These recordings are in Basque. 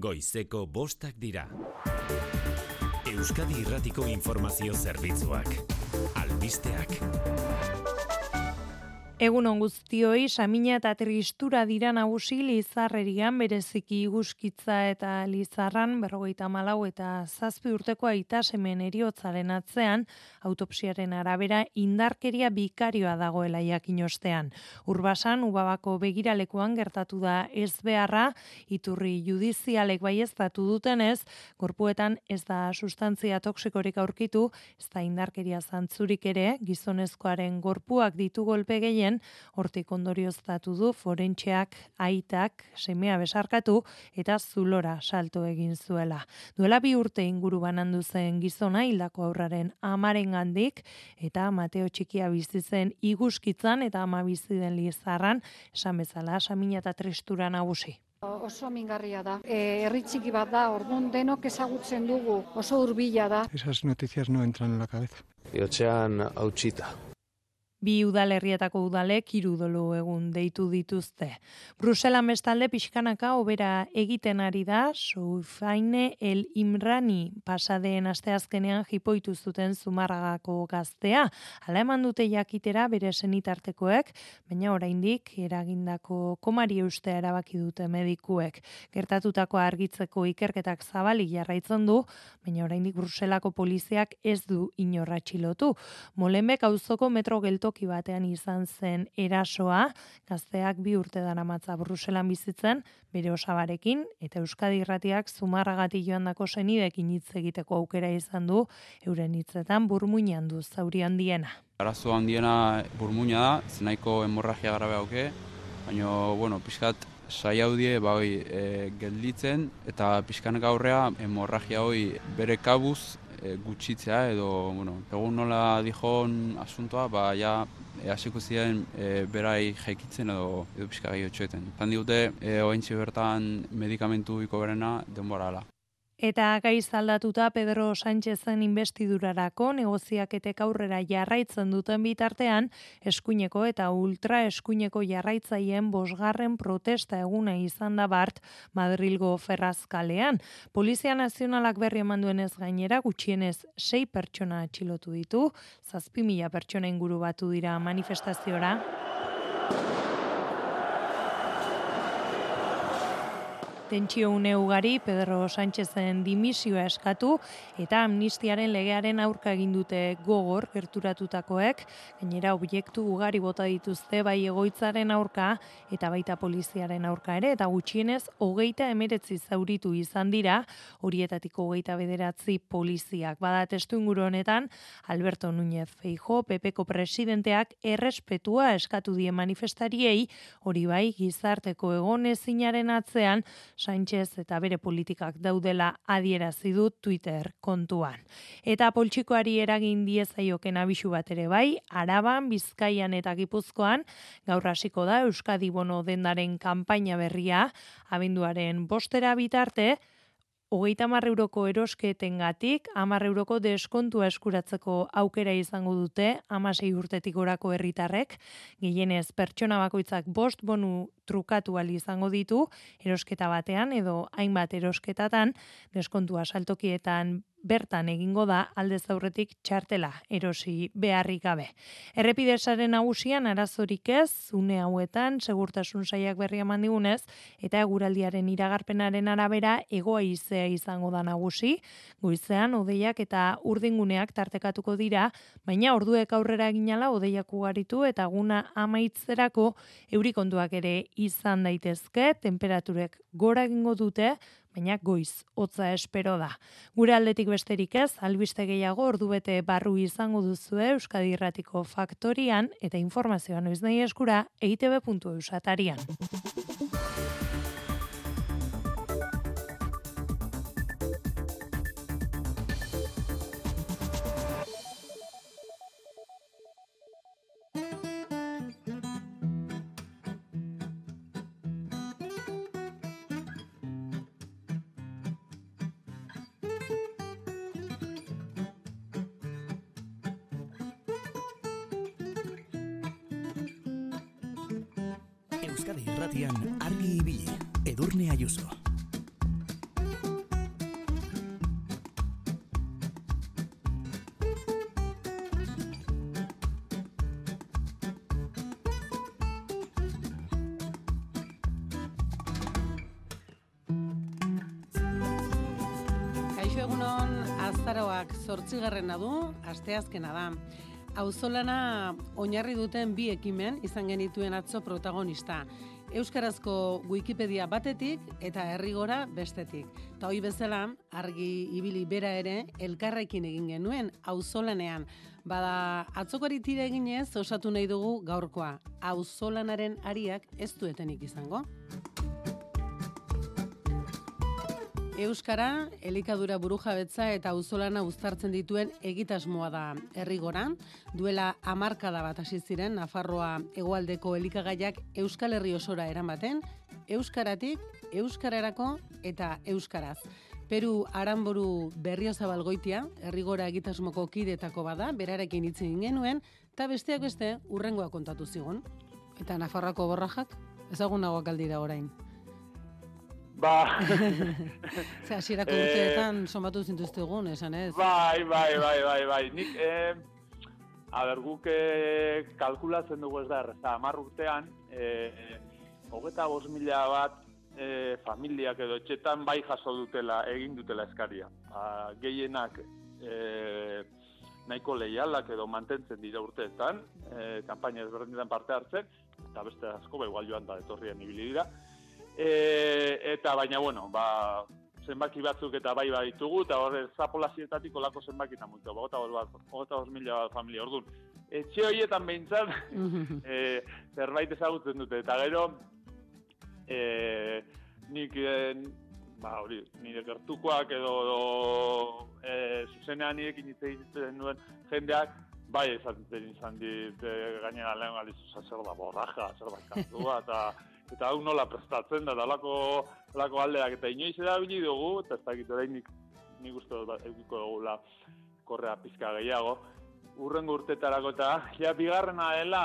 Goizeko bostak dira. Euskadi Irratiko Informazio Zerbitzuak. Albisteak. Egun on guztioi, samina eta tristura dira nagusi lizarrerian, bereziki iguzkitza eta lizarran, berrogeita malau eta zazpi urteko aita semen eriotzaren atzean, autopsiaren arabera indarkeria bikarioa dagoela jakin ostean. Urbasan, ubabako begiralekuan gertatu da ez beharra, iturri judizialek bai ez datu dutenez, korpuetan ez da sustantzia toksikorik aurkitu, ez da indarkeria zantzurik ere, gizonezkoaren gorpuak ditu golpe gehien, hortik ondorioztatu du forentxeak aitak semea besarkatu eta zulora salto egin zuela. Duela bi urte inguru banandu zen gizona hildako aurraren amaren gandik eta Mateo txikia bizi zen iguskitzan eta ama bizi den lizarran esan bezala samina eta tristura nagusi. Oso mingarria da. E, herri txiki bat da, orduan denok ezagutzen dugu, oso hurbila da. Esas noticias no entran en la cabeza. Iotxean hautsita. Bi udalerrietako udalek irudolu egun deitu dituzte. Brusela mestalde pixkanaka obera egiten ari da, Soufaine el Imrani pasadeen asteazkenean jipoitu zuten zumarragako gaztea. Hala eman dute jakitera bere senitartekoek, baina oraindik eragindako komari ustea erabaki dute medikuek. Gertatutako argitzeko ikerketak zabalik jarraitzen du, baina oraindik Bruselako poliziak ez du inorra txilotu. Molenbek auzoko metro gelto toki batean izan zen erasoa, gazteak bi urte dara matza Bruselan bizitzen, bere osabarekin, eta Euskadi irratiak zumarragatik joan dako senidekin hitz egiteko aukera izan du, euren hitzetan burmuinan du zauri handiena. Arazo handiena burmuina da, zenaiko hemorragia garabe hauke, baina, bueno, pixkat, sai haudie bai e, gelditzen eta pixkanek aurrea hemorragia hoi bere kabuz e, gutxitzea edo, bueno, egun nola dijon asuntoa, ba, ja, e, hasiko ziren e, berai jaikitzen edo edo pixka gehiotxoeten. Zan digute, e, oaintxe bertan medikamentu iko berena denbora ala. Eta gaiz aldatuta Pedro Sánchezen investidurarako negoziaketek aurrera jarraitzen duten bitartean, eskuineko eta ultra eskuineko jarraitzaien bosgarren protesta eguna izan da bart Madrilgo ferrazkalean. Polizia Nazionalak berri eman duenez gainera, gutxienez sei pertsona atxilotu ditu, zazpi mila pertsona inguru batu dira manifestaziora. Tentsio une ugari Pedro Sánchezen dimisioa eskatu eta amnistiaren legearen aurka egin dute gogor gerturatutakoek, gainera objektu ugari bota dituzte bai egoitzaren aurka eta baita poliziaren aurka ere, eta gutxienez hogeita emeretzi zauritu izan dira, horietatik hogeita bederatzi poliziak. Bada testu inguru honetan, Alberto Núñez Feijo, Pepeko presidenteak errespetua eskatu die manifestariei, hori bai gizarteko egonezinaren atzean, Sánchez eta bere politikak daudela adierazi du Twitter kontuan. Eta poltsikoari eragin diezaioken abisu bat ere bai, Araban, Bizkaian eta Gipuzkoan gaur hasiko da Euskadi Bono dendaren kanpaina berria, abenduaren bostera bitarte, Hogeita hamar euroko erosketen gatik, euroko deskontua eskuratzeko aukera izango dute, amasei urtetik orako herritarrek, gehienez pertsona bakoitzak bost bonu trukatu izango ditu, erosketa batean edo hainbat erosketatan, deskontua saltokietan bertan egingo da aldez aurretik txartela erosi beharrik gabe. Errepidesaren nagusian arazorik ez, une hauetan segurtasun saiak berri eman digunez eta eguraldiaren iragarpenaren arabera egoa izea izango da nagusi, goizean odeiak eta urdinguneak tartekatuko dira, baina orduek aurrera eginala odeiak ugaritu eta guna amaitzerako eurikonduak ere izan daitezke, temperaturek gora egingo dute, baina goiz, hotza espero da. Gure aldetik besterik ez, albiste gehiago ordubete barru izango duzu Euskadi Irratiko Faktorian eta informazioa noiz nahi eskura eitb.eusatarian. Euskadi irratian argi ibili, edurne aiuzo. Kaixo egunon, azaroak sortzigarrena du, asteazkena da. Auzolana oinarri duten bi ekimen izan genituen atzo protagonista. Euskarazko Wikipedia batetik eta herrigora bestetik. Ta hoi bezala, argi ibili bera ere elkarrekin egin genuen auzolanean. Bada, atzokari tira eginez osatu nahi dugu gaurkoa. Auzolanaren ariak ez duetenik izango. Euskara, elikadura burujabetza eta auzolana uztartzen dituen egitasmoa da herrigoran. Duela hamarkada bat hasi ziren Nafarroa hegoaldeko elikagaiak Euskal Herri osora eramaten, euskaratik, euskararako eta euskaraz. Peru Aranboru Berriozabal goitia, herrigora egitasmoko kidetako bada, berarekin hitz egin genuen, eta besteak beste urrengoa kontatu zigun. Eta Nafarroako borrajak, ezagunagoak aldira orain. Ba... Ze, asierako eh, urteetan somatu zintuzte egun, esan ez? Bai, bai, bai, bai, bai. Nik, eh, a ber, guk eh, kalkulatzen dugu ez da, erreza, amar urtean, eh, hogeta bos mila bat eh, familiak edo etxetan bai jaso dutela, egin dutela eskaria. A, gehienak eh, nahiko lehialak edo mantentzen dira urteetan, eh, kampaina ezberdinetan parte hartzen, eta beste asko, igual joan da, etorrian ibili dira. E, eta baina, bueno, ba, zenbaki batzuk eta bai baditugu, eta horre zapolazietatik olako zenbaki eta multu, bogota hor mila familia, orduan. Etxe horietan behintzat, e, zerbait ezagutzen dute, eta gero, e, nik, e, ba, hori, nire gertukoak edo, e, zuzenean nire egiten duen jendeak, bai, izan, izan dit, e, gainera lehen galizu, zer da borraja, zer da kantua, eta eta hau nola prestatzen da, dalako, dalako aldeak, eta inoiz erabili dugu, eta ez dakit orain nik, nik uste dut eukiko dugu la korrea pizka gehiago, urrengo urtetarako eta ja bigarrena dela,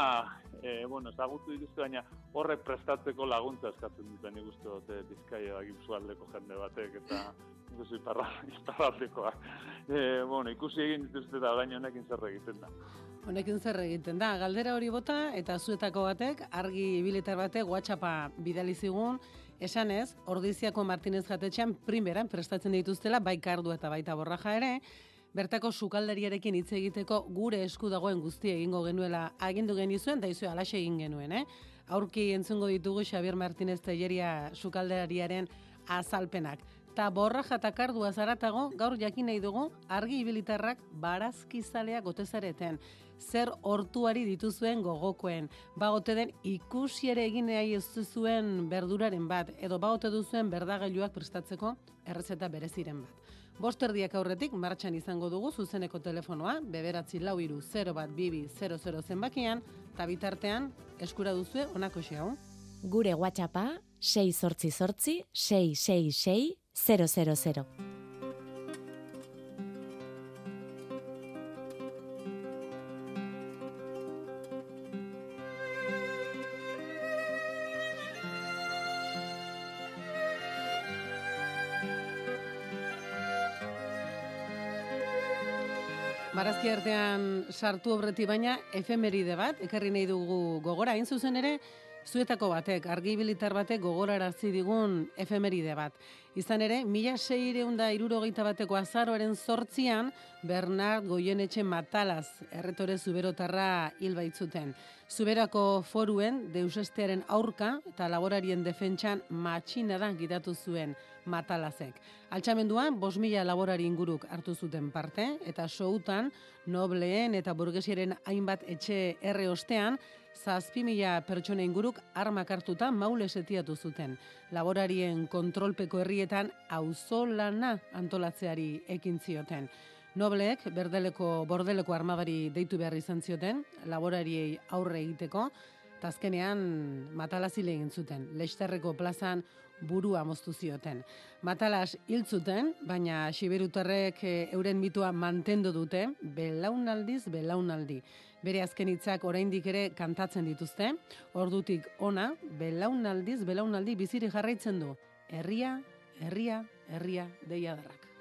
e, bueno, ezagutu dituzte baina horrek prestatzeko laguntza eskatzen duten nik uste dut e, bizkaia da jende batek eta ikusi iparraldekoa. E, bueno, ikusi egin dituzte da baina honekin zer egiten da. Honekin zer egiten da, galdera hori bota eta zuetako batek argi ibiletar batek WhatsAppa bidali zigun, esan ez, Ordiziako Martinez jatetxean primeran prestatzen dituztela bai kardu eta baita borraja ere, bertako sukaldariarekin hitz egiteko gure esku dagoen guztia egingo genuela agindu genizuen, da izu alaxe egin genuen, eh? Aurki entzungo ditugu Xavier Martinez Telleria sukaldariaren azalpenak. Ta borra jatakardua zaratago, gaur jakin nahi dugu, argi ibilitarrak barazkizalea gotezareten. Zer hortuari dituzuen gogokoen. Bagote den ikusiere egin nahi ez zuen berduraren bat, edo bagote duzuen berdagailuak prestatzeko errezeta bereziren bat. Bosterdiak aurretik martxan izango dugu zuzeneko telefonoa, beberatzi lau iru 0 bat bibi 00 zenbakian, eta bitartean eskura duzue onako xeau. Gure WhatsAppa 6 sortzi sortzi 666 000. Barazki artean sartu obreti baina efemeride bat, ekarri nahi dugu gogora, hain zuzen ere, zuetako batek, argibilitar batek gogorarazi digun efemeride bat. Izan ere, mila seireunda irurogeita bateko azaroaren sortzian, Bernard Goyenetxe Matalaz, erretore zuberotarra hil baitzuten. Zuberako foruen, deusestearen aurka eta laborarien defentsan matxina da gidatu zuen Matalazek. Altxamenduan, bos mila laborari inguruk hartu zuten parte, eta soutan, nobleen eta burgesiaren hainbat etxe erre ostean, zazpi mila pertsona inguruk armak hartuta maule setiatu zuten. Laborarien kontrolpeko herrietan auzolana antolatzeari ekin zioten. Nobleek berdeleko bordeleko armadari deitu behar izan zioten, laborariei aurre egiteko, eta azkenean matalazile egin zuten. Leisterreko plazan burua moztu zioten. Matalas hil zuten, baina Xiberutarrek eh, euren mitua mantendu dute, belaunaldiz belaunaldi. Bere azken hitzak oraindik ere kantatzen dituzte, ordutik ona, belaunaldiz belaunaldi biziri jarraitzen du. Herria, herria, herria deia darrak.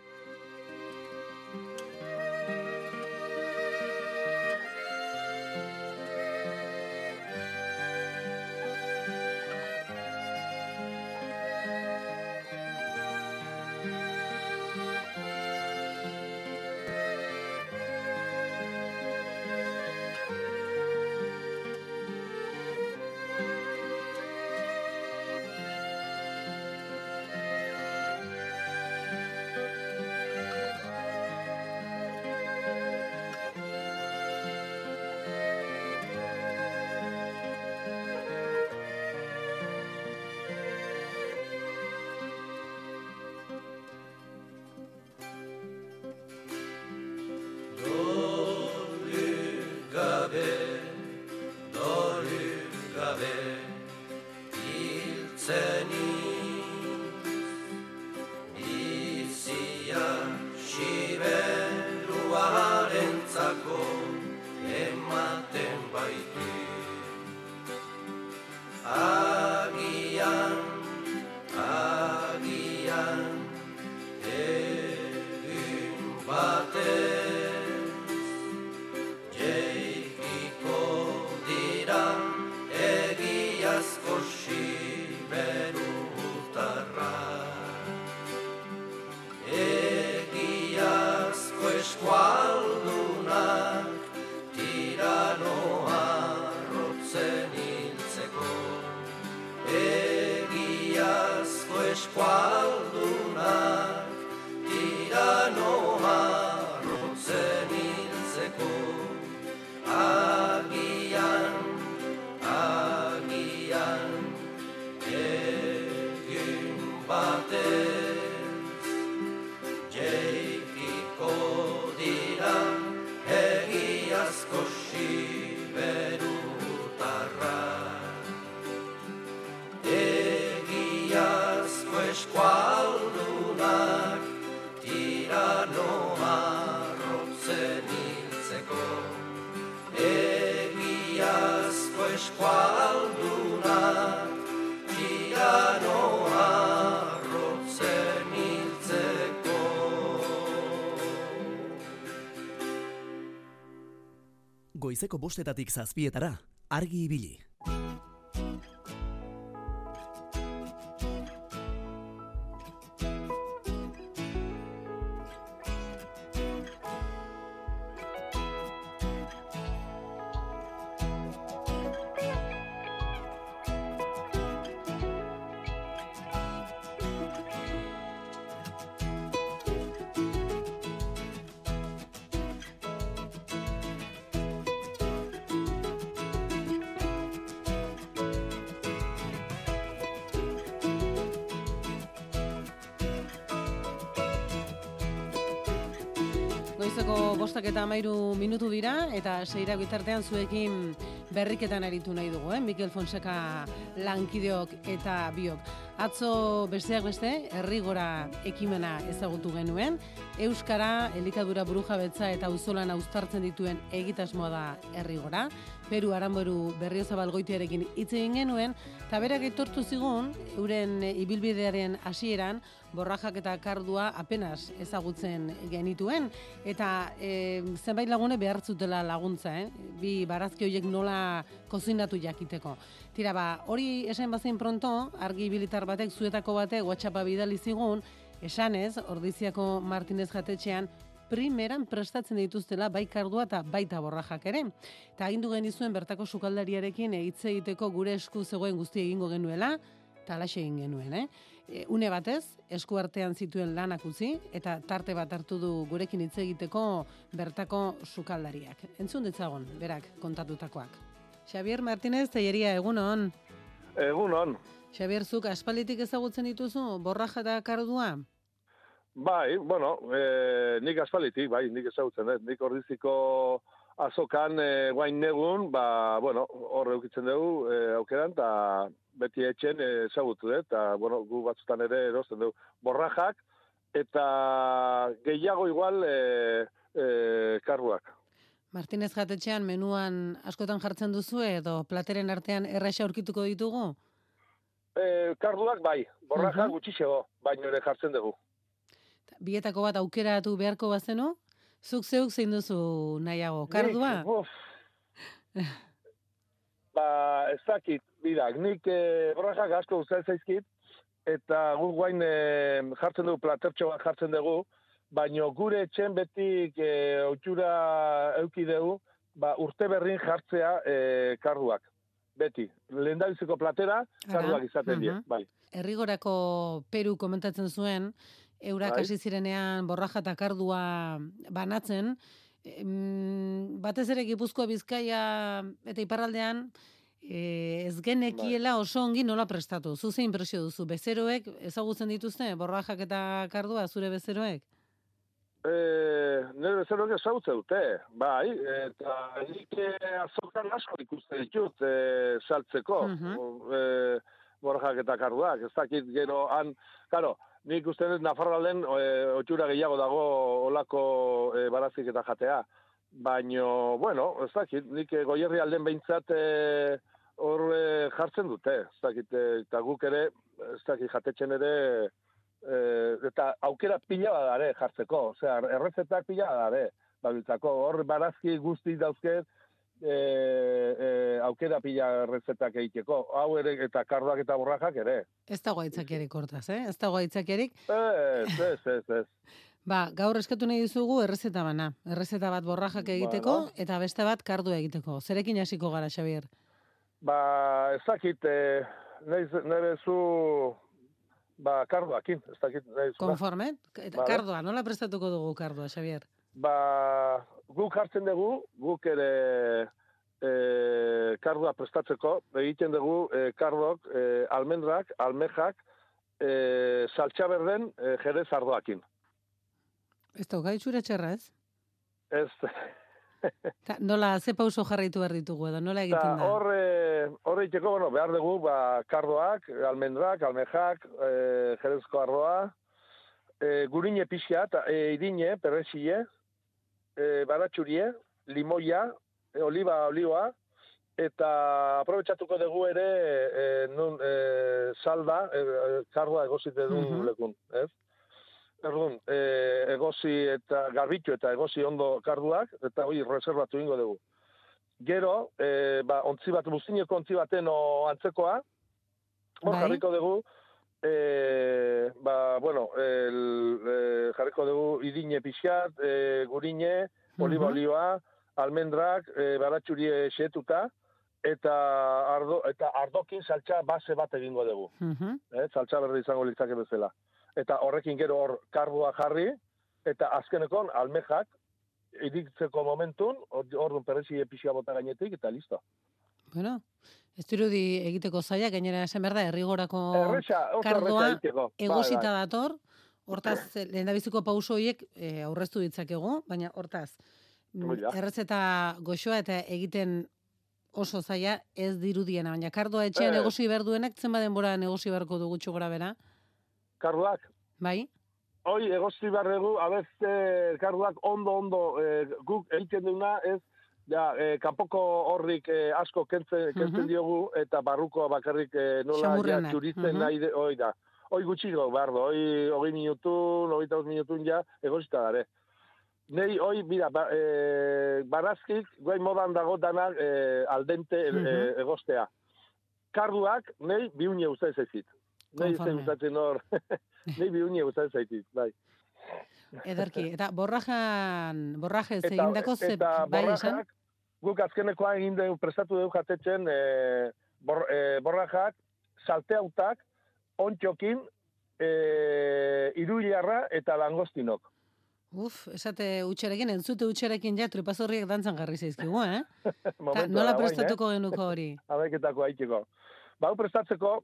Goizeko bostetatik zazpietara, argi ibili. Seira bitartean zuekin berriketan aritu nahi dugu, eh? Mikel Fonseca lankideok eta biok. Atzo besteak beste, herrigora ekimena ezagutu genuen, Euskara, elikadura burujabetza eta auzolan uztartzen dituen egitasmoa da herrigora, Peru Aranboru Berriozabal goitiarekin hitz egin genuen, eta berak etortu zigun, euren ibilbidearen hasieran, borrajak eta kardua apenas ezagutzen genituen, eta e, zenbait lagune behar zutela laguntza, eh? bi barazki horiek nola kozinatu jakiteko. Tira ba, hori esan bazen pronto, argi bilitar batek, zuetako batek, WhatsAppa bidali zigun, esanez, ordiziako Martinez jatetxean, primeran prestatzen dituztela bai kardua eta baita borrajak ere. Eta agindu genizuen bertako sukaldariarekin hitz egiteko gure esku zegoen guzti egingo genuela, eta alaxe egin genuen, eh? E, une batez, esku artean zituen lanak utzi, eta tarte bat hartu du gurekin hitz egiteko bertako sukaldariak. Entzun ditzagon, berak kontatutakoak. Xavier Martinez, teieria, egunon. Egunon. Xavier, zuk aspalitik ezagutzen dituzu, borraja eta kardua? Bai, bueno, e, nik aspalitik, bai, nik ezagutzen dut. Nik ordiziko azokan e, guain negun, ba, bueno, hor eukitzen dugu e, aukeran, eta beti etxen ezagutu dut, eta, bueno, gu batzutan ere erosten dugu borrajak, eta gehiago igual e, e, karruak. Martinez jatetxean menuan askotan jartzen duzu edo plateren artean erraxa aurkituko ditugu? E, karduak bai, borrajak uh -huh. gutxixego, baino ere jartzen dugu. Bietako bat aukeratu beharko bazenu, zuk zeuk zein duzu nahiago, kardua? Nik, ba, ez dakit, bidak, nik e, borrajak asko uzail zaizkit, eta gu guain e, jartzen dugu, platertxo bat jartzen dugu, baino gure etxen betik e, otxura euki dugu, ba, urte berrin jartzea e, karduak. Beti, lehendabiziko platera, karduak izaten die, bai. Errigorako Peru komentatzen zuen, eurak Bai. hasi zirenean borraja eta kardua banatzen, em, batez ere Gipuzkoa Bizkaia eta iparraldean e, ez genekiela oso ongi nola prestatu. Zu zein impresio duzu? Bezeroek ezagutzen dituzte borrajak eta kardua zure bezeroek? E, nire bezerok ezautze dute, bai, eta nik eh, azokan asko ikusten ditut e, saltzeko, e, borjak eta karduak, ez dakit gero han, karo, nik uste dut Nafarroalden e, otxura gehiago dago olako e, barazik eta jatea, baino, bueno, ez dakit, nik e, goierri alden behintzat hor e, jartzen dute, ez dakit, eta guk ere, ez dakit, jatetzen ere, e, eta aukera pila badare jartzeko, osea, errezetak pila badare, babiltzako, hor barazki guzti dauzket, e, e, aukera pila errezetak egiteko, hau ere, eta kardoak eta borrajak ere. Ez dago aitzakiarik hortaz, eh? Ez dago aitzakiarik. Ez, ez, ez, ez. Ba, gaur eskatu nahi dizugu errezeta bana. Errezeta bat borrajak egiteko Bueno. eta beste bat kardu egiteko. Zerekin hasiko gara, Xavier? Ba, ez dakit, e, nire, nire zu, ba, kardoakin, ez dakit, nire zu. Konforme? Vale. kardua, nola prestatuko dugu kardua, Xavier? Ba, guk hartzen dugu, guk ere e, kardua prestatzeko, egiten dugu e, kardok, e, almendrak, almejak, e, saltxaberden e, jerez ardoakin. Ez da, gai txura txerra ez? Ez, Ta, nola, ze pauso jarraitu behar ditugu edo, nola egiten da? hor, eh, hor egiteko, bueno, behar dugu, ba, kardoak, almendrak, almejak, eh, jerezko arroa, eh, gurine pixia, eta eh, irine, perrexile, eh, baratxurie, limoia, eh, oliba, olioa, eta aprobetsatuko dugu ere eh, nun, eh, salda, eh, kardoa egozite duen Mhm. lekun, ez? Erduan, eh, egozi eta garbitu eta egozi ondo karduak, eta hori reservatu ingo dugu. Gero, eh, ba, ontzi bat, buztineko ontzi baten o antzekoa, hor Bai. jarriko dugu, eh, ba, bueno, el, eh, jarriko dugu idine pixat, eh, gurine, Mhm. olioa, almendrak, eh, baratxurie xetuta, eta ardo, eta ardokin saltza base bat egingo dugu Mhm. eh, saltza berde izango litzake bezala. Eta horrekin gero hor karbua jarri, eta azkenekon almejak, iritzeko momentun, orduan perrezi pixia bota gainetik, eta listo. Bueno, ez dirudi egiteko zaila, gainera esan behar da, oso erreza kardoa. Bai, egosita bai. dator, hortaz, lehen pauso horiek e, aurreztu ditzakegu, baina hortaz, mm, errezeta goxoa eta egiten oso zaila ez dirudiena, baina kardoa etxean Eh. egosi behar duenak, zenba denbora egosi beharko dugu txugora bera? Karduak, Bai? hoi egosti behar dugu, abez karduak ondo-ondo eh, guk egiten duna, ez, ja, eh, kanpoko horrik eh, asko kentzen, kentzen Mhm. diogu, eta barruko bakarrik eh, nola ja, txuritzen mhm. nahi, de, hoi da. Hoi gutxiko, behar du, hoi hogei minutun, hogei tauz minutun ja, egosita dare. Nei, hoi, mira, ba, e, barazkik, guai modan dago danak e, aldente e, Mhm. egostea. Karduak, nei, biunie usta zaizit. Nei, zen gustatzen hor, nei biunie usta zaizit, bai. Ederki, eta borrajan, borrajez Eta, egindako ze, bai esan? guk azkenekoa egin dugu, prestatu dugu jatetzen, e, bor, e, borrajak, salteautak, ontxokin, e, iruilarra eta langostinok. Uf, esate utxerekin, entzute utxerekin ja, tripazorriak dantzan jarri zaizkigu, eh? Ta, nola prestatuko genuko hori? Hamaiketako haiteko. Ba, hau prestatzeko,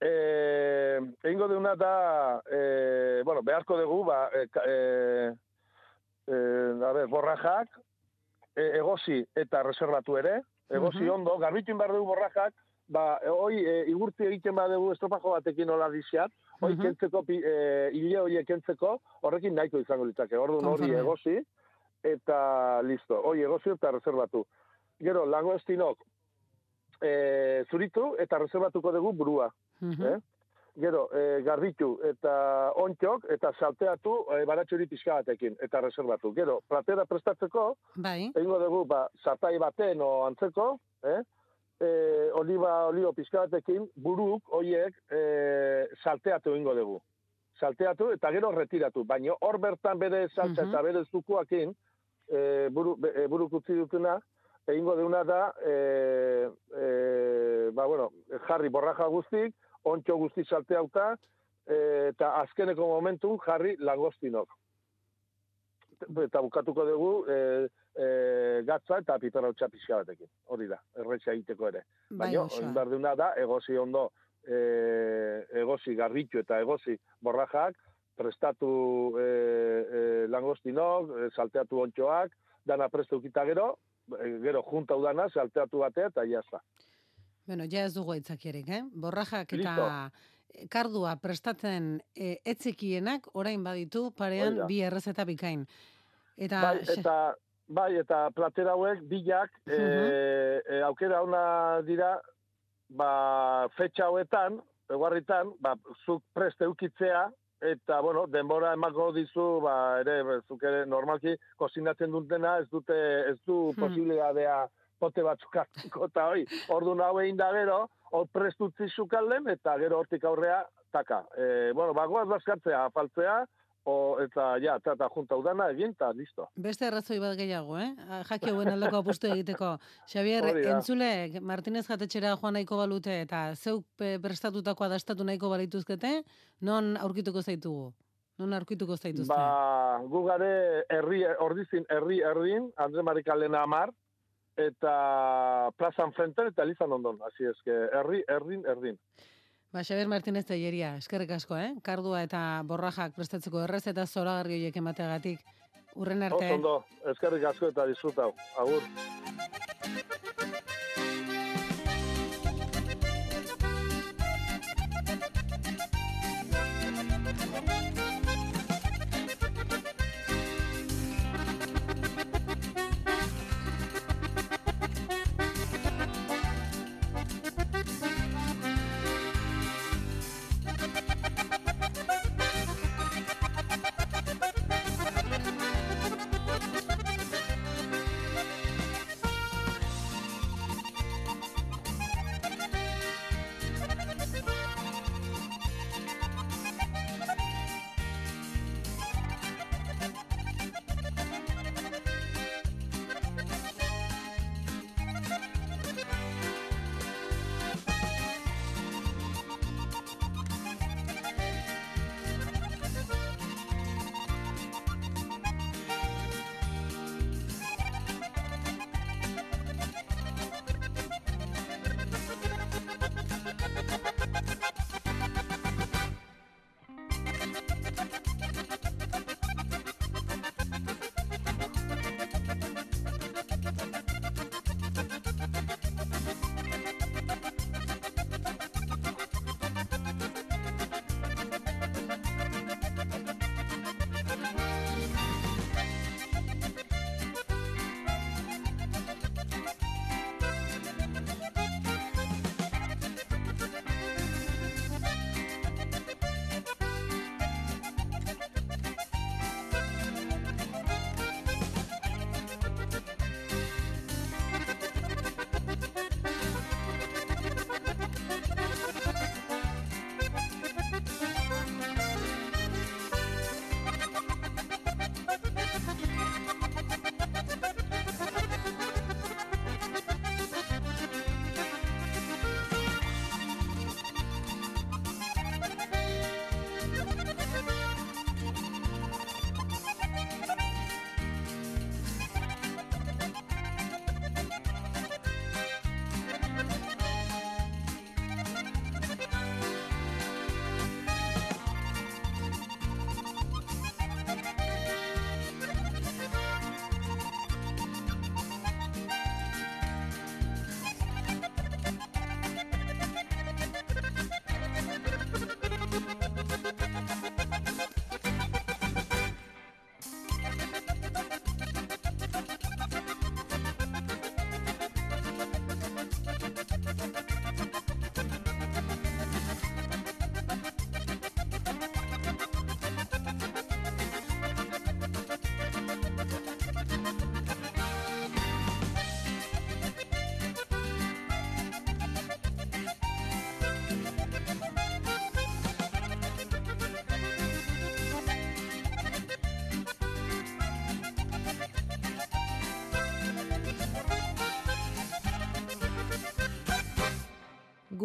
e, egingo duguna da, e, bueno, beharko dugu, ba, e, e, e, a ber, borrajak, e, egosi eta reservatu ere, egosi Mhm. ondo, garbitin behar dugu borrajak, ba, hoi, e, igurti egiten badugu estropajo batekin hola diziat, hoi Mhm. kentzeko, e, hile horiek kentzeko, horrekin nahiko izango litzake, orduan hori egosi, eta listo, hoi egosi eta reservatu. Gero, lango estinok, e, zuritu eta reservatuko dugu burua. Mhm. Eh? Gero, e, garbitu eta ontxok eta salteatu e, baratxuri pixka batekin eta reservatu. Gero, platera prestatzeko, Bai. egingo dugu, ba, sartai baten o antzeko, eh? E, oliba, olio pixka batekin, buruk, hoiek, e, salteatu egingo dugu. Salteatu eta gero retiratu. Baina hor bertan bere saltza Mhm. eta bere zukuakin, e, buru, e, buruk utzi dutena, egingo deuna da, e, e, ba, bueno, jarri borraja guztik, ontxo guzti salteauta, e, eta azkeneko momentun jarri langostinok. Eta bukatuko dugu, e, e, gatza eta piperra pixka batekin. Hori da, erretxa egiteko ere. Bai, Baina, behar duna da, egozi ondo, e, egozi garbitu eta egozi borrajak, prestatu e, e, langostinok, salteatu ontxoak, dana prestu gero, gero junta udana, salteatu batea eta jazta. Bueno, ja ez dugu aitzakierik, eh? Borrajak eta Listo. kardua prestatzen e, etzekienak orain baditu parean Hori da. bi errezeta bikain. Eta, bai, eta bai, eta platera hauek bilak e, e, aukera ona dira ba, fetxa hauetan, eguarritan, ba, zuk preste eukitzea, eta, bueno, denbora emako dizu, ba, ere, zuk ere, normalki, kozinatzen dutena, ez dute, ez du Hmm. posibilitatea pote batzuk hartuko, eta hoi, ordu hau egin da gero, hor prestu utzi sukalden, eta gero hortik aurrea, taka. E, bueno, bagoaz bazkatzea, afaltzea, o, eta, ja, eta, eta junta udana egin, eta listo. Beste errazoi bat gehiago, eh? Jaki hauen aldeko apustu egiteko. Xavier, entzulek, Martinez jatetxera joan nahiko balute eta zeuk pe- prestatutakoa dastatu nahiko balituzkete, non aurkituko zaitugu? Non aurkituko zaituzte? Ba, gu gare herri, ordizin herri erdin, Andre Marikalena amar, eta plazan frenten eta elizan ondon, hasi eske, herri erdin erdin. Ba, Xavier Martinez Telleria, eskerrik asko, eh? Kardua eta borrajak prestatzeko errez eta zoragarri horiek emateagatik. Urren arte. Oso ondo, eskerrik asko eta disfrutau. Agur.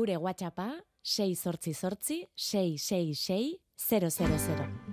Gure WhatsAppa 688 666 000.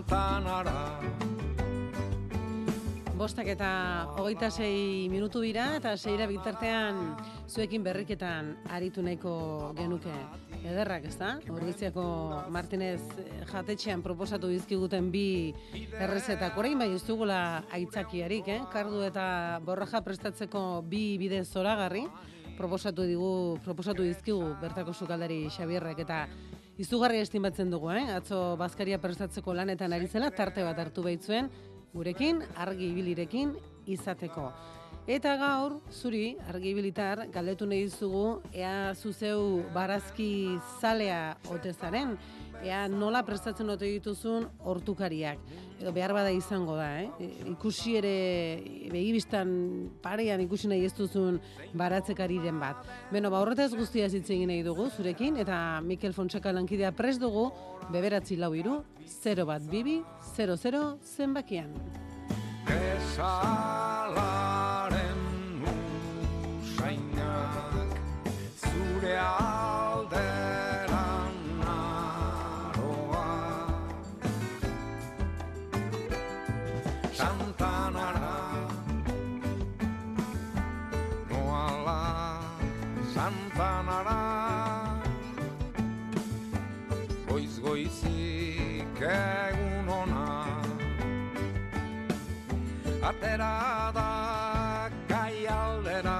Santanara Bostak eta hogeita sei minutu dira eta seira bitartean zuekin berriketan aritu nahiko genuke ederrak, ezta? Orbiziako Martinez jatetxean proposatu dizkiguten bi errezetak. Orain bai ez dugula aitzakiarik, eh? Kardu eta borraja prestatzeko bi bide zoragarri proposatu digu proposatu dizkigu bertako sukaldari Xabierrek eta izugarri estimatzen dugu, eh? Atzo bazkaria prestatzeko lanetan ari zela tarte bat hartu baitzuen gurekin argi ibilirekin izateko. Eta gaur, zuri, argi ibilitar, galdetu nahi dizugu, ea zuzeu barazki zalea ote zaren, ea nola prestatzen ote dituzun hortukariak. Edo behar bada izango da, eh? E, Ikusi ere, begibistan parean ikusi nahi ez duzun baratzekariren bat. Beno, ba, horretaz guztia hitz egin nahi dugu zurekin, eta Mikel Fonseca lankidea pres dugu, beberatzi lau iru, 0 bat bibi, 00 zenbakian. Esalaren usainak zure Atera da kai aldera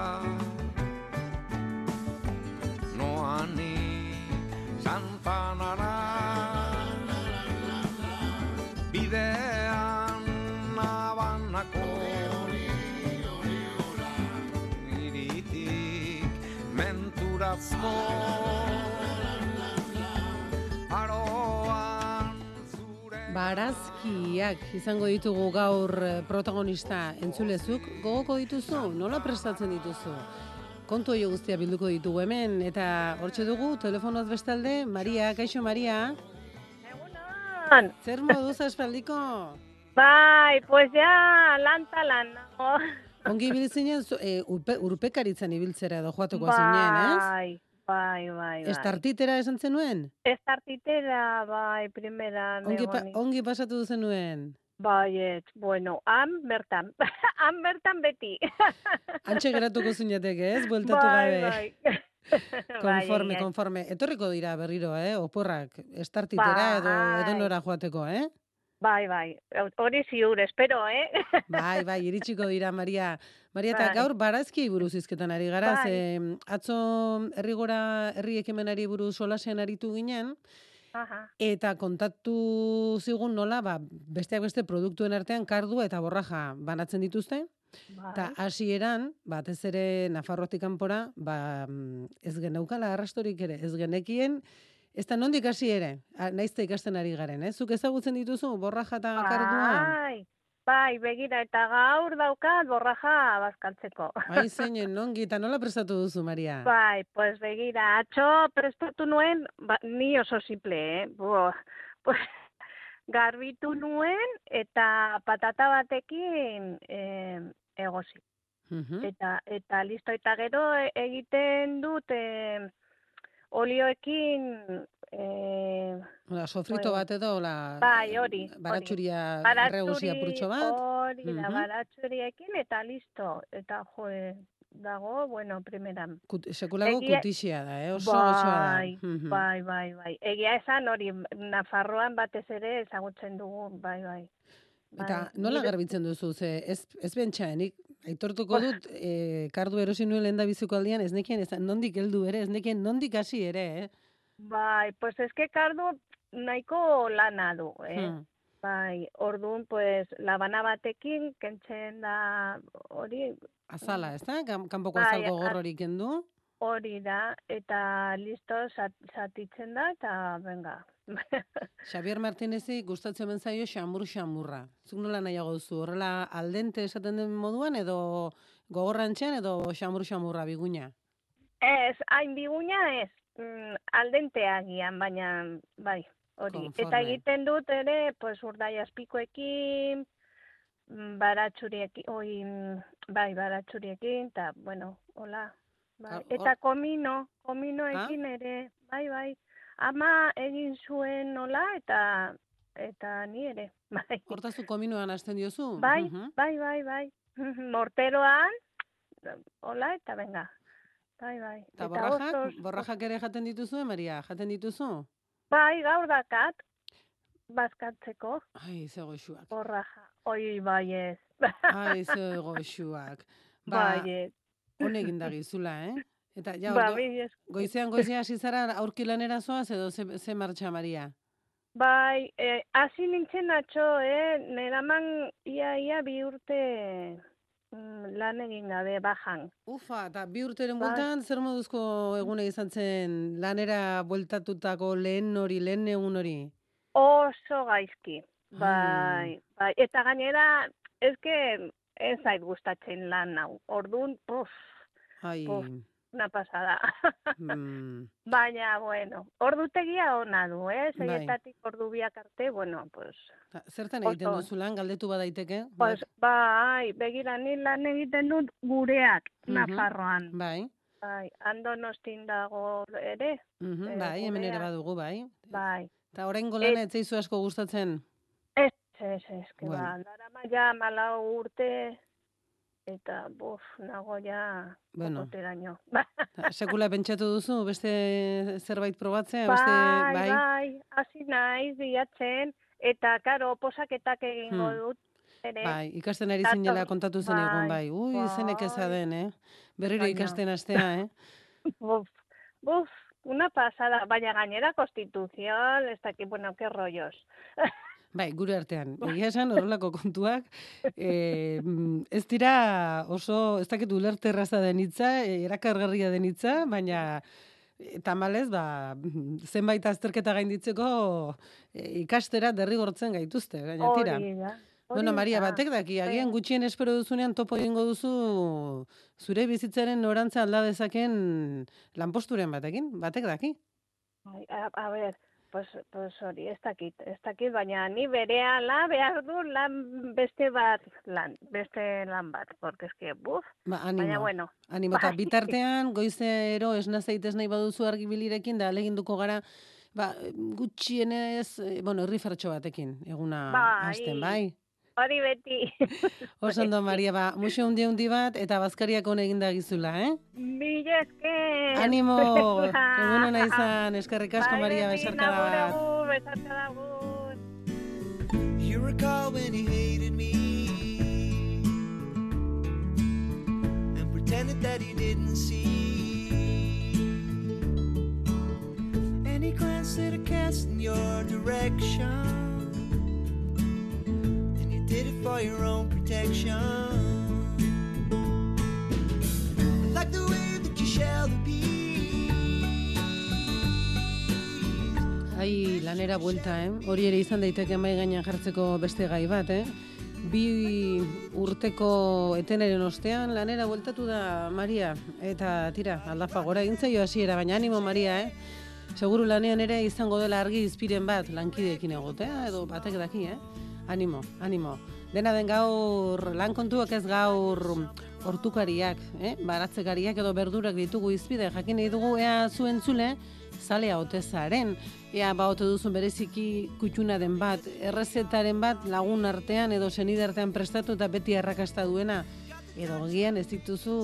Noani Santanara Bidean nabanako. Iritik menturazko Aroan Barazkiak izango ditugu gaur eh, protagonista entzulezuk, gogoko dituzu, nola prestatzen dituzu? Kontu hori guztia bilduko ditugu hemen, eta hortxe dugu, telefonoz bestalde, Maria, kaixo Maria? Egunon. Zer moduz aspaldiko? Bai, pues ja, lan talan. Ongi ibiltzinen, zu- eh, urpe, urpekaritzan ibiltzera edo joateko zinen, ez? Bai, bai, bai, bai. Estartitera esan zenuen? Estartitera, bai, primeran. Ongi, pa, ongi pasatu zenuen? Bai, ez, bueno, han bertan, han bertan beti. Antxe geratuko zinateke, ez? Bueltatu bai, gabe. bai. Konforme, Bai, konforme. Etorriko dira berriro, eh? Oporrak, estartitera edo Bai. edo nora joateko, eh? Bai, bai, hori ziur, espero, eh? Bai, bai, iritsiko dira, Maria. Maria, eta Bai. gaur barazki buruz izketan ari gara, Bai. ze atzo herri gora, herri ekimenari buruz solasean aritu ginen, Aha. eta kontatu zigun nola, ba, besteak beste produktuen artean kardu eta borraja banatzen dituzte, Bai. Eta hasieran, batez ere Nafarroatik kanpora, ba, mm, ez geneukala arrastorik ere, ez genekien, ez da nondik hasi ere, naizte ikasten ari garen, eh? Zuk ezagutzen dituzu borraja eta kardua? Bai, bai, begira, eta gaur daukat borraja bazkaltzeko. Ai, zeinen, nongi, eta nola prestatu duzu, Maria? Bai, pues begira, atxo prestatu nuen, ba, ni oso simple, eh? Buah, pues, garbitu nuen eta patata batekin eh, egosi. Mhm. Eta, eta listo, eta gero e- egiten dut eh, olioekin eh, Ola, sofrito Bueno. bat edo, la, Bai, hori, hori. baratxuria Baratxuri- erregusia purtxo bat. Hori da, Mhm. baratxuriekin eta listo. Eta jo, dago, bueno, primeran. Kut, sekulako Egia- kutixia da, eh? Oso gozoa da. Bai, Mhm. bai, bai, bai. Egia esan hori, Nafarroan batez ere ezagutzen dugu, bai, bai. Eta Bai, nola garbitzen duzu, ze ez, ez bentsa, nik aitortuko dut, e, kardu erosi nuen lehen da biziko aldian, ez nekien, ez, nondik heldu ere, ez nekien nondik hasi ere, eh? Bai, pues eske kardu nahiko lana du, eh? Hmm. Bai, orduan, pues, labana batekin, kentzen da hori, Azala, ez da? Kan- Kanpoko Bai, azalgo gorrorik kendu. hori da, eta listo, zat, zatitzen da, eta venga. Xavier Martinezi gustatzen ben zaio xamur xamurra. Zuk nola nahiago duzu, horrela aldente esaten den moduan, edo gogorrantxean, edo xamur xamurra biguña? Ez, hain biguna ez, mm, aldenteagian, baina, bai, hori. Eta Konforme. egiten dut ere, pues, urdai azpikoekin, mm, baratxuriekin, oi, mm, bai, baratxuriekin, eta, bueno, hola. Bai. Ah, Eta komino, kominoekin ere, bai, bai. Ama egin zuen nola, eta, eta ni ere, bai. Hortazu kominoan hasten diozu? Bai, Mhm. bai, bai, bai. Morteroan, hola, eta venga. Bai, bai. Eta oso- borrajak, oso- borrajak ere jaten dituzu, Maria? Jaten dituzu? Bai, gaur dakat, bazkatzeko, Ai, ze goxuak. borraja. Oi, bai ez. Ai, ze goxuak. Ba, bai ez. honegin da gizula, eh? Eta ja, Ba, bai goizean goizean hasi zara aurki lanera zoaz edo ze, ze martxa, Maria? Bai, eh, hasi nintzen atxo, eh? Neraman ia, ia bi urte mm, lan egin gabe bajan. Ufa, eta bi urteren Bai. bueltan, zer moduzko egune izan zen lanera bueltatutako lehen hori, lehen egun hori? Oso gaizki. Bai, bai. Eta gainera, eske ez zait gustatzen lan hau. Ordun, puf, Ai, Puf. Una pasada. mm, Baina, bueno, ordutegia ona du, eh? Bai. Seietatik ordu biak arte, bueno, pues, ta- zertan egiten Oso. duzu lan, galdetu badaiteke? pues, bai, begira ni lan egiten dut gureak, Mhm. Nafarroan. Bai, Bai, andonostin dago ere, mhm, Eh, bai, hemen ere badugu, bai. bai. Eta orain lana ez zaizu asko gustatzen? Ez, ez, ez, que Bueno. ba, darama ja malau urte, eta, buf, nago ja, Bueno. kokoteraino. Sekula pentsatu duzu, beste zerbait probatzea? Bai, beste, bai, bai, hasi naiz bilatzen, eta, karo, posaketak egingo Hmm. dut, ere. Bai, ikasten ari zinela kontatu zen egun, bai, bai. Ui, zenek bai. den, eh? Berriro Baina- ikasten astea, eh? Buf, buf, una pasada, baina gainera konstituzion, ez dakit, bueno, qué rollos. Bai, gure artean. Egia esan horrelako kontuak mm, ez dira oso, ez dakit ulerterraza den hitza, eh, erakargarria den hitza, baina eh, tamalez, ba, zenbait azterketa gainditzeko eh, ikastera derrigortzen gaituzte, baina tira. Bueno, Maria, batek daki, agian Bai. gutxien espero duzunean topo egingo duzu zure bizitzaren norantza alda dezaken lanposturen batekin, batek daki. Ai, A, a ver, pues, pues hori, ez dakit, ez dakit, baina ni berehala behar du lan beste bat, lan, beste lan bat, porque es que, buf, Ba, animo. baina bueno. Animo, bai. bitartean, goizero esna zaitez nahi baduzu argibilirekin, da aleginduko gara, ba, gutxienez, eh, bueno, herrifertxo batekin, eguna Bai. hasten, bai? Hori beti. Oso ondo, Maria, ba, muxo hundi hundi bat, eta bazkariak hone eginda gizula, eh? Mila esker. Animo, egun hona izan, eskerrik asko, Bai, Maria, besarkada agur, bat. agur, besarkada agur. You recall when he hated me and pretended that he didn't see. And he glanced at a cast in your direction, did it for your own protection. Like the way that you shall be. Ai, lanera buelta, eh? Hori ere izan daiteke mai gainean jartzeko beste gai bat, eh? Bi urteko eteneren ostean lanera bueltatu da Maria eta tira, aldafa gora egin zaio hasiera, baina animo Maria, eh? Seguru lanean ere izango dela argi izpiren bat lankideekin egotea edo batek daki, eh? Animo, animo. Dena den gaur lan kontuak ez gaur hortukariak, eh? baratzekariak edo berdurak ditugu izpide, jakin nahi dugu ea zuen zule, zalea otezaren, ea ba ote duzun bereziki kutxuna den bat, errezetaren bat lagun artean edo senide artean prestatu eta beti arrakasta duena, edo gian ez dituzu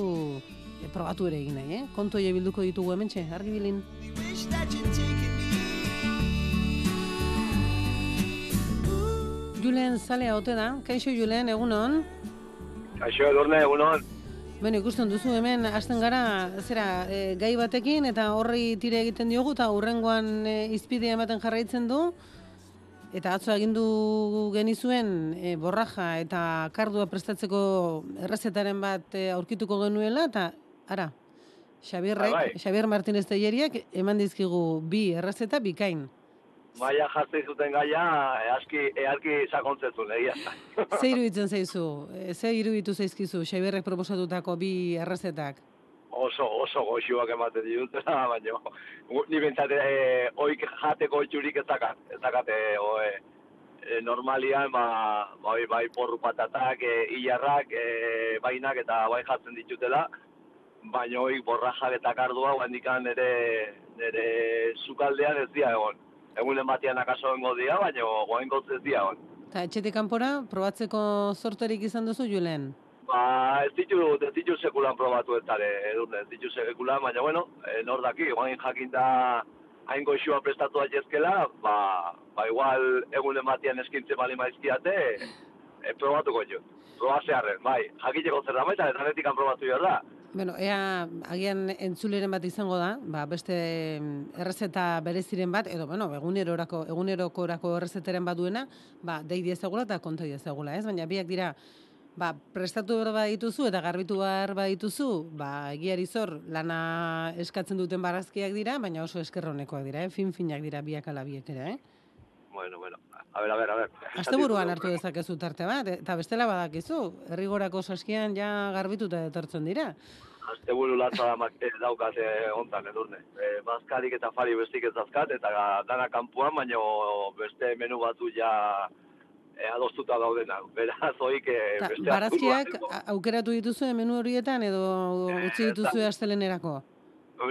e, probatu ere egin nahi, eh? Kontu bilduko ditugu hementxe, argi Julen zalea ote da, kaixo Julen, egunon? Kaixo edurne, egunon. Bueno, ikusten duzu hemen hasten gara zera e, gai batekin eta horri tire egiten diogu eta hurrengoan e, izpidea ematen jarraitzen du eta atzo agindu genizuen e, borraja eta kardua prestatzeko errezetaren bat e, aurkituko genuela eta ara Xabierrek, Bai. Xabier Martínez Telleriak eman dizkigu bi errezeta bikain. Maia jartzen zuten gaia, easki, earki sakontzezun, egia. Ze iruditzen zaizu? E, Ze iruditu zaizkizu Xabierrek proposatutako bi errezetak? Oso, oso goxuak ematen ditutela, baina ni bentsate e, oik jateko itxurik ez dakat, ez dakat, e, e, normalian, ba, bai, bai porru patatak, e, hilarrak, e, bainak eta bai jartzen ditutela, baina oik borrajak eta kardua, guandikan nire, nire sukaldean ez dia egon. Egunen batean akaso engo dia, baina goen ez dia egon. Eta etxetik kanpora probatzeko sorterik izan duzu Julen? Ba, ez ditu, ez ditu sekulan probatu ez dara, edurne, ez ditu sekulan, baina bueno, e, nor daki, guain jakin da hain goxua prestatu daitezkela, ba, ba igual egunen batean eskintzen bali maizkiate, e, probatuko jo. Probazearren, bai, jakiteko zer da eta netikan probatu behar da. Bueno, ea agian entzuleren bat izango da, ba, beste mm, errezeta bereziren bat, edo, bueno, egunerorako, egunerokorako errezetaren bat duena, ba, dei diezagula eta konta diezagula, ez? Baina biak dira Ba, prestatu behar badituzu eta garbitu behar badituzu, ba, egiari zor lana eskatzen duten barazkiak dira, baina oso eskerronekoak dira, eh? fin-finak dira biak ala biek ere, eh? Bueno, bueno, a ver, a ver, a ver. Asteburuan hartu dezakezu tarte bat, eta bestela badakizu, herrigorako saskian ja garbituta etortzen dira. Asteburu latza da mak- eh, daukat eh, ontan edurne. Eh, bazkarik eta fari bestik ez dazkat, eta dana kanpuan, baino beste menu batu ja eh, adostuta daudenak. Beraz, oik eh, Ta, beste barazkiak aukeratu dituzu menu horietan edo utzi dituzu astelenerako?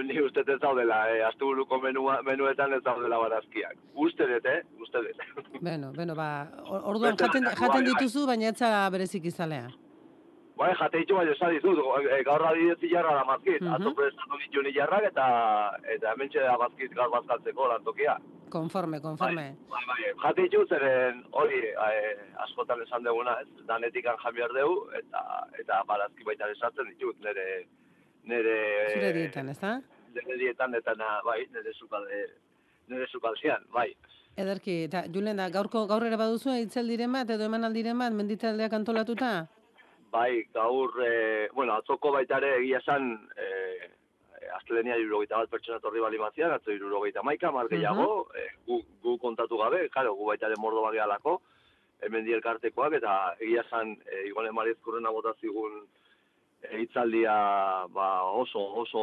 Ni uste ez daudela, eh, asteburuko menua, menuetan ez daudela barazkiak. Uste dut, eh? Uste dut. Beno, beno, ba, or- orduan jaten, jaten bai, bai. dituzu, baina etza berezik izalea. Bai, jate ditu bai esan dizut, e, gaur adidez jarra da mazkit, Mhm. atzo prestatu ditu ni jarrak eta eta hementxe da mazkit gaur bazkaltzeko lantokia. Konforme, konforme. Bai, bai, jate ditu zeren hori e, askotan esan deguna, ez, danetikan jan behar dugu, eta, eta barazki baita esatzen ditut, nire, nire, Zure dietan, ez da? nire dietan eta na, bai, nire sukalde, nire sukaldean, bai. Ederki, eta Julen, da, gaurko gaur ere baduzu itzeldiren bat edo emanaldiren bat menditaldeak antolatuta? Bai, gaur, e, bueno, atzoko baita ere egia esan, e, astelenia irurogeita bat pertsona torri bali mazian, atzo irurogeita maika, mar gehiago, e, gu, gu kontatu gabe, karo, gu baita ere mordo bagealako, hemen di elkartekoak, eta egia esan, e, igone marizkurrena bota zigun e, hitzaldia ba, oso, oso,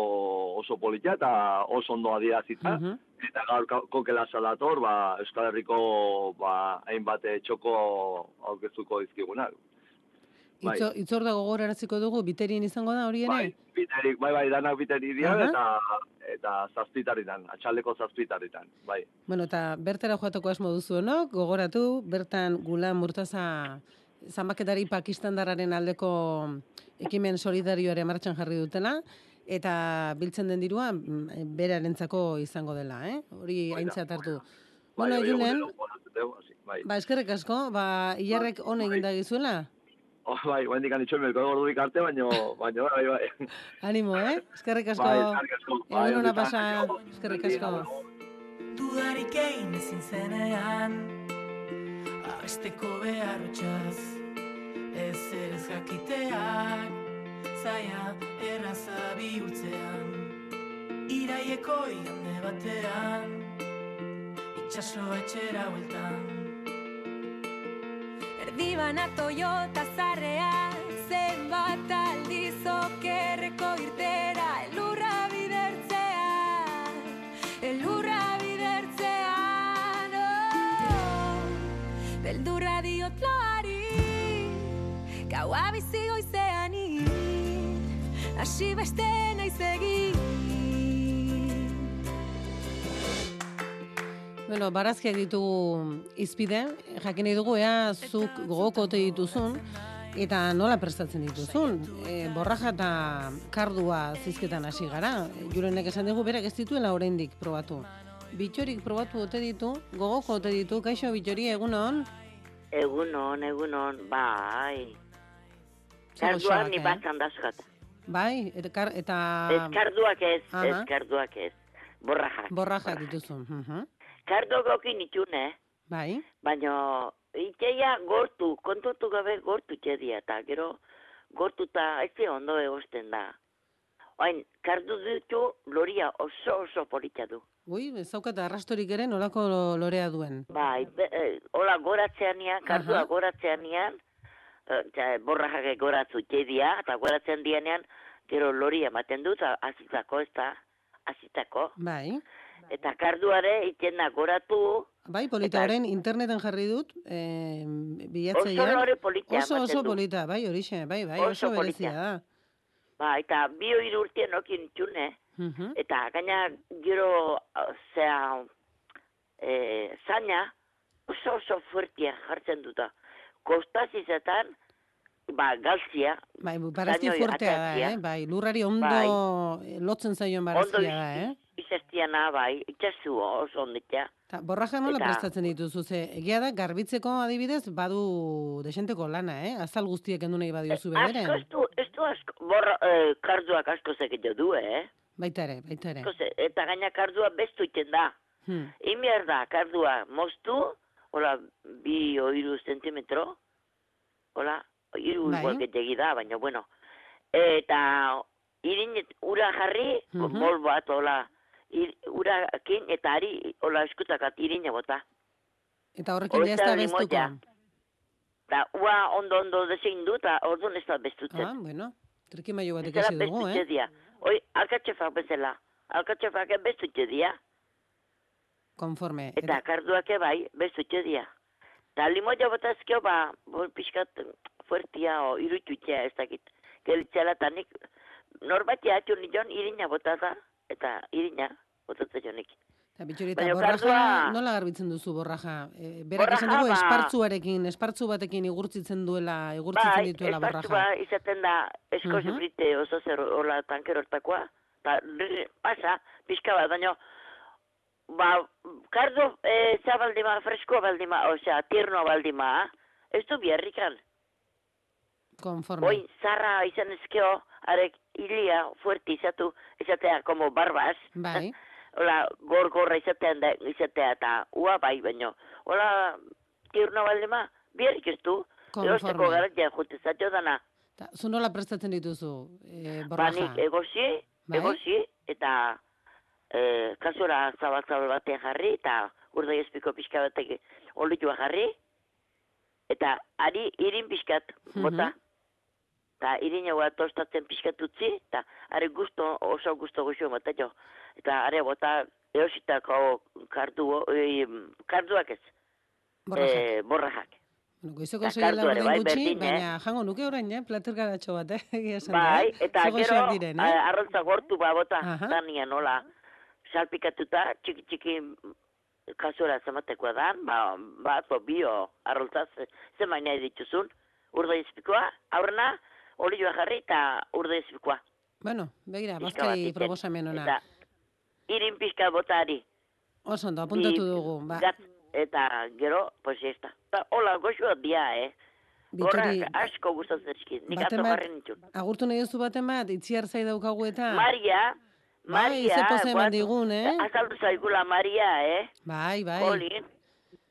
oso politia eta oso ondo adirazita. Eta gaur kokela salator, ba, Euskal Herriko ba, hainbat eh, txoko aurkeztuko dizkigunak. Bai. Itzo, itzor da gogoraraziko dugu, biterien izango da hori ere? Bai, biterik, bai, bai, danak biteri dira, Aha. eta, eta zazpitaritan, atxaldeko zazpitaritan, bai. Bueno, eta bertera joateko asmo duzu, no? Gogoratu, bertan Gulan Murtaza zanbaketari pakistandararen aldeko ekimen solidarioare martxan jarri dutela, eta biltzen den dirua mm, berarentzako izango dela, eh? Hori aintzat hartu. Bueno, bai, Julen, bai, bai, bai. ba, eskerrek asko, ba, hilarrek on egin da gizuela. Oh, bai, guendik anitxo melko gordurik arte, baino, baino, bai, bai. Animo, eh? Eskerrik asko. Bai, eskerrik asko. Bai, Egun pasa, eskerrik asko. Dudarik egin ezin zenean Abesteko behar utxaz Ez ere ez jakiteak Zaila erraza bihurtzean Iraieko igande batean Itxaso etxera hueltan Erdibana Toyota zarrea Zenbat aldiz okerreko irtera Elurra bidertzea Elurra bidertzean oh, Beldurra diot loari Gaua bizi goizeani Hasi beste naiz egin Bueno, barazkiak ditugu izpide, jakin nahi dugu ea zuk gogokote dituzun, eta nola prestatzen dituzun. E, borraja eta kardua zizketan hasi gara. Jurenek esan dugu berak ez dituela oraindik probatu. Bitxorik probatu ote ditu, gogoko ote ditu, kaixo bitxori egunon, Egunon, egunon, bai. Goxoak, ni eh? batzan dazkat. bai, eta, eta Ez karduak ez, ez karduak ez. Borrajak. borrajak dituzun. mhm. Kardo gokin itxune, Bai, baina itxeia gortu, kontutu gabe gortu itxedia, eta gero gortuta ez ondo egosten da. Oain, kardu ditu loria oso oso politxa du. ui, ez daukat arrastorik ere nolako lo- lorea duen. Bai, be, eh, hola goratzean nian, kardua Aha. goratzean nian, eh, ja, borrajak goratzu itxedia, eta goratzen dianean, gero lori ematen dut, azitako ez da, azitako. Bai, Eta karduare itxena goratu, bai, polita Eta- orain interneten jarri dut, eh, bilatzailean. Oso lore polita Oso, oso polita, bai, horixe, bai, bai, Oso oso, berezia da. ba, eta bio hiru urtien okin itxune, Mhm. eta gaina gero, zea, e, zaina, oso oso fuertia jartzen duta. Kostazizetan, ba, galtzia, Bai, barazki fuertea da, eh? Bai, lurrari ondo Bai. lotzen zaion barazkia da, eh? Izaztiana, bai, itxasu oso onditea. Ta, borraja nola Eta- prestatzen dituzu, ze egia da, garbitzeko adibidez, badu desenteko lana, eh? Azal guztiek endu nahi badiozu bederen. Asko, ez du, asko, borra, eh, karduak asko zekete du, eh? Baita ere, baita ere. Eta gaina kardua bestu iten da. Hmm. Imier da, kardua moztu, hola, bi o hiru zentimetro, hola, hiru Bai. igual getegi da, baina bueno. Eta irin ura jarri, Mhm. bol bat, hola, ir, urakin, eta ari, hola eskutakat irina bota. Eta horrekin ez da bestuko. Da, ua ondo ondo dezein du, eta orduan ez da bestutzen. Ah, bueno. Trikimailu bat Ez dela ikasi dugu, eh? dia. Oi, alkatxefak bezala. Alkatxefak bestutxe dia. Konforme. Eta karduak bai, bestutxe dia. Eta limoia bota ezkeo, ba, pixkat fuertia o irutxutxea ez dakit. Gelitzela eta nik, norbait jatxu nion irina bota da, eta irina botatzen jonik. Eta bitxori, eta borraja, kardua- nola garbitzen duzu borraja? E, berak Borraja, esan dugu ba- espartzuarekin, espartzu batekin igurtzitzen duela, igurtzitzen Bai, dituela borraja. ba, izaten da eskoz Mhm. frite oso zer hola tanker hortakoa. Ta, rrr, pasa, pixka bat, baina, ba, kardo e, za baldima, freskoa baldima, osea, tiernoa baldima, ez du biarrikan. Konforme. Oin, zarra izan ezkeo, arek hilia fuerte izatu, izatea, como barbas. Bai. Hola, gor-gorra izatean da, izatea, eta ua bai, baino. Hola, tiernoa baldima, biarrik ez du. Erosteko garatia jute dana. Ta, zu nola prestatzen dituzu e, Ba, borraja? nik egosi, Bai? egosi, eta e, kasura zabal-zabal batean jarri, eta urdai ezpiko pixka batek olitua jarri, eta ari irin pixkat bota, Mhm. Eta irin hau tostatzen pixkat utzi, eta are gusto, oso gusto goxo jo. Eta are bota eositako kardu, e, karduak ez, Borrajak. e, borrajak. Bueno, goizeko ere, laurden bai, gutxi, berdin, eh? baina jango nuke orain, eh? Plater garatxo bat, eh? Esan da, Bai, eh? eta gero diren, eh? a- arrotza gortu ba bota, Aha. danian nola salpikatuta, txiki txiki kasura zamatekoa dan, ba, bat, bio, arrotza, ze, ze maina dituzun, urde izpikoa, aurrena, olioa jarri eta urde izpikoa. Bueno, begira, bazkari proposamen ona. Eta irin pixka botari. Oso ondo, apuntatu dugu. Ba, Gat, eta gero, pues ya está. Eta, hola, goxoa dia, eh? Bitxori, asko gustatzen dizkit. Nik atzo jarri nitxun. agurtu nahi duzu baten bat, itziar zai daukagu eta... Maria, Bai, Maria, ze poza eman digun, eh? Azaldu zaigula Maria, eh? Bai, bai. Colin,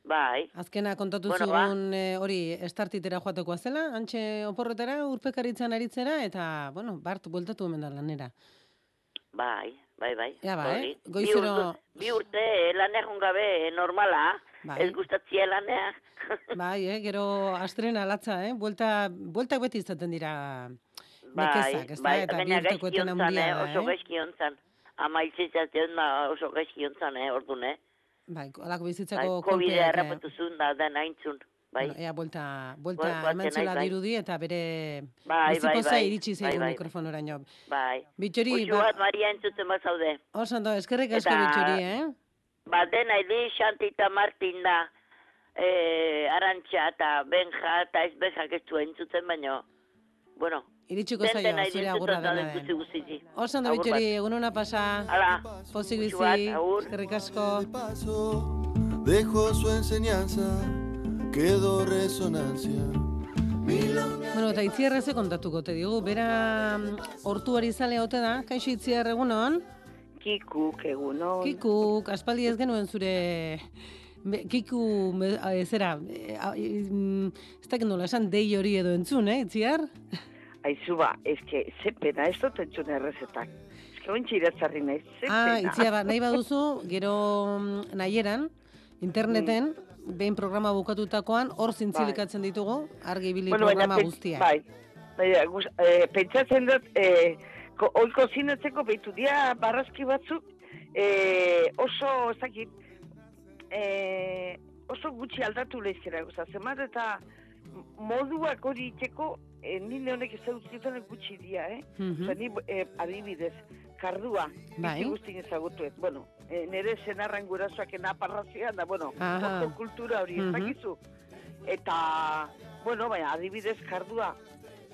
bai. Azkena kontatu Bueno, ba. zugun eh, hori estartitera joatekoa zela, antxe oporretara, urpekaritzan aritzera, eta, bueno, bart, bueltatu hemen da lanera. Bai, bai, bai. Ja, ba, eh? Goizero- Bi urte, bi urte gabe eh, normala, Bai. ez gustatzia lanea. Bai, eh, gero astrena latza, eh? Buelta, bueltak beti izaten dira bai, nekezak, ez da? bai, Eta bi urteko eten handia eh? da, oso eh? gaizki ontzan. Ama da oso gaizki ontzan, eh? Orduan, eh? Bai, alako Bai, bizitzako COVID-a kolpeak, eh, errapatu zuen da, da naintzun. Bai, Bueno, ea, buelta, buelta Buel- buelten eman zela naiz, bai. dirudi eta bere Bai, bai, bai. iritsi Bai, zaigu bai. mikrofonoraino. bai. Bitxori, Uxu ba, bat Maria entzuten bazaude. oso ondo, eskerrik asko Eta- bitxori, eh? Ba, dena, Eli, Xanti eta Martin da, eh, Arantxa eta Benja eta ez Benjak ez du entzuten, baino, bueno, Iritsiko zaio, zure agurra da dena den. Oso ondo bitxori, egun hona pasa. Hala, Pozik bizi, eskerrik asko. Dejó su enseñanza, quedó resonancia. Bueno, eta itziarra ze kontatuko te digu, bera mm, hortuari zale ote da, kaixo itziar egunon? Kikuk egunon. Kikuk, aspaldi ez genuen zure... Be, kiku, a, zera, e, e, mm, ez dakit nola esan dei hori edo entzun, eh, itziar? Aizu ba, eske, ze pena, ez dut entzun errezetak. Eske, ointxe iratzarri naiz, ze Ah, pena. itzia, ba, nahi baduzu, gero mm, nahieran, interneten, behin programa bukatutakoan, hor zintzilikatzen ditugu, argi ibili programa pen- guztiak. Bai, baina, guz, eh, pentsatzen dut, eh, ko, oiko zinatzeko behitu dia barrazki batzuk, eh, oso, ez dakit, eh, oso gutxi aldatu lehizkera, goza, zemat eta moduak hori iteko, eh, nire honek ez dut gutxi dia, eh? Mhm. Osa, ni, eh, adibidez, kardua, Bai. bizi guztin ezagutuet. Bueno, eh, nire senarren gurasoak enaparrazioan da, bueno, oso kultura hori, Mhm. dakizu. Eta, bueno, baina, adibidez, kardua,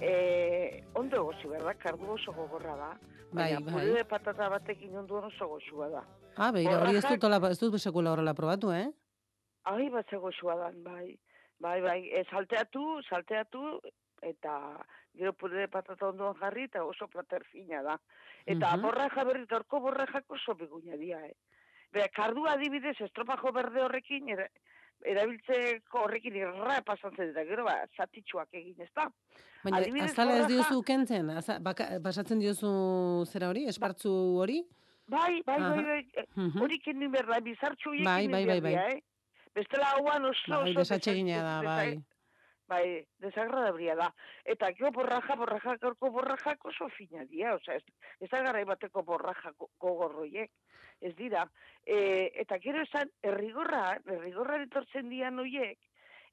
eh, ondo egozu, berda, kardu oso gogorra da. Bai, Baina, bai. puré de patata batekin onduan oso goxua da. Ah, beira, hori ez dut, hola- ez dut sekula horrela probatu, eh? Ai, bat ze goxua dan, bai. Bai, bai, e, salteatu, salteatu, eta gero puré de patata ondoan jarri, eta oso plater fina da. Eta Mhm. borraja berri, orko borrajak oso biguina dira, eh? Bera, kardua adibidez, estropajo berde horrekin, ere, erabiltzeko horrekin irra pasatzen eta gero, ba, zatitxuak egin, ez da? Baina, Adibidez, azala ez diozu kentzen, aza, baka, pasatzen diozu zera hori, espartzu hori? Bai, bai, bai, bai, eh, Mhm. hori kendu berda, bizartxu horiek Bai, bai, bai, behar bai. dira, eh? Bestela hauan oso, Bai, oso desatsegina da, desa- bai. bai, desagradabria da. Eta gero borraja, borraja, gaurko borrajak oso fina dira, osea, ez, ez da garai bateko borraja go- gogorroiek, ez dira. E, eta gero esan, errigorra, errigorra etortzen dian hoiek,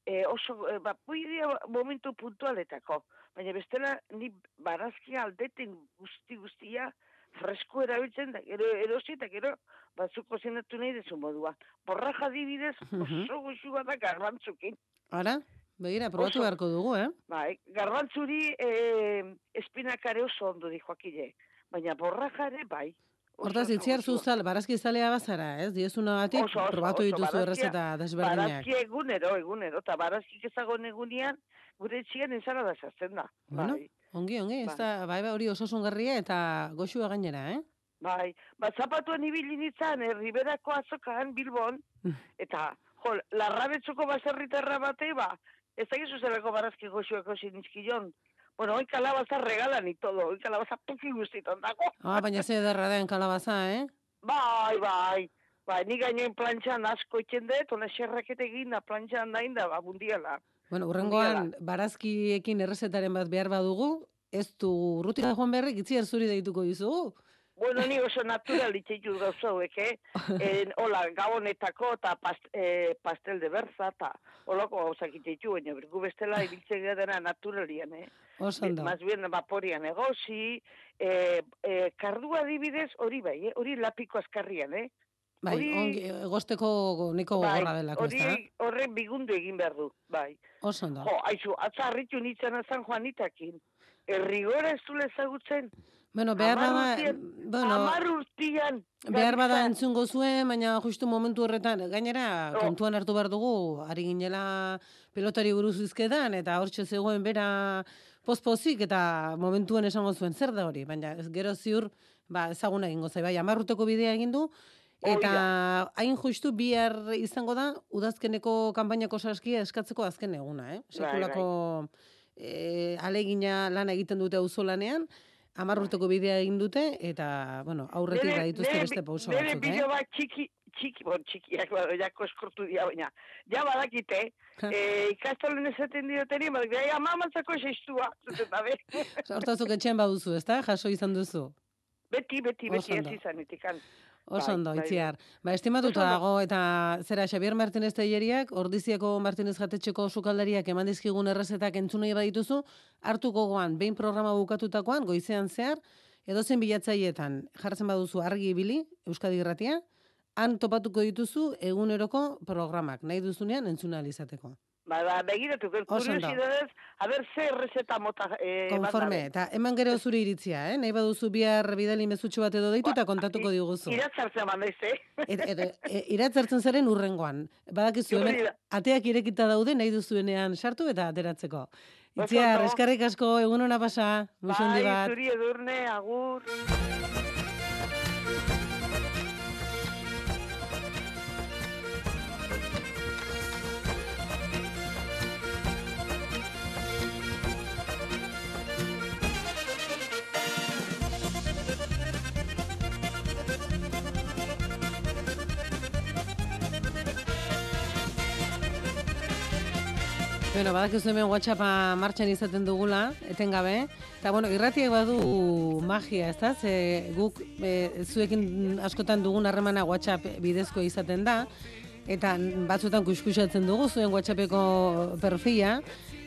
e, oso, e, ba, dira momentu puntualetako. Baina bestela, ni barazkia aldeten guzti guztia, fresko erabiltzen da, gero erosi eta gero batzuk kozinatu nahi dezu modua. Borraja dibidez Mhm. oso goxua da garrantzukin. Ara, begira, probatu Oso. beharko dugu, eh? Bai, garrantzuri eh, espinakare oso ondo di joakile. Baina borraja ere bai. Oso Hortaz, oso itziar zuzal, barazki zalea bazara, ez? Diezunagatik, Oso, oso, probatu oso, dituzu errezeta desberdinak. Barazki egunero, egunero, eta barazkik ezagon egunean, gure etxian enzara da sartzen da. Bueno, Bai, ongi, ongi, ez Bai. da, bai, bai, hori osasungarria eta goxua gainera, eh? bai. Bat zapatuan ibili nintzen, eh, Riberako azokan, Bilbon, Mm. eta, jo, larrabetzuko baserritarra bate, ba, ez da gizu zelako barazki goxueko sinizkion. Bueno, hoy calabaza regalan y todo, hoy calabaza puki guztitan dago. Ah, baina ze derra den kalabaza, eh? Bai, bai. Bai, ni gainoen plantxan asko itxen dut, ona xerraket egin da plantxan da, ba, bundiala. Bueno, urrengoan, barazkiekin errezetaren bat behar badugu, ez du urrutika joan beharrik, itziar zuri deituko dizugu. Bueno, ni oso natural itxeitu gauza hauek, eh? En, hola, gabonetako eta past, eh, pastel de berza eta holako gauzak itxeitu, baina bergu bestela ibiltzen gara naturalian, eh? Oso ondo. Más bien vaporian egosi, eh, eh, kardua adibidez hori bai, eh? hori lapiko azkarrian, eh? Bai, hori- ongi, egosteko niko gogorra delako, hori horren bigundu egin behar du, bai. Oso ondo. Jo, aizu, atza harritu nintzen azan Juanitakin. Errigora ez du ezagutzen. Bueno, behar bada, bueno, hamar urtian. behar bada entzungo zuen, baina justu momentu horretan, gainera, Oh. kontuan hartu behar dugu, ari ginela pelotari buruz izketan, eta hortxe zegoen bera pospozik, eta momentuen esango zuen zer da hori, baina ez gero ziur, ba, ezaguna egingo zai, bai, amarruteko bidea egin du, eta hain justu bihar izango da, udazkeneko kanpainako saskia eskatzeko azken eguna, eh? Bai, Sekulako eh, alegina lana egiten dute auzolanean, hamar urteko bidea egin dute, eta, bueno, aurretik Nere- badituzte nere beste pauso nere batzuk, eh? bideo bat txiki, txiki, bon, txikiak, bado, jako eskortu dira, baina, ja badakite, eh, ikastolen esaten dioteri, badak, ja, mamantzako esestua, zuten dabe. Hortazuk etxean baduzu, ezta? Jaso izan duzu. beti, beti, beti, ez ondo. Itikan. Oso Bai, ondo, bai, bai. itziar. Ba, estimatuta dago, eta zera, Xavier Martínez Telleriak, ordiziako Martínez Jatetxeko sukaldariak eman dizkigun errezetak entzunei badituzu, hartu gogoan, behin programa bukatutakoan, goizean zehar, edozen bilatzaileetan jartzen baduzu argi ibili, Euskadi Irratia, han topatuko dituzu eguneroko programak, nahi duzunean entzuna alizateko. Ba, ba, begiratu, kuriosidadez, a ber, ze receta mota eh, Konforme, eta eman gero zure iritzia, eh? Nahi baduzu bihar bidali mezutxo bat edo deitu eta kontatuko diguzu. Iratzartzen bandaiz, eh? Eta, eta, e, iratzertzen zaren urrengoan. Badakizu hemen ateak irekita daude nahi duzuenean sartu eta ateratzeko. Itziar, eskarrik asko egun hona pasa, musundi Bai, bat. zuri edurne, agur. Bueno, badakizu hemen WhatsAppa martxan izaten dugula, etengabe. Eta, bueno, irratiak badu magia, ez da? Ze guk e, zuekin askotan dugun harremana WhatsApp bidezko izaten da. Eta batzutan kuskusatzen dugu zuen WhatsAppeko perfila.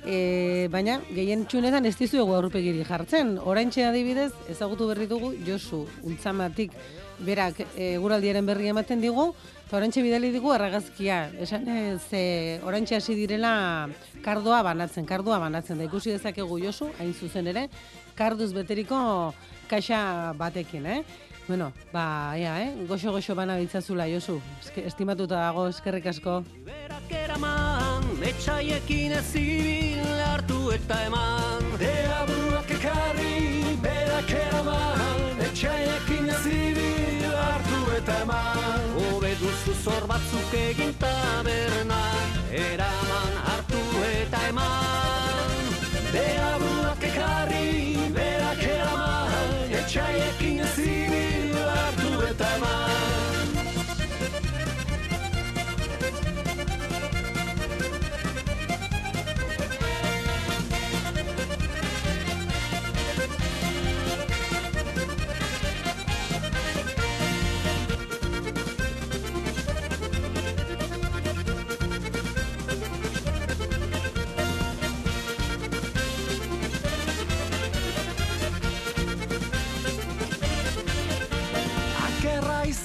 E, baina, gehien txunetan ez dizuegu aurpegiri jartzen. Oraintxe adibidez, ezagutu berri dugu Josu Ultzamatik berak e, guraldiaren berri ematen digu, eta orantxe bidali digu arragazkia. Esan ez, e, orantxe hasi direla kardoa banatzen, kardoa banatzen, da ikusi dezakegu Josu, hain zuzen ere, karduz beteriko kaxa batekin, eh? Bueno, ba, ea, eh? Goxo-goxo bana bitzazula, Josu. Eske, estimatuta dago, eskerrik asko. eraman, etxaiekin ez zibil hartu eta eman. Deabruak ekarri, berak eraman, etxaiekin ez zibil hartu eta eman. Hobe duzu zor batzuk egin taberna Eraman hartu eta eman. Deabruak ekarri, berak eraman Etxaiekin zibil hartu eta eman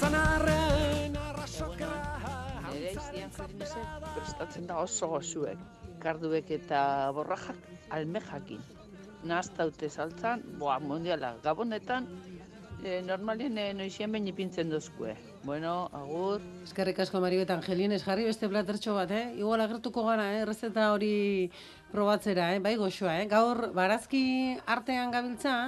izan arren Nire izian jerinese prestatzen da oso gozuek. Karduek eta borrajak almejakin. Nahaztaute saltzan, boa, mundiala, gabonetan, e, normalien e, noizien behin ipintzen dozkue. Bueno, agur. Eskerrik asko Maribet Angelines jarri beste platertxo bat, eh? Igual agertuko gara, eh? Errezeta hori probatzera, eh? Bai goxoa, eh? Gaur barazki artean gabiltza,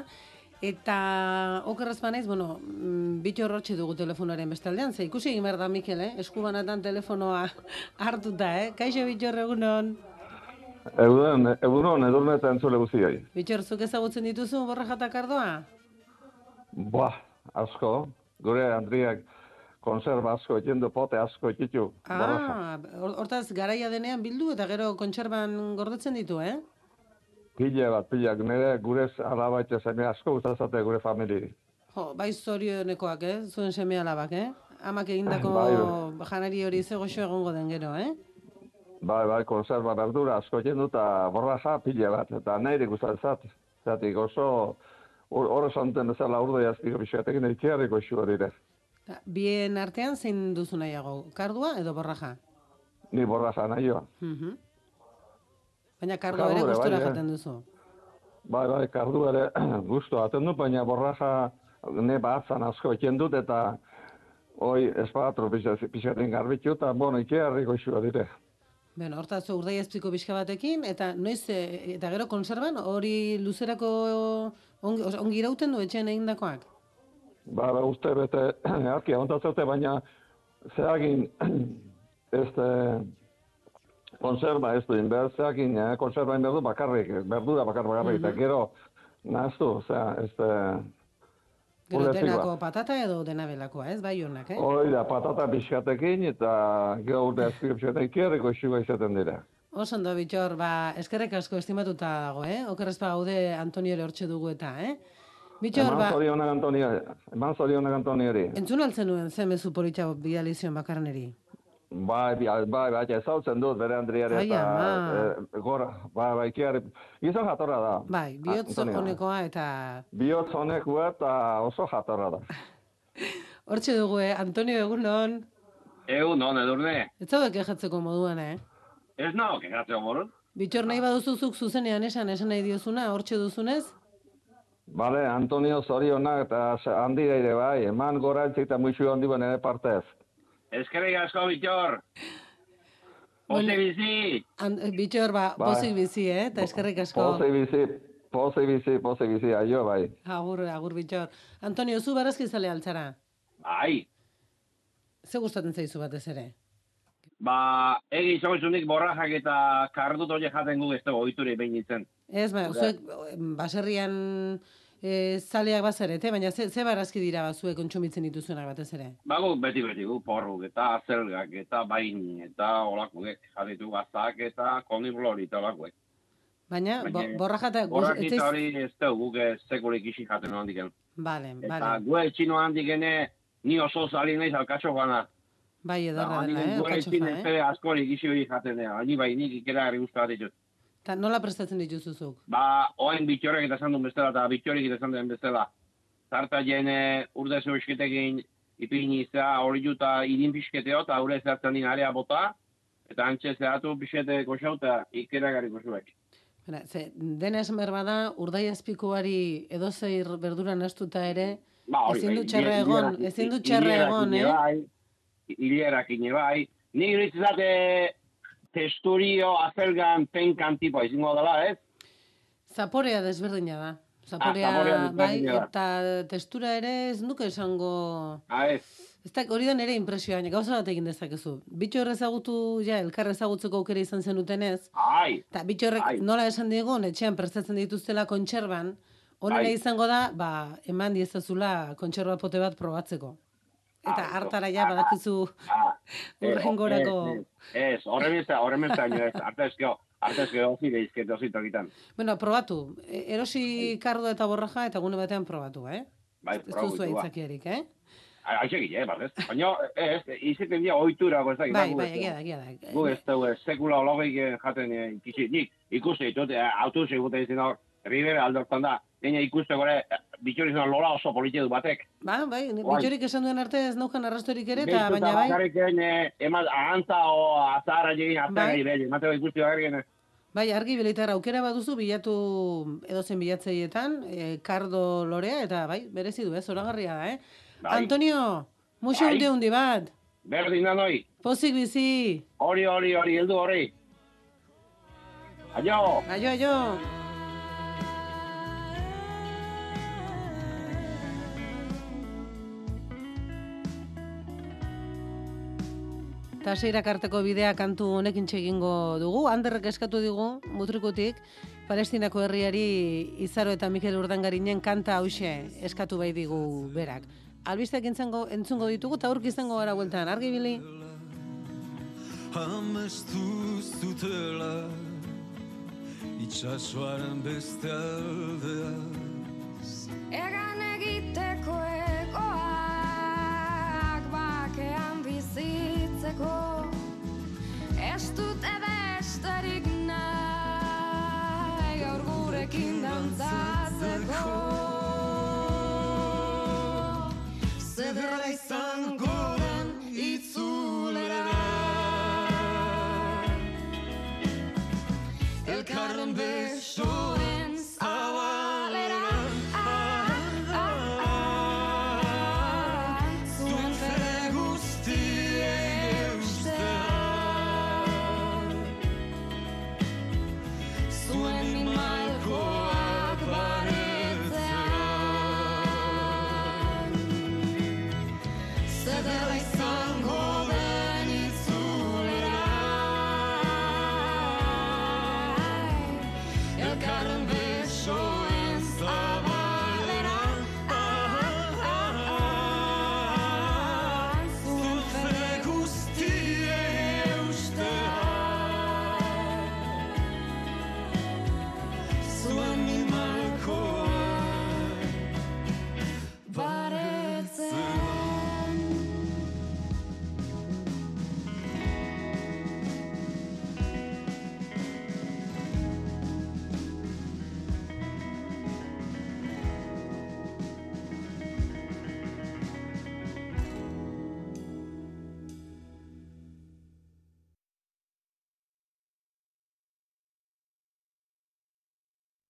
eta okerrez banaiz, bueno, mm, hortxe dugu telefonoaren bestaldean, ze ikusi egin behar da Mikel, eh? Eskubanatan telefonoa hartuta, eh? Kaixo bitxor egunon. Egunon, egunon, edurne eta entzule guztioi. Bitxor, zuk ezagutzen dituzu borrajatak ardoa? Buah, asko, gure Andriak konserva asko etendu pote asko etitu. Ah, hor- hortaz garaia denean bildu eta gero kontserban gordetzen ditu, eh? Pile bat, pilak, nire gure alaba eta seme asko gustazate gure familiri. Jo, bai zorionekoak, eh? Zuen seme alabak, eh? Amak egindako Bai. janari hori ze goxo egongo den gero, eh? Bai, bai, konserva berdura asko etendu eta borraja pile bat, eta nire gustazat. Zatik oso, hor hor esanten bezala urde jaztiko pixatekin eitxearriko xua dire. Ta, Bien artean zein duzu nahiago, kardua edo borraja? Ni borraja nahi joa. Mhm. Baina Kardua ere gustura bai, eh. jaten duzu. Bai, bai, kardu ere gustu aten du, baina borraja ne batzan asko eken dut eta hoi espatro pixaten garbitu eta bueno, ikearriko xua dire. Bueno, hortaz urdai ezpiko pixka batekin, eta noiz, e, eta gero konserban, hori luzerako ongi, ongi irauten du etxean egindakoak? Ba, ba, uste bete, arki agontatzete, baina zeagin, este, konserva ez du inber, zeagin, eh, konserva inber du bakarrik, berdura bakar bakarrik, eta Mhm. gero, nahaztu, osea, este, Gero ulertik ba. denako patata edo dena belakoa, ez? Bai honak, eh? Hoi da, patata pixkatekin eta gero urte azkio pixkatekin ikerriko xua izaten dira. Oso ondo, bitxor, ba, eskerrek asko estimatuta dago, eh? Okerrezpa gaude Antonio hortxe dugu eta, eh? Bitxor, Eman ba, zorionak Antonio, eman zorionak Antoniori. entzun altzen nuen ze mezu politxa bidalizion bakarneri. Bai, bai, bai, bai, ezautzen dut bere Andriare eta ama. eh, gora, bai, bai, kiari, gizon jatorra da. Bai, bihotz honekoa eta Bihotz honekua eta oso jatorra da. hortxe dugu, eh? Antonio egunon, Egun, non, edurne. ez zaude kejatzeko moduan, eh? Ez nago, kegatzeo morun. Bitxor nahi baduzuzuk zuzenean esan, esan nahi diozuna, hortxe duzunez? Bale, Antonio zorionak eta handi ere bai, eman gora eta muixu handi ben ere partez. Eskerrik asko. Bueno. Ose bizi. An, bitxor, ba, Bai. pozik bizi, eh? Eta eskerrik asko. Poze bizi, poze bizi, poze bizi, aio bai. Agur, agur bitxor. Antonio, zu barazki zale altzara. Bai. Ze gustatzen zaizu batez ere? Ba, egi izoizunik borrajak eta kardut hori jaten gu ez dugu oituri behin nintzen. Ez, ba, zuek baserrian e, zaleak bazarete, baina ze, ze barazki dira ba, zuek kontsumitzen dituzuenak batez ere? Bago beti beti gu porruk eta azelgak eta baini eta olakuek jaditu gaztak eta koniblori eta olakuek. Baina, Baina, borraja eta... ez eta zaiz- hori ez dugu guk sekulik isi jaten handiken. Bale, Eta bale. gu etxino handikene ni oso zali naiz alkatxo gana. Bai, edarra dela, eh? Gu Okatxo etxin fa, ez eh? askorik isi hori jaten dira. Ani bai nik ikera gari guztu ditut. Ta nola prestatzen dituzuzuk? Ba, oain bitxorek eta esan duen bestela eta bitxorek eta esan duen bestela. Zarta jene urde zeusketekin ipini zea hori juta idin pixketeo eta aurre zertzen din area bota. Eta antxe zehatu pixete goxau eta ikera gari goxuek. Bera, ze, dena esan behar bada, urdai azpikoari edozeir berdura nastuta ere, Ba, hori, ezin du bai, hilerak- egon, ezin du hilerak egon, eh? Bai, hilerak ine bai. Nik zate testurio azelgan penkan tipo izango dela, ez? Zaporea desberdina da. Zaporea, zaporea bai, desberdina da. eta testura ere ez nuke esango Ah, ez. Ez da, hori da nire impresioa, gauza bat egin dezakezu. Bitxor ezagutu, ja, elkar ezagutzeko aukera izan zenutenez. Ai, Eta bitxorrek nola esan digun, etxean prestatzen dituztela kontserban, honera Bai. izango da, ba, eman diezazula kontserba pote bat probatzeko. Eta hartara ja, badakizu Eh, urrengorako... Ez, ez, horren ez da, horren ez da, ez, artezkeo, artezkeo zi deizket ozitokitan. Bueno, probatu. E- Erosi kardo eta borraja eta gune batean probatu, eh? Bai, Ez probatu, duzu ba. aitzakiarik, eh? Aixek eh, bat ez? Baina, ez, izaten dira oiturako ez da. Bai, bai, egia da, egia da. Gu ez ez, sekula ologeik eh, jaten eh, ikisi, nik ikuste ditut, eh, autobus egute izan hor, Ribera aldortan da, gaina ikuste gore, bitxori izan lola oso politia du batek. Ba, bai, bitxorik esan duen arte ez naukan arrastorik ere, eta baina bai. bakarrik eh, eman, ahantza o azahara egin, azahara Bai. egin, emateko ikusti bakarrik, eh, Bai, argi bilitar aukera baduzu bilatu edozen bilatzeietan, e, kardo lorea, eta bai, berezi du, ez, zoragarria da, eh? Bai. Antonio, muxo Bai. hundi hundi bat, berdin da noi, pozik bizi, hori, hori, hori, heldu hori. Aio! aio, aio. Eta seirak arteko bidea kantu honekin txegingo dugu. Anderrek eskatu digu, mutrikutik, Palestinako herriari Izaro eta Mikel Urdangarinen kanta hause eskatu bai digu berak. Albisteak entzango, entzungo ditugu eta aurki izango gara bueltan. Argi bili? Amestu zutela Itxasoaren beste aldea Egan egiteko egoak bakean bizitzeko Ez dute besterik nahi gaur gurekin dantzatzeko. Zederra izango den itzulera. Elkarren besoen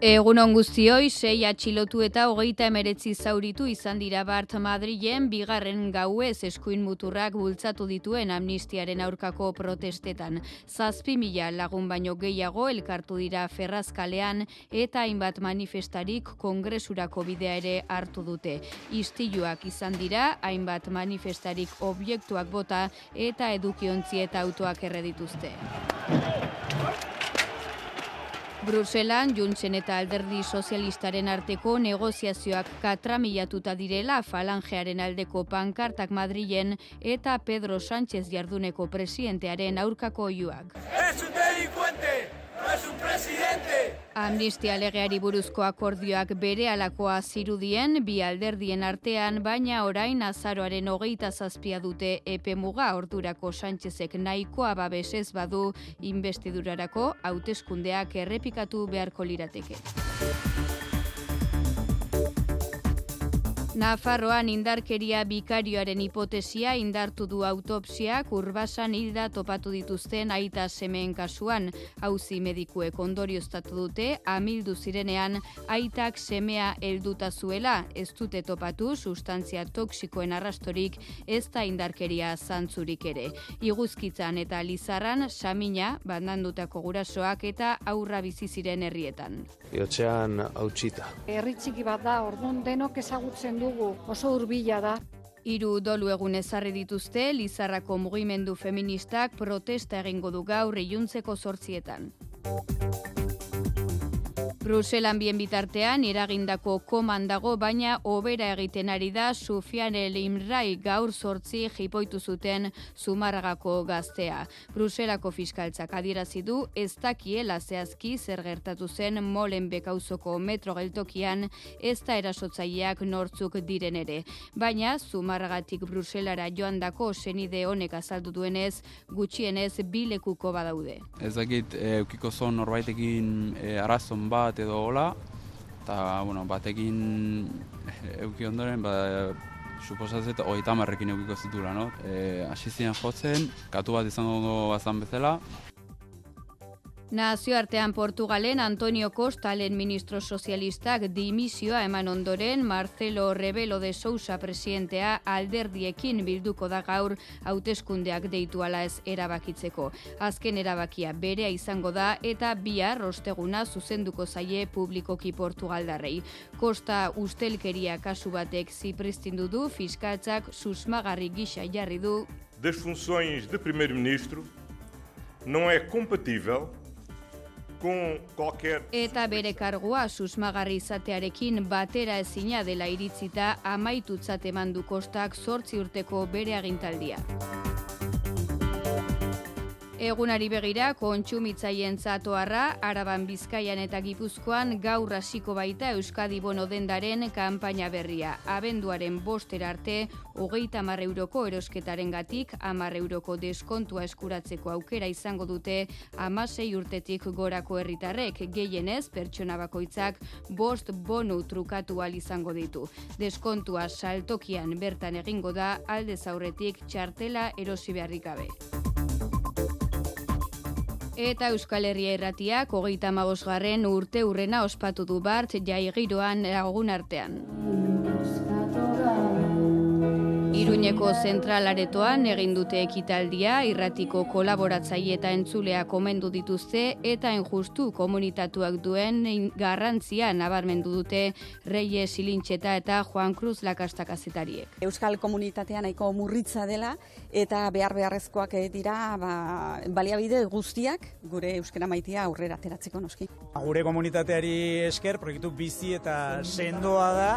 Egunon guztioi, sei atxilotu eta hogeita emeretzi zauritu izan dira Bart Madrilen bigarren gauez eskuin muturrak bultzatu dituen amnistiaren aurkako protestetan. Zazpi mila lagun baino gehiago elkartu dira ferrazkalean eta hainbat manifestarik kongresurako bidea ere hartu dute. Istiluak izan dira, hainbat manifestarik objektuak bota eta edukiontzi eta autoak erredituzte. Bruselan, Juntzen eta Alderdi Sozialistaren arteko negoziazioak katramilatuta direla falangearen aldeko pankartak Madrilen eta Pedro Sánchez jarduneko presidentearen aurkako oiuak. Es un delincuente, no es un presidente. Amnistia legeari buruzko akordioak bere alakoa zirudien, bi alderdien artean, baina orain azaroaren hogeita zazpia dute epe muga ordurako Sánchezek nahikoa babesez badu investidurarako hauteskundeak errepikatu beharko lirateke. Nafarroan indarkeria bikarioaren hipotesia indartu du autopsiak urbasan hilda topatu dituzten aita semeen kasuan. Hauzi medikuek ondorioztatu dute, amildu zirenean aitak semea helduta zuela, ez dute topatu sustantzia toksikoen arrastorik ez da indarkeria zantzurik ere. Iguzkitzan eta lizarran, samina, bandandutako gurasoak eta aurra bizi ziren herrietan. Iotxean hautsita. Herri txiki bat da, orduan denok ezagutzen dugu, oso hurbila da. Hiru dolu egun ezarri dituzte, Lizarrako mugimendu feministak protesta egingo du gaur iluntzeko sortzietan. Bruselan bien bitartean iragindako koman dago, baina obera egiten ari da Sufian El Imrai gaur sortzi jipoitu zuten Zumarragako gaztea. Bruselako fiskaltzak adierazi du ez dakiela zehazki zer gertatu zen molen bekauzoko metro geltokian ez da erasotzaileak nortzuk diren ere. Baina Zumarragatik Bruselara joandako senide honek azaldu duenez gutxienez bilekuko badaude. Ez dakit eukiko zon norbaitekin e, arazon bat edo hola, eta, bueno, batekin euki ondoren, ba, suposatzet, hogeita marrekin eukiko zitula, no? E, Asi ziren jotzen, katu bat izango bazan bezala, Nazioartean Portugalen Antonio Costa lehen ministro sozialistak dimisioa eman ondoren Marcelo Rebelo de Sousa presidentea alderdiekin bilduko da gaur hauteskundeak deitu ala ez erabakitzeko. Azken erabakia berea izango da eta bihar rosteguna zuzenduko zaie publikoki Portugaldarrei. Costa ustelkeria kasu batek zipristindu du fiskaltzak susmagarri gisa jarri du das de primeiro-ministro não é compatível Eta bere kargua susmagarri izatearekin batera ezina dela iritzita amaitutzat eman du kostak zortzi urteko bere agintaldia. Egunari begira, kontsumitzaien zatoarra, Araban Bizkaian eta Gipuzkoan gaur hasiko baita Euskadi Bono dendaren kanpaina berria. Abenduaren bostera arte, hogeita marre euroko erosketaren gatik, amarre euroko deskontua eskuratzeko aukera izango dute amasei urtetik gorako herritarrek gehienez pertsona bakoitzak bost bonu trukatu izango ditu. Deskontua saltokian bertan egingo da alde zaurretik txartela erosi beharrik gabe. Eta Euskal Herria irratiak hogeita magosgarren urte urrena ospatu du bart jaigiroan lagun artean. Iruñeko zentralaretoan egin dute ekitaldia, irratiko kolaboratzaile eta entzulea komendu dituzte eta injustu komunitatuak duen garrantzia nabarmendu dute Reie Silintxeta eta Juan Cruz Lakasta kazetariek. Euskal komunitatea nahiko murritza dela eta behar beharrezkoak dira ba, baliabide guztiak gure euskara maitia aurrera ateratzeko noski. Gure komunitateari esker proiektu bizi eta sendoa da.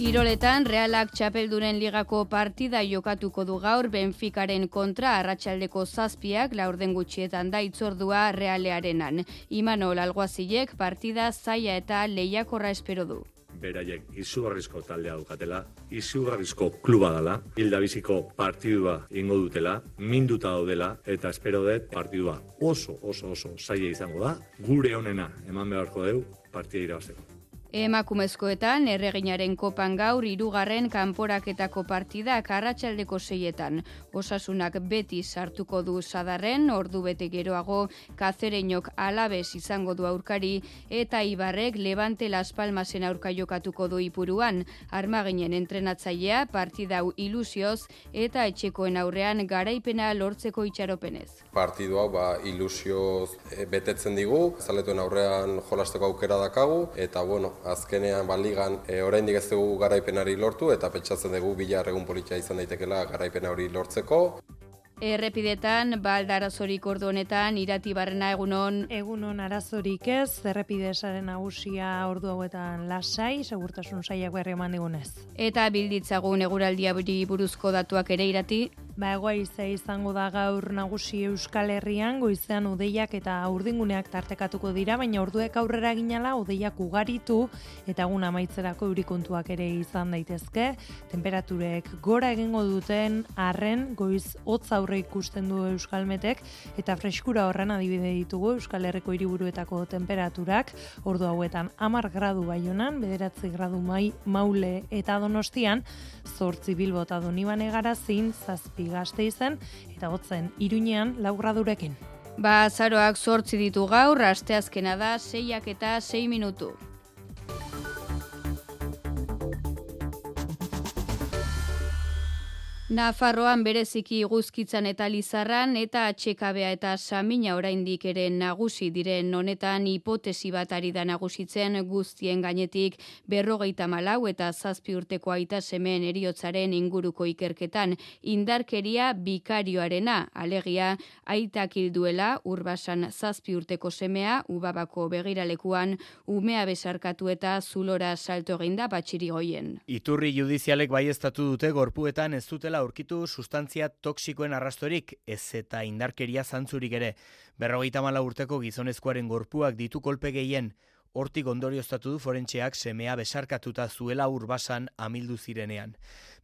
Kiroletan Realak Txapelduren ligako partida jokatuko du gaur Benficaren kontra arratsaldeko zazpiak laurden gutxietan da itzordua Realearenan. Imanol Alguazilek partida zaila eta lehiakorra espero du beraiek izugarrizko taldea dukatela, izugarrizko kluba dela, hilda biziko partidua ingo dutela, minduta daudela, eta espero dut partidua oso, oso, oso zaila izango da, gure honena eman beharko deu partida irabazteko. Emakumezkoetan, erreginaren kopan gaur irugarren kanporaketako partida karratxaldeko seietan. Osasunak beti sartuko du sadarren, ordu bete geroago, kazereinok alabez izango du aurkari, eta ibarrek levante las palmasen aurka jokatuko du ipuruan. Armaginen entrenatzailea partidau ilusioz eta etxekoen aurrean garaipena lortzeko itxaropenez. Partidu hau ba, ilusioz e, betetzen digu, zaletuen aurrean jolasteko aukera dakagu, eta bueno, azkenean baligan e, oraindik ez dugu garaipenari lortu eta pentsatzen dugu bilar egun politia izan daitekela garaipena hori lortzeko. Errepidetan, balda arazorik ordu honetan, irati barrena egunon. Egunon arazorik ez, errepidesaren nagusia ordu hauetan lasai, segurtasun saiak berri eman digunez. Eta bilditzagun eguraldia buruzko datuak ere irati? Ba, egoa izango da gaur nagusi Euskal Herrian, goizean udeiak eta urdinguneak tartekatuko dira, baina orduek aurrera ginala udeiak ugaritu eta egun amaitzerako eurikontuak ere izan daitezke. Temperaturek gora egingo duten arren goiz hotz aurre ikusten du Euskalmetek eta freskura horren adibide ditugu Euskal Herriko hiriburuetako temperaturak, ordu hauetan 10 gradu Baionan, 9 gradu Mai Maule eta Donostian, 8 Bilbo eta Donibane Garazin, 7 gazteizen eta hotzen irunean laugradurekin. Ba, zaroak sortzi ditu gaur, asteazkena da, seiak eta sei minutu. Nafarroan bereziki guzkitzan eta lizarran eta atxekabea eta samina oraindik ere nagusi diren honetan hipotesi bat ari da nagusitzen guztien gainetik berrogeita malau eta zazpi urteko aita semen eriotzaren inguruko ikerketan indarkeria bikarioarena alegia aitak hilduela urbasan zazpi urteko semea ubabako begiralekuan umea besarkatu eta zulora salto eginda batxiri goien. Iturri judizialek baiestatu dute gorpuetan ez dutela aurkitu sustantzia toksikoen arrastorik ez eta indarkeria zantzurik ere. Berrogeita mala urteko gizonezkoaren gorpuak ditu kolpe gehien, hortik ondorioztatu du forentxeak semea besarkatuta zuela urbasan amildu zirenean.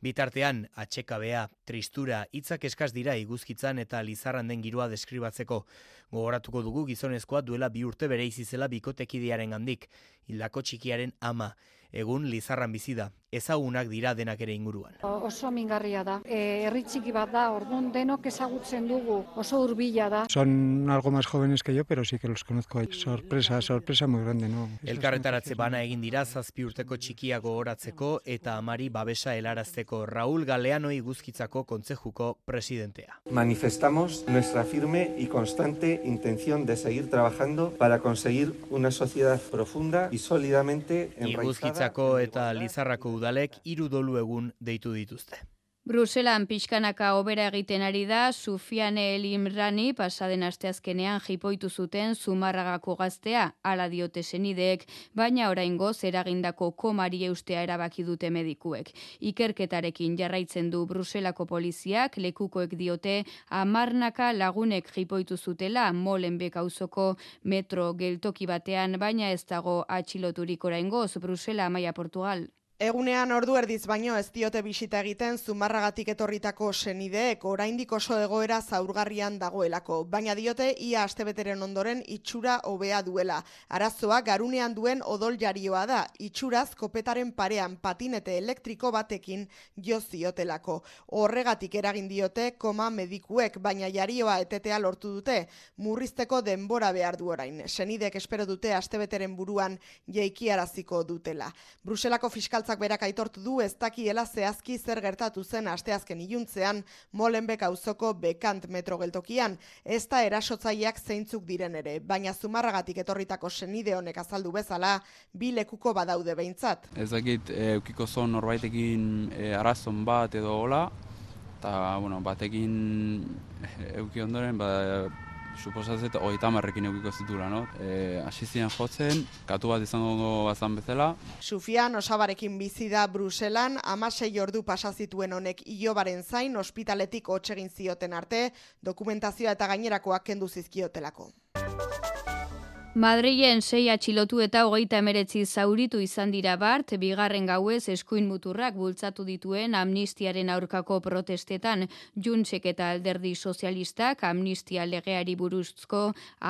Bitartean, atxekabea, tristura, hitzak eskaz dira iguzkitzan eta lizarran den giroa deskribatzeko. Gogoratuko dugu gizonezkoa duela bi urte bere izizela bikotekidearen gandik, hildako txikiaren ama egun Lizarran bizi da. Ezagunak dira denak ere inguruan. Oso mingarria da. E, herri txiki bat da, ordun denok ezagutzen dugu. Oso hurbila da. Son algo más jóvenes que yo, pero sí que los conozco. Sorpresa, sorpresa muy grande, no. Elkarretaratze bana egin dira zazpi urteko txikia gogoratzeko eta amari babesa helarazteko Raúl Galeano iguzkitzako kontzejuko presidentea. Manifestamos nuestra firme y constante intención de seguir trabajando para conseguir una sociedad profunda y sólidamente enraizada Iguzkitzako eta Lizarrako udalek hiru dolu egun deitu dituzte. Bruselan pixkanaka obera egiten ari da, Sufiane Elimrani pasaden asteazkenean jipoitu zuten Zumarragako gaztea, ala diote senideek, baina oraingo eragindako komari eustea erabaki dute medikuek. Ikerketarekin jarraitzen du Bruselako poliziak, lekukoek diote, amarnaka lagunek jipoitu zutela, molen bekauzoko metro geltoki batean, baina ez dago atxiloturik oraingoz Brusela, Maia Portugal. Egunean ordu erdiz baino ez diote bisita egiten zumarragatik etorritako senideek oraindik oso egoera zaurgarrian dagoelako, baina diote ia astebeteren ondoren itxura hobea duela. Arazoa garunean duen odol jarioa da, itxuraz kopetaren parean patinete elektriko batekin jo ziotelako. Horregatik eragin diote koma medikuek, baina jarioa etetea lortu dute, murrizteko denbora behar du orain. Senidek espero dute astebeteren buruan jeikiaraziko dutela. Bruselako fiskal Fiskaltzak berak aitortu du ez dakiela zehazki zer gertatu zen asteazken iluntzean Molenbek auzoko bekant metro geltokian, ez da erasotzaileak zeintzuk diren ere, baina zumarragatik etorritako senide honek azaldu bezala, bi lekuko badaude behintzat. Ez dakit, eukiko zon norbaitekin e, arazon bat edo hola, eta bueno, batekin euki ondoren, ba, suposatzet hogeita marrekin eukiko zitula, no? E, Asizian jotzen, katu bat izango bazan bezala. Sufian osabarekin bizi da Bruselan, amasei ordu pasazituen honek ilobaren zain, ospitaletik hotxegin zioten arte, dokumentazioa eta gainerakoak kendu zizkiotelako. Madrilen sei atxilotu eta hogeita emeretzi zauritu izan dira bart, bigarren gauez eskuin muturrak bultzatu dituen amnistiaren aurkako protestetan, juntsek eta alderdi sozialistak amnistia legeari buruzko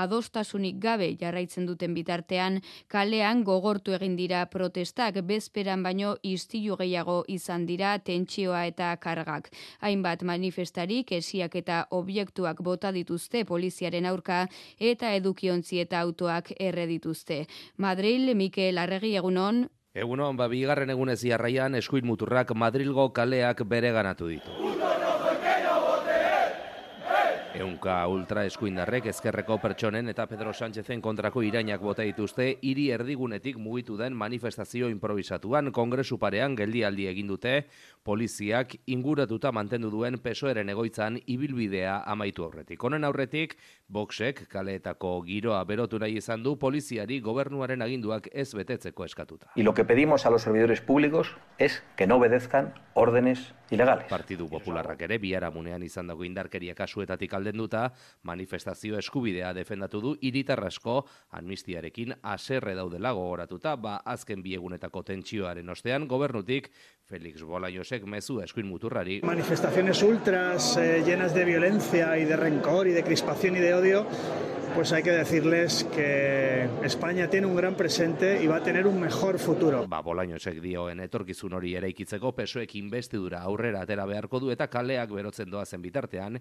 adostasunik gabe jarraitzen duten bitartean, kalean gogortu egin dira protestak, bezperan baino istilu gehiago izan dira tentsioa eta kargak. Hainbat manifestarik esiak eta objektuak bota dituzte poliziaren aurka eta edukiontzi eta autoa erre dituzte. Madril, Mikel Arregi egunon. Egunon, ba, bigarren egunez jarraian eskuin muturrak Madrilgo kaleak bere ganatu ditu. Eunka ultra eskuindarrek ezkerreko pertsonen eta Pedro Sánchezen kontrako irainak bota dituzte hiri erdigunetik mugitu den manifestazio improvisatuan kongresu parean geldialdi egin dute poliziak inguratuta mantendu duen pesoeren egoitzan ibilbidea amaitu aurretik. Honen aurretik, boxek kaleetako giroa berotu nahi izan du poliziari gobernuaren aginduak ez betetzeko eskatuta. Y lo que pedimos a los servidores públicos es que no obedezcan órdenes ilegales. Partidu Popularrak ere biharamunean izan dago indarkeria kasuetatik aldenduta, manifestazio eskubidea defendatu du hiritarrasko amnistiarekin aserre daudela gogoratuta, ba azken biegunetako tentsioaren ostean gobernutik Felix Bolañosek mezu eskuin muturrari. Manifestaciones ultras eh, llenas de violencia y de rencor y de crispación y de odio pues hay que decirles que España tiene un gran presente y va a tener un mejor futuro. Ba, Bolañosek dioen etorkizun hori eraikitzeko pesoek investidura aurrera atera beharko du eta kaleak berotzen doazen bitartean,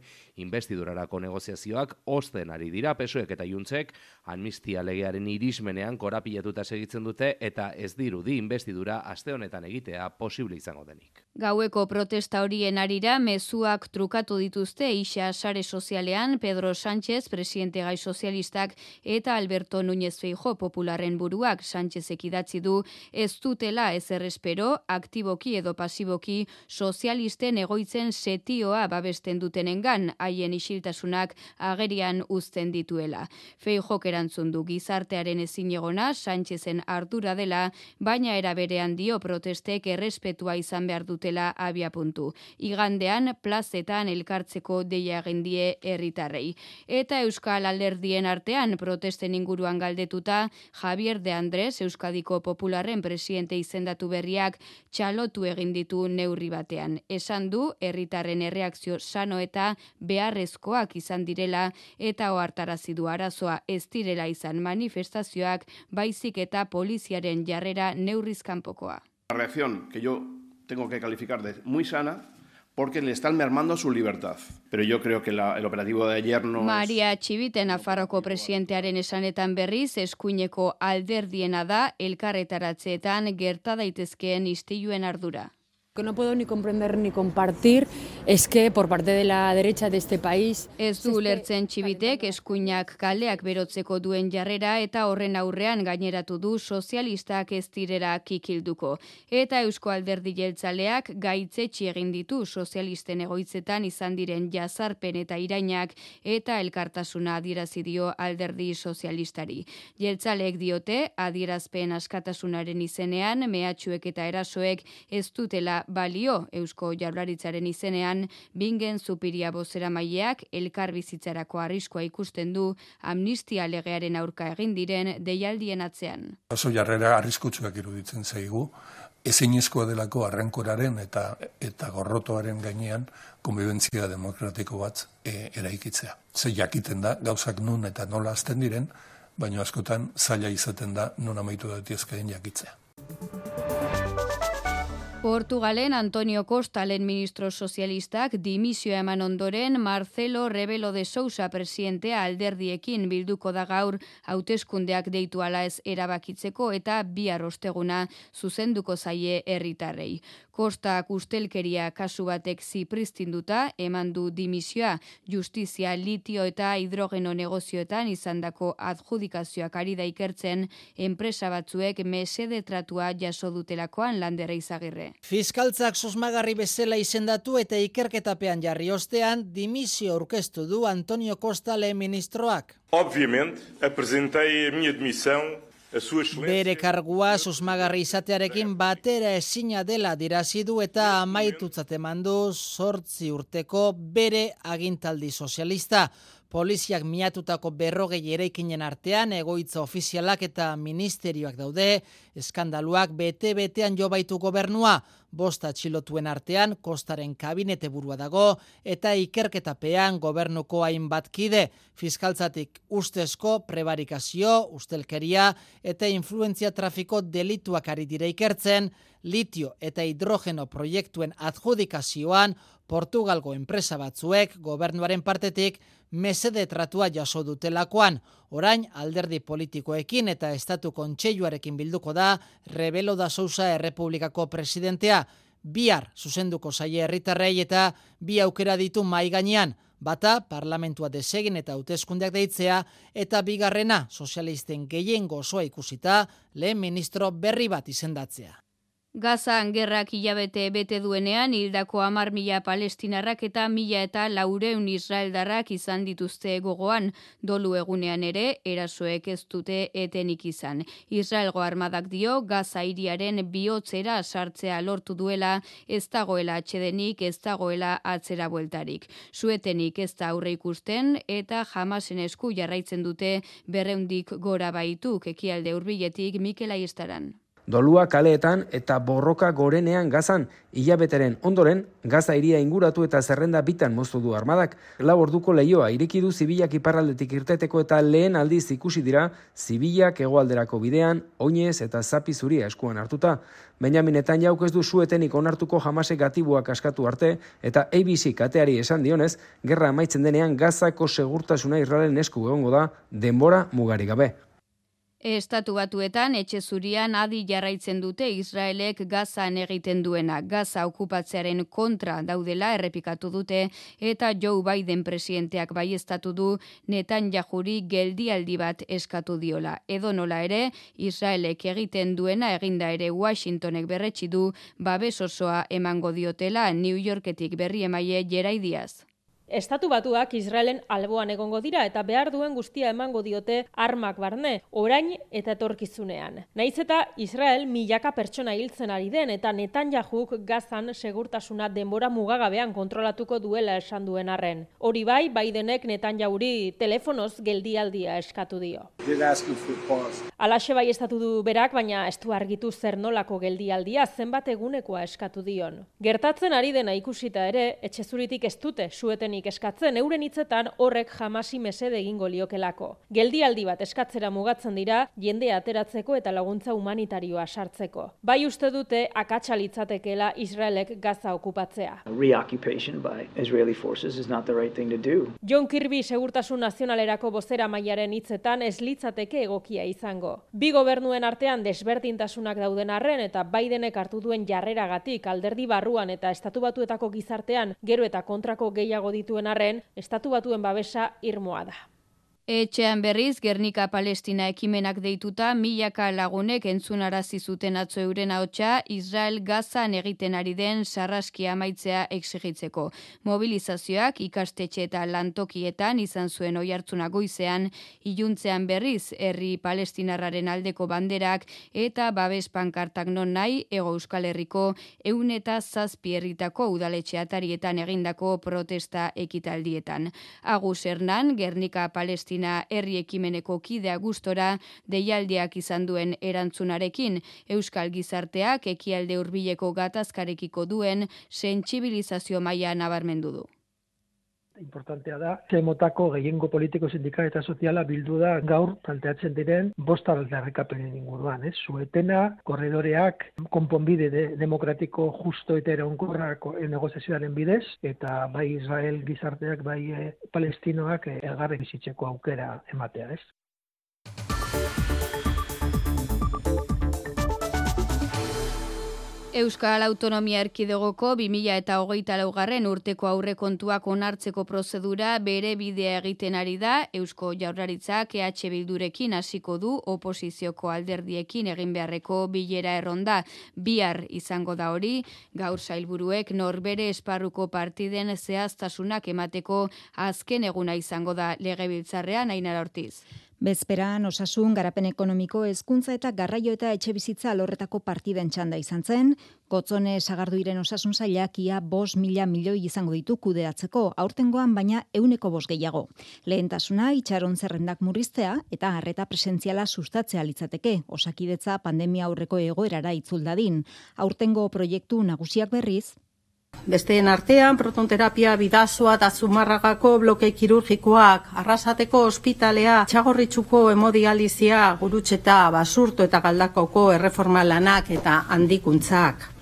investidurarako negoziazioak osten ari dira pesoek eta juntzek amnistia legearen irismenean korapilatuta segitzen dute eta ez dirudi investidura aste honetan egitea posible izango denik. Gaueko protesta horien arira mezuak trukatu dituzte isa sare sozialean Pedro Sánchez, presidente gai sozialistak eta Alberto Núñez Feijo popularren buruak. Sánchezek idatzi du ez dutela ezer espero aktiboki edo pasiboki sozialisten egoitzen setioa babesten dutenengan. Haien isiltasunak agerian uzten dituela. Feijok erantzun du gizartearen ezinegona Sánchezen ardura dela, baina era berean dio protestek errespetua izan behar dutela abia puntu. Igandean plazetan elkartzeko deia gendie herritarrei. Eta Euskal Alderdien artean protesten inguruan galdetuta Javier de Andrés Euskadiko Popularren presidente izendatu berriak txalotu egin ditu neurri batean. Esan du herritarren erreakzio sano eta beharrezkoak izan direla eta ohartarazi du arazoa ez direla izan manifestazioak baizik eta poliziaren jarrera neurrizkanpokoa. La reacción que yo tengo que calificar de muy sana porque le están mermando su libertad. Pero yo creo que la, el operativo de ayer no Maria Txibite Nafarroko presidentearen esanetan berriz eskuineko alderdiena da elkarretaratzeetan gerta daitezkeen istiluen ardura. Que no puedo ni comprender ni compartir es que por parte de la derecha de este país Ez du ulertzen txibitek eskuinak kaleak berotzeko duen jarrera eta horren aurrean gaineratu du sozialistak ez direra kikilduko. Eta Eusko Alderdi Jeltzaleak gaitzetsi egin ditu sozialisten egoitzetan izan diren jazarpen eta irainak eta elkartasuna adierazi dio Alderdi Sozialistari. Jeltzaleek diote adierazpen askatasunaren izenean mehatxuek eta erasoek ez dutela balio Eusko Jaurlaritzaren izenean bingen zupiria bozera maileak elkar bizitzarako arriskoa ikusten du amnistia legearen aurka egin diren deialdien atzean. Oso jarrera arriskutsuak iruditzen zaigu, ezinezkoa delako arrankoraren eta eta gorrotoaren gainean konbibentzia demokratiko bat e, eraikitzea. Ze jakiten da gauzak nun eta nola azten diren, baina askotan zaila izaten da non amaitu daitezkeen jakitzea. Portugalen Antonio Costa lehen ministro sozialistak dimisioa eman ondoren Marcelo Rebelo de Sousa presidentea alderdiekin bilduko da gaur hauteskundeak deitu ala ez erabakitzeko eta bihar osteguna zuzenduko zaie herritarrei. Kostak ustelkeria kasu batek zipristinduta eman du dimisioa justizia litio eta hidrogeno negozioetan izandako adjudikazioak ari da ikertzen enpresa batzuek mesede tratua jaso dutelakoan landera izagirre. Fiskaltzak susmagarri bezala izendatu eta ikerketapean jarri ostean dimisio aurkeztu du Antonio Costa lehen ministroak. Obviamente, apresentei a minha demissão. Bere kargua susmagarri izatearekin batera ezina dela dirazi du eta amaitutzat eman du sortzi urteko bere agintaldi sozialista. Poliziak miatutako berrogei eraikinen artean egoitza ofizialak eta ministerioak daude, eskandaluak bete-betean jo baitu gobernua, bosta txilotuen artean kostaren kabinete burua dago eta ikerketapean gobernuko hainbat kide, fiskaltzatik ustezko prebarikazio, ustelkeria eta influentzia trafiko delituak ari dira ikertzen, litio eta hidrogeno proiektuen adjudikazioan Portugalgo enpresa batzuek gobernuaren partetik mesede tratua jaso dutelakoan. Orain alderdi politikoekin eta estatu kontseiluarekin bilduko da Rebelo da Sousa Errepublikako presidentea. Bihar zuzenduko zaie herritarrei eta bi aukera ditu mai gainean. Bata, parlamentua desegin eta hauteskundeak deitzea, eta bigarrena, sozialisten gehiengo osoa ikusita, lehen ministro berri bat izendatzea. Gazan gerrak hilabete bete duenean, hildako amar mila palestinarrak eta mila eta laureun israeldarrak izan dituzte gogoan, dolu egunean ere, erasoek ez dute etenik izan. Israelgo armadak dio, Gaza iriaren bihotzera sartzea lortu duela, ez dagoela atxedenik, ez dagoela atzera bueltarik. Suetenik ez da aurre ikusten, eta jamasen esku jarraitzen dute berreundik gora baituk, ekialde urbiletik Mikel Aiestaran. Dolua kaleetan eta borroka gorenean gazan, hilabeteren ondoren, gaza iria inguratu eta zerrenda bitan moztu du armadak. Lau orduko leioa iriki du zibilak iparraldetik irteteko eta lehen aldiz ikusi dira, zibilak egoalderako bidean, oinez eta zapi zuri eskuan hartuta. Benjaminetan jauk ez du suetenik onartuko jamasek gatibuak askatu arte, eta ABC kateari esan dionez, gerra amaitzen denean gazako segurtasuna irralen esku egongo da, denbora mugari gabe. Estatu batuetan etxe zurian adi jarraitzen dute Israelek Gazan egiten duena. Gaza okupatzearen kontra daudela errepikatu dute eta Joe Biden presidenteak baiestatu du netan jahuri geldialdi bat eskatu diola. Edo nola ere, Israelek egiten duena eginda ere Washingtonek berretsi du babes osoa emango diotela New Yorketik berri emaie jeraidiaz. Estatu batuak Israelen alboan egongo dira eta behar duen guztia emango diote armak barne, orain eta etorkizunean. Naiz eta Israel milaka pertsona hiltzen ari den eta netan jahuk gazan segurtasuna denbora mugagabean kontrolatuko duela esan duen arren. Hori bai, Bidenek netan jauri telefonoz geldialdia eskatu dio. Alaxe bai estatu du berak, baina ez du argitu zer nolako geldialdia zenbat egunekoa eskatu dion. Gertatzen ari dena ikusita ere, etxezuritik ez dute sueten eskatzen euren hitzetan horrek jamasi mesede egingo liokelako. Geldialdi bat eskatzera mugatzen dira jende ateratzeko eta laguntza humanitarioa sartzeko. Bai uste dute akatsa litzatekeela Israelek Gaza okupatzea. John Kirby segurtasun nazionalerako bozera mailaren hitzetan ez litzateke egokia izango. Bi gobernuen artean desberdintasunak dauden arren eta Bidenek hartu duen jarreragatik alderdi barruan eta estatu batuetako gizartean gero eta kontrako gehiago ditu dituen arren, estatu batuen babesa irmoa da. Etxean berriz, Gernika Palestina ekimenak deituta, milaka lagunek entzunarazi zuten atzo euren haotxa, Israel Gazan egiten ari den sarraskia amaitzea exigitzeko. Mobilizazioak ikastetxe eta lantokietan izan zuen oi hartzuna goizean, iluntzean berriz, herri palestinarraren aldeko banderak eta babes pankartak non nahi, ego euskal herriko, eun eta zazpi herritako udaletxeatarietan egindako protesta ekitaldietan. Agus Hernan, Gernika Palestina Palestina herri ekimeneko kidea gustora deialdiak izan duen erantzunarekin. Euskal Gizarteak ekialde hurbileko gatazkarekiko duen sentsibilizazio maila nabarmendu du importantea da, ze motako gehiengo politiko sindikal eta soziala bildu da gaur planteatzen diren bosta aldarrekapenen inguruan, ez? Zuetena, korredoreak, konponbide de, demokratiko justo eta eraunkorrako negoziazioaren bidez, eta bai Israel gizarteak, bai e, palestinoak e, elgarre bizitzeko aukera ematea, ez? Euskal Autonomia Erkidegoko 2000 eta hogeita laugarren urteko aurrekontuak onartzeko prozedura bere bidea egiten ari da, Eusko Jaurlaritzak EH Bildurekin hasiko du oposizioko alderdiekin egin beharreko bilera erronda. Bihar izango da hori, gaur sailburuek norbere esparruko partiden zehaztasunak emateko azken eguna izango da legebiltzarrean ainara ortiz. Bezperan osasun garapen ekonomiko hezkuntza eta garraio eta etxe bizitza alorretako partiden txanda izan zen, kotzone sagarduiren osasun zailak ia bos mila milioi izango ditu kudeatzeko, aurtengoan baina euneko bos gehiago. Lehentasuna itxaron zerrendak murriztea eta harreta presentziala sustatzea litzateke, osakidetza pandemia aurreko egoerara itzuldadin. Aurtengo proiektu nagusiak berriz, Besteen artean, protonterapia bidazoa eta zumarragako bloke kirurgikoak, arrasateko ospitalea, txagorritxuko hemodializia, gurutxeta, basurto eta galdakoko erreforma lanak eta handikuntzak.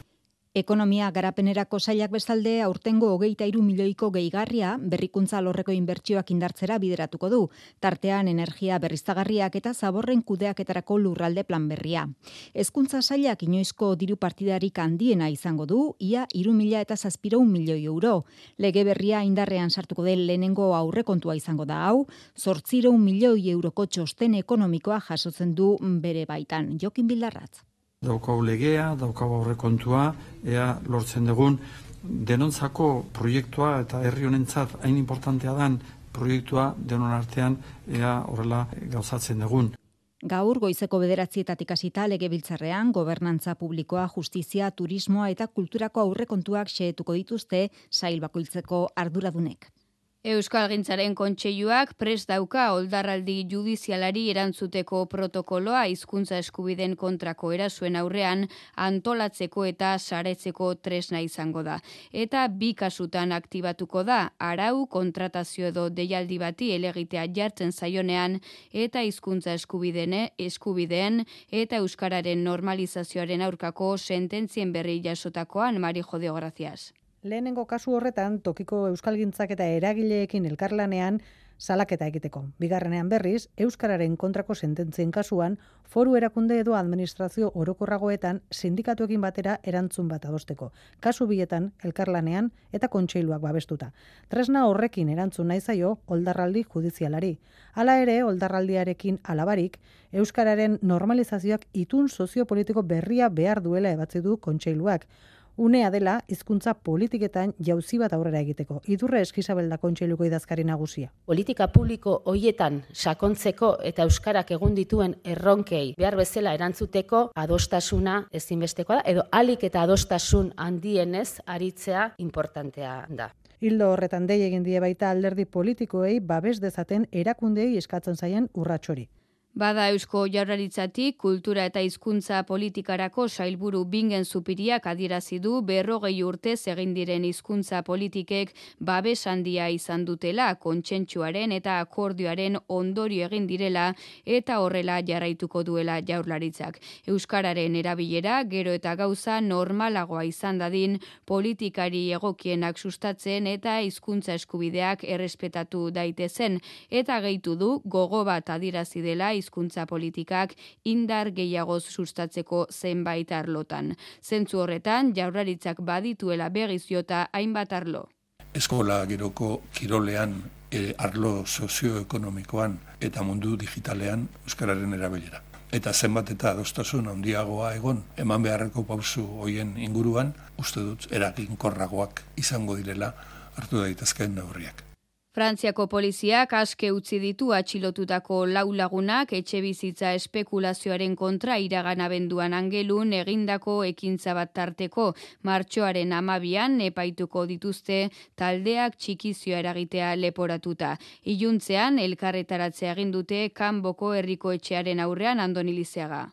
Ekonomia garapenerako sailak bestalde aurtengo hogeita iru milioiko gehigarria berrikuntza lorreko inbertsioak indartzera bideratuko du, tartean energia berriztagarriak eta zaborren kudeaketarako lurralde plan berria. Hezkuntza sailak inoizko diru partidarik handiena izango du, ia iru mila eta zazpiro milioi euro. Lege berria indarrean sartuko den lehenengo aurrekontua izango da hau, zortziro milioi euroko txosten ekonomikoa jasotzen du bere baitan. Jokin bildarratz. Daukau legea, daukau aurrekontua, ea lortzen dugun denontzako proiektua eta herri honentzat hain importantea dan proiektua denon artean ea horrela gauzatzen dugun. Gaur goizeko bederatzietatik hasita legebiltzarrean gobernantza publikoa, justizia, turismoa eta kulturako aurrekontuak xehetuko dituzte sail bakoitzeko arduradunek. Euskal Gintzaren kontseiluak prest dauka oldarraldi judizialari erantzuteko protokoloa hizkuntza eskubiden kontrako erasuen aurrean antolatzeko eta saretzeko tresna izango da. Eta bi kasutan aktibatuko da, arau kontratazio edo deialdi bati elegitea jartzen zaionean eta hizkuntza eskubidene eskubideen eta euskararen normalizazioaren aurkako sententzien berri jasotakoan Mari Jodeo Gracias. Lehenengo kasu horretan, tokiko euskalgintzak eta eragileekin elkarlanean salaketa egiteko. Bigarrenean berriz, Euskararen kontrako sententzien kasuan, foru erakunde edo administrazio orokorragoetan sindikatuekin batera erantzun bat adosteko. Kasu bietan, elkarlanean eta kontseiluak babestuta. Tresna horrekin erantzun nahi zaio, oldarraldi judizialari. Hala ere, oldarraldiarekin alabarik, Euskararen normalizazioak itun soziopolitiko berria behar duela ebatzi du kontseiluak unea dela hizkuntza politiketan jauzi bat aurrera egiteko. Idurre eskizabel da kontseiluko idazkari nagusia. Politika publiko hoietan sakontzeko eta euskarak egun dituen erronkei behar bezala erantzuteko adostasuna ezinbestekoa da edo alik eta adostasun handienez aritzea importantea da. Hildo horretan dei egin die baita alderdi politikoei babes dezaten erakundei eskatzen zaien urratsori. Bada Eusko Jaurlaritzatik kultura eta hizkuntza politikarako sailburu bingen zupiriak adierazi du berrogei urte egin diren hizkuntza politikek babes handia izan dutela kontsentsuaren eta akordioaren ondorio egin direla eta horrela jarraituko duela Jaurlaritzak. Euskararen erabilera gero eta gauza normalagoa izan dadin politikari egokienak sustatzen eta hizkuntza eskubideak errespetatu daitezen eta gehitu du gogo bat adierazi dela hizkuntza politikak indar gehiago sustatzeko zenbait arlotan. Zentzu horretan jaurlaritzak badituela begiziota hainbat arlo. Eskola giroko kirolean e, arlo sozioekonomikoan eta mundu digitalean euskararen erabilera. Eta zenbat eta adostasun handiagoa egon eman beharreko pausu hoien inguruan, uste dut eraginkorragoak izango direla hartu daitezkeen neurriak. Frantziako poliziak aske utzi ditu atxilotutako lau lagunak etxe bizitza espekulazioaren kontra iragan abenduan angelun egindako ekintza bat tarteko martxoaren amabian epaituko dituzte taldeak txikizioa eragitea leporatuta. Iluntzean elkarretaratzea egin dute kanboko herriko etxearen aurrean andonilizeaga.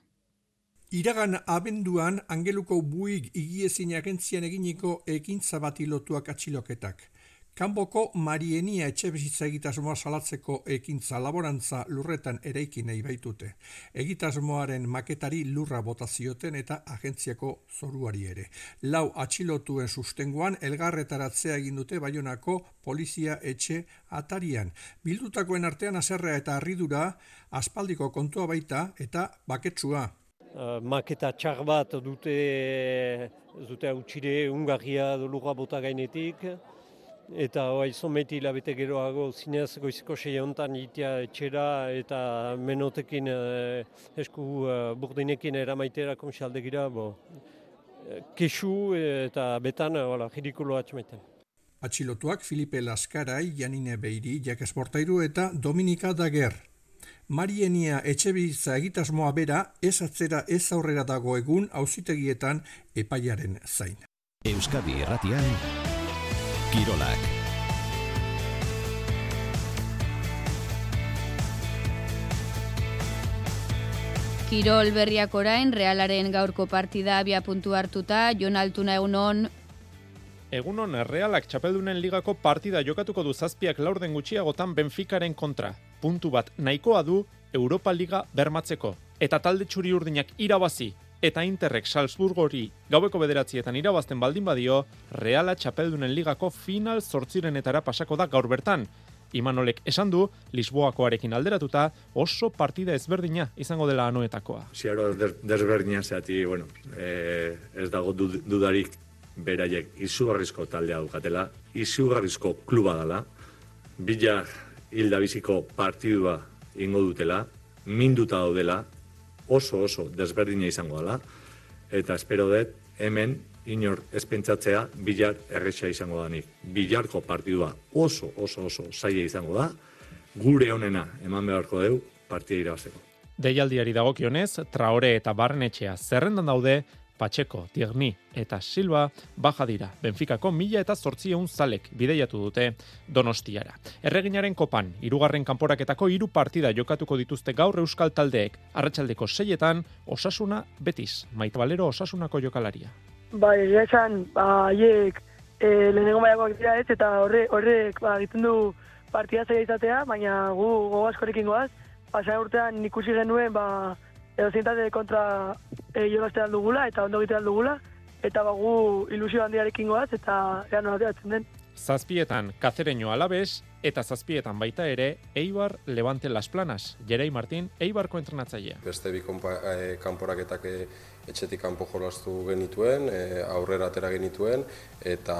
Iragan abenduan angeluko buik igiezin agentzian eginiko ekintza bat ilotuak atxiloketak. Kanboko Marienia etxe bizitza egitasmoa salatzeko ekintza laborantza lurretan eraiki nahi baitute. Egitasmoaren maketari lurra botazioten eta agentziako zoruari ere. Lau atxilotuen sustengoan elgarretaratzea egin dute baionako polizia etxe atarian. Bildutakoen artean aserrea eta arridura aspaldiko kontua baita eta baketsua. Uh, maketa txar bat dute, dute utxire ungarria lurra bota gainetik, Eta bai, zometi labete geroago zinez goiziko sei honetan itia etxera eta menotekin eh, esku eh, burdinekin eramaitera komisalde gira, bo, eh, kesu eta betan, wala, jirikulo atxamaiten. Atxilotuak Filipe Laskarai, Janine Beiri, Jakes Bortairu eta Dominika Dager. Marienia etxebizitza egitasmoa bera ez atzera ez aurrera dago egun auzitegietan epaiaren zain. Euskadi Erratian, Kirolak. Kirol berriak orain, realaren gaurko partida abia puntu hartuta, Jon Altuna egunon. Egunon, realak txapeldunen ligako partida jokatuko du zazpiak laurden gutxiagotan Benficaren kontra. Puntu bat nahikoa du Europa Liga bermatzeko. Eta talde txuri urdinak irabazi, eta Interrek Salzburgori gaueko bederatzietan irabazten baldin badio, Reala Txapeldunen ligako final zortzirenetara pasako da gaur bertan. Imanolek esan du, Lisboakoarekin alderatuta, oso partida ezberdina izango dela anoetakoa. Ziaro desberdina zeati, bueno, e, ez dago dudarik beraiek izugarrizko taldea dukatela, izugarrizko kluba dela, bila hilda biziko partidua ingo dutela, minduta daudela, oso oso desberdina izango dela eta espero dut hemen inor ez pentsatzea bilar erresa izango danik. Bilarko partidua oso, oso, oso zaila izango da, gure honena eman beharko dugu partida irabazteko. Deialdiari dagokionez, Traore eta Barnetxea zerrendan daude Patxeko, Tierni eta Silva baja dira. Benfikako mila eta zortzieun zalek bideiatu dute donostiara. Erreginaren kopan, irugarren kanporaketako hiru partida jokatuko dituzte gaur euskal taldeek. Arratxaldeko seietan, osasuna betiz. Maite balero osasunako jokalaria. Bai, esan, ba, haiek e, lehenengo maiakoak dira ez, eta horrek, horrek, ba, ditzen du partida zaila izatea, baina gu gogoazkorekin goaz, pasan urtean ikusi genuen, ba, edo zintate kontra e, jolaztean dugula eta ondo egitean dugula, eta bagu ilusio handiarekin goaz, eta ean norateatzen den. Zazpietan Kazereño Alabes eta zazpietan baita ere Eibar Levante Las Planas. Jerei Martin, Eibarko entrenatzailea. Beste bi e, kanporaketak e, etxetik kanpo jolastu genituen, e, aurrera atera genituen, eta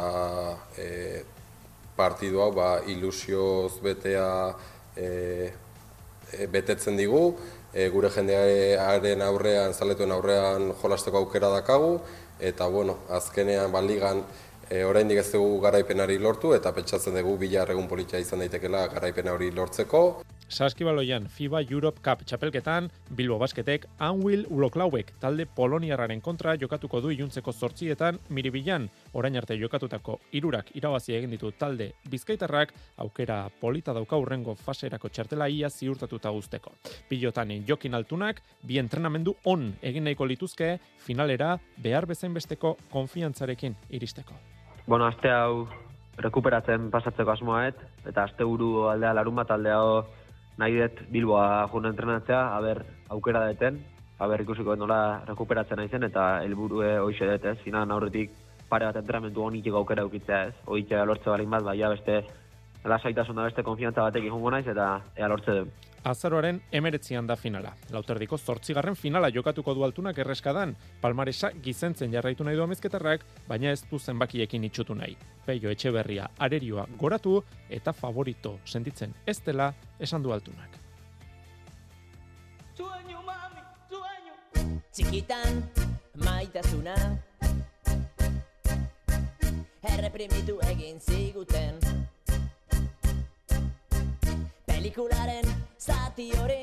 e, partidu hau ba, ilusioz betea e, betetzen digu, e, gure jendearen aurrean, zaletuen aurrean jolasteko aukera dakagu, eta bueno, azkenean baligan e, oraindik ez dugu garaipenari lortu, eta pentsatzen dugu bilar egun politia izan daitekela garaipena hori lortzeko. Saskibaloian FIBA Europe Cup txapelketan, Bilbo Basketek, Anwil Uloklauek talde Poloniarraren kontra jokatuko du iluntzeko zortzietan, miribilan, orain arte jokatutako irurak irabazi egin ditu talde Bizkaitarrak, aukera polita dauka urrengo faserako txartela ia ziurtatuta guzteko. Pilotan jokin altunak, bi entrenamendu on egin nahiko lituzke, finalera behar bezain besteko konfiantzarekin iristeko. Bueno, aste hau rekuperatzen pasatzeko asmoaet, eta aste buru aldea larun bat aldea nahi dut Bilboa juna entrenatzea, haber aukera deten, haber ikusiko nola rekuperatzen naizen eta helburue hoize dut, ez? Finan aurretik pare bat entrenamentu honik aukera ukitzea, ez? Hoitzea lortze balin bat, baina beste lasaitasun da beste konfiantza batek jongo naiz eta ea lortze dut. Azaroaren emeretzian da finala. Lauterdiko zortzigarren finala jokatuko du altunak erreskadan, palmaresa gizentzen jarraitu nahi du amezketarrak, baina ez du zenbakiekin itxutu nahi. Peio etxeberria arerioa goratu eta favorito sentitzen ez dela esan du altunak. Sueño, mami, sueño. Txikitan, maitasuna Erreprimitu egin ziguten Pelikularen zati hori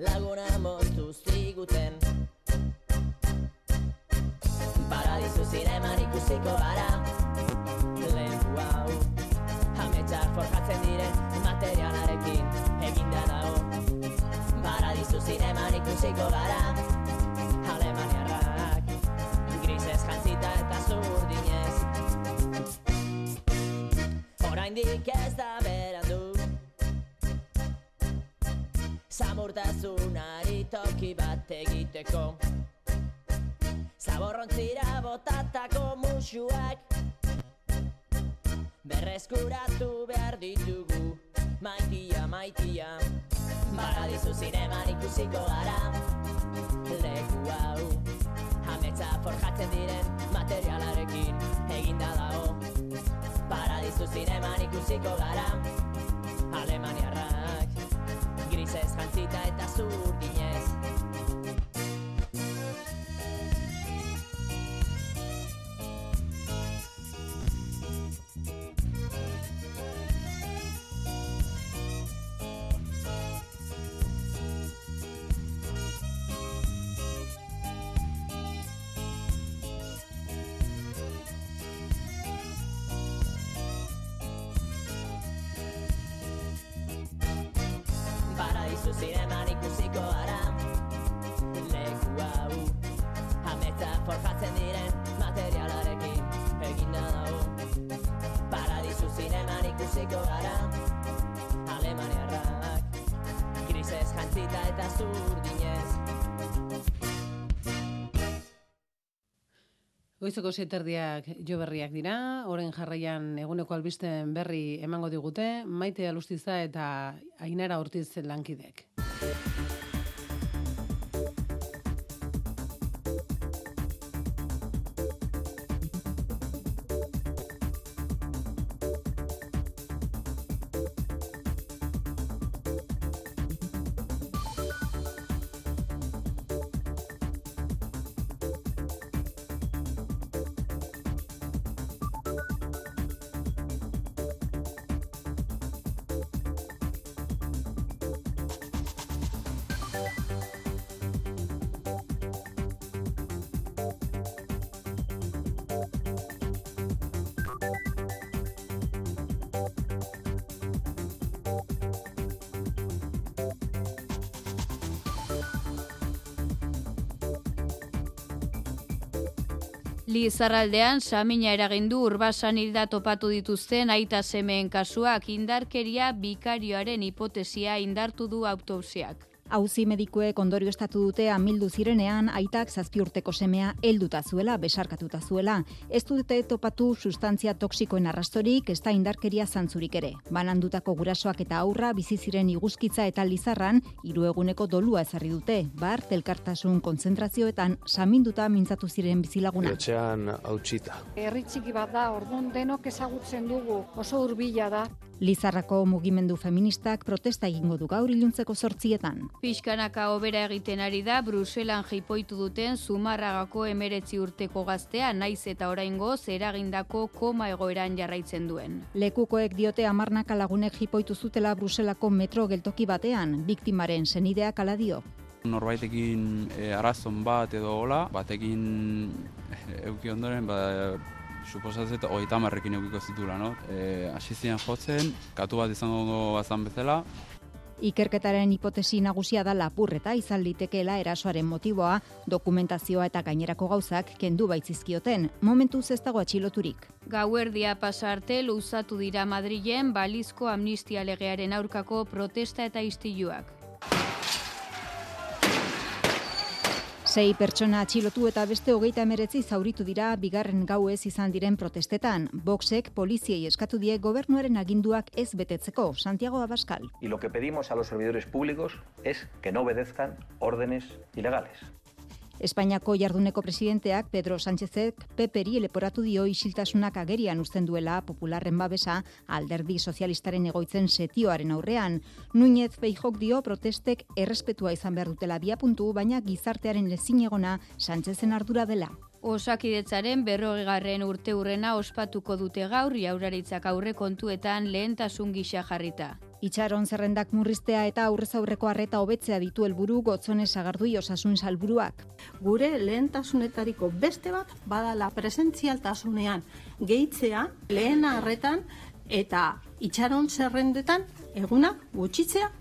Laguna moztu ziguten. Paradizu zineman ikusiko gara Lehenku hau Hametxak forjatzen diren materialarekin Eginda dago. Paradizu zineman ikusiko gara Alemaniarrak Oraindik ez da berandu. Zamurtasunari toki bat egiteko. Zaborrontzira botatako musuak. Berreskuratu behar ditugu. Maitia, maitia. Paradizu zineman ikusiko gara. Leku hau. Hametza forjatzen diren materialarekin Eginda dago Paradizu zineman ikusiko gara. Alemaniarrak Grisez jantzita eta zurdinez hau Hametza forjatzen diren materialarekin Eginda dago Paradizu zineman ikusiko gara Alemaniarrak Grisez jantzita eta zurdinez Goizeko zeterdiak jo berriak dira, oren jarraian eguneko albisten berri emango digute, maite alustiza eta ainara ortiz lankidek. Lizarraldean, Samina eragindu urbasan hilda topatu dituzten aita semeen kasuak indarkeria bikarioaren hipotesia indartu du autopsiak. Auzi medikuek ondorio estatu dute amildu zirenean aitak zazpi urteko semea helduta zuela, besarkatuta zuela. Ez dute topatu sustantzia toksikoen arrastorik, ez da indarkeria zantzurik ere. Banandutako gurasoak eta aurra bizi ziren iguzkitza eta lizarran hiru eguneko dolua ezarri dute. Bar, telkartasun kontzentrazioetan saminduta mintzatu ziren bizilaguna. Etxean hautsita. Herri txiki bat da, orduan denok ezagutzen dugu, oso hurbila da. Lizarrako mugimendu feministak protesta egingo du gaur iluntzeko sortzietan. Piskanaka obera egiten ari da Bruselan jipoitu duten Zumarragako emeretzi urteko gaztea naiz eta oraingo eragindako koma egoeran jarraitzen duen. Lekukoek diote amarnaka lagunek jipoitu zutela Bruselako metro geltoki batean, biktimaren senideak ala dio. Norbaitekin e, arazon bat edo hola, batekin euki ondoren, ba, suposatzen eta hogeita hamarrekin eukiko zitula, no? E, Asizian jotzen, katu bat izango bazan bezala, Ikerketaren hipotesi nagusia da lapurreta izan litekeela erasoaren motiboa, dokumentazioa eta gainerako gauzak kendu baitzizkioten, momentu ez dago atxiloturik. Gauerdia pasarte luzatu dira Madrilen balizko amnistia legearen aurkako protesta eta istiluak. Sei pertsona atxilotu eta beste hogeita emeretzi zauritu dira bigarren gauez izan diren protestetan. Boxek poliziei eskatu die gobernuaren aginduak ez betetzeko, Santiago Abascal. Y lo que pedimos a los servidores públicos es que no obedezcan órdenes ilegales. Espainiako jarduneko presidenteak Pedro Sánchezek peperi leporatu dio isiltasunak agerian uzten duela popularren babesa alderdi sozialistaren egoitzen setioaren aurrean. Núñez Feijok dio protestek errespetua izan behar dutela bia baina gizartearen lezin egona Sánchezen ardura dela. Osakidetzaren berrogegarren urte urrena ospatuko dute gaur jauraritzak aurre kontuetan lehentasun gisa jarrita. Itxaron zerrendak murriztea eta aurrez aurreko arreta hobetzea ditu helburu gotzone sagardui osasun salburuak. Gure lehentasunetariko beste bat badala presentzialtasunean gehitzea lehen arretan eta itxaron zerrendetan eguna gutxitzea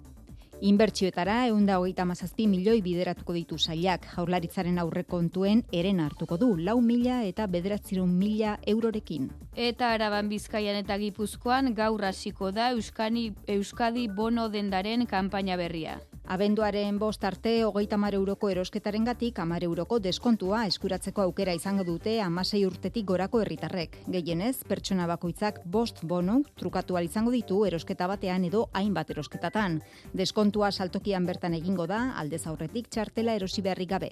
Inbertsioetara eunda hogeita mazazpi milioi bideratuko ditu sailak jaurlaritzaren aurrekontuen eren hartuko du lau mila eta bederatzerun mila eurorekin. Eta araban bizkaian eta gipuzkoan gaur hasiko da Euskani, Euskadi bono dendaren kanpaina berria. Abenduaren bost arte hogeita mar euroko erosketaren gatik amar euroko deskontua eskuratzeko aukera izango dute amasei urtetik gorako herritarrek. Gehienez, pertsona bakoitzak bost bono trukatu izango ditu erosketa batean edo hainbat erosketatan. Deskontua saltokian bertan egingo da, aldez aurretik txartela erosi beharrik gabe.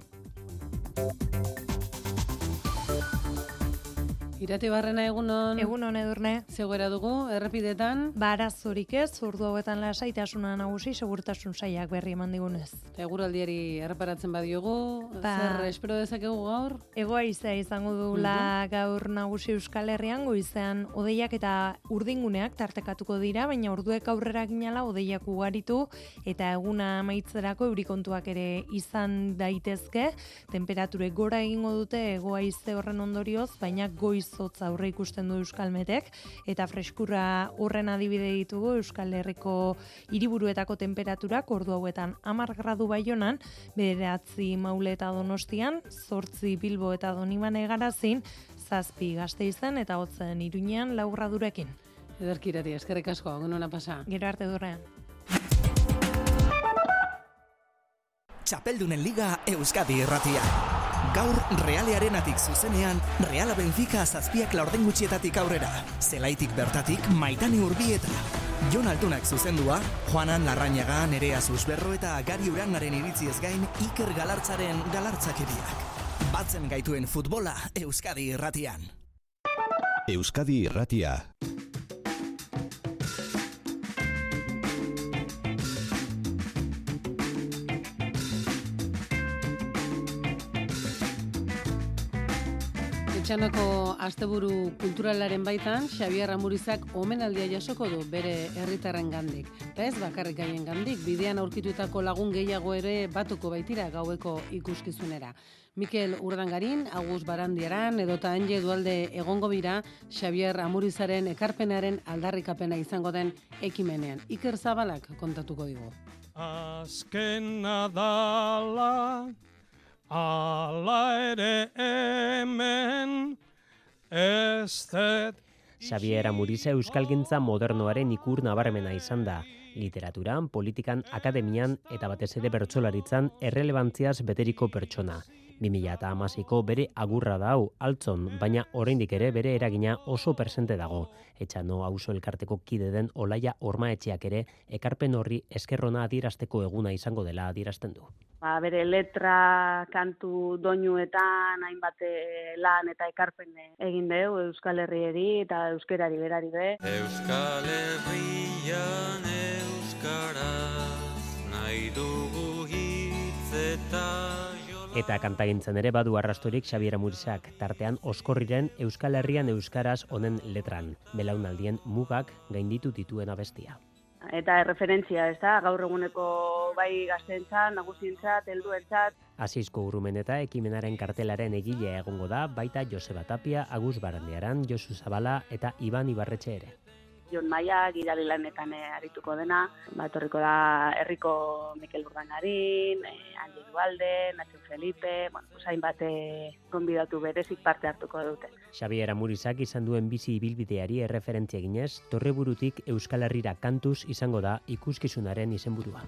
Irati barrena egunon. Egunon edurne. Zegoera dugu, errepidetan. Barazorik ez, urdu hauetan lasaitasuna nagusi, segurtasun saiak berri eman digunez. Eguraldiari erreparatzen badiogu, Ba. zer espero dezakegu gaur? Egoa izea izango dula gaur nagusi Euskal Herrian, goizean odeiak eta urdinguneak tartekatuko dira, baina orduek aurrera ginala odeiak ugaritu eta eguna amaitzerako eurikontuak ere izan daitezke, temperaturek gora egingo dute egoa ize horren ondorioz, baina goiz hotza aurre ikusten du Euskalmetek eta freskurra horren adibide ditugu Euskal Herriko hiriburuetako temperaturak ordu hauetan 10 gradu baionan, bederatzi maule eta donostian, zortzi bilbo eta donibane garazin, zazpi gazte izan eta hotzen iruñean lau gradurekin. Ederkirati, eskerrik asko, egun pasa. Gero arte durrean. Txapeldunen Liga Euskadi Erratia. Gaur Realearenatik zuzenean, Reala Benfica zazpiak laurden gutxietatik aurrera. Zelaitik bertatik Maitani Urbieta. Jon Altunak zuzendua, Juanan Larrañaga, Nerea Susberro eta Gari Uranaren iritziez gain Iker Galartzaren galartzakeriak. Batzen gaituen futbola Euskadi Erratian. Euskadi Irratia. Etxanoko asteburu kulturalaren baitan, Xabier Amurizak omenaldia jasoko du bere herritarren gandik. Eta ez bakarrik gaien gandik, bidean aurkitutako lagun gehiago ere batuko baitira gaueko ikuskizunera. Mikel Urdangarin, Agus Barandiaran, edota Anje Dualde egongo bira, Xabier Amurizaren ekarpenaren aldarrikapena izango den ekimenean. Iker Zabalak kontatuko digu. Azken nadala Ala ere hemen ez dut Xavier Amurize Euskalgintza modernoaren ikur nabarmena izan da. Literaturan, politikan, akademian eta batez ere bertsolaritzan errelebantziaz beteriko pertsona. 2008ko bere agurra da hau, altzon, baina oraindik ere bere eragina oso presente dago. Etxano auzo elkarteko kide den olaia ormaetxeak ere ekarpen horri eskerrona adierazteko eguna izango dela adierazten du. Ba, bere letra kantu doinuetan hainbat eh, lan eta ekarpen egin dugu Euskal Herrieri eta Euskerari berari be. Euskal Herrian Euskaraz nahi dugu hitz eta Eta kantagintzen ere badu arrastorik Xabiera Murizak, tartean oskorriren Euskal Herrian Euskaraz honen letran, belaunaldien mugak gainditu dituen abestia. Eta erreferentzia, ez da, gaur eguneko bai gaztentzat, nagusientzat, helduentzat. Azizko urumen eta ekimenaren kartelaren egile egongo da, baita Joseba Tapia, Agus Barandiaran, Josu Zabala eta Iban Ibarretxe ere. Jon Maia, gidari lanetan eh, arituko dena, batorriko da herriko Mikel Urdangarin, eh, Andi Dualde, Nacho Felipe, bueno, usain bate konbidatu berezik parte hartuko dute. Xabier Amurizak izan duen bizi ibilbideari erreferentzia eginez, torreburutik Euskal Herrira kantuz izango da ikuskizunaren izenburua.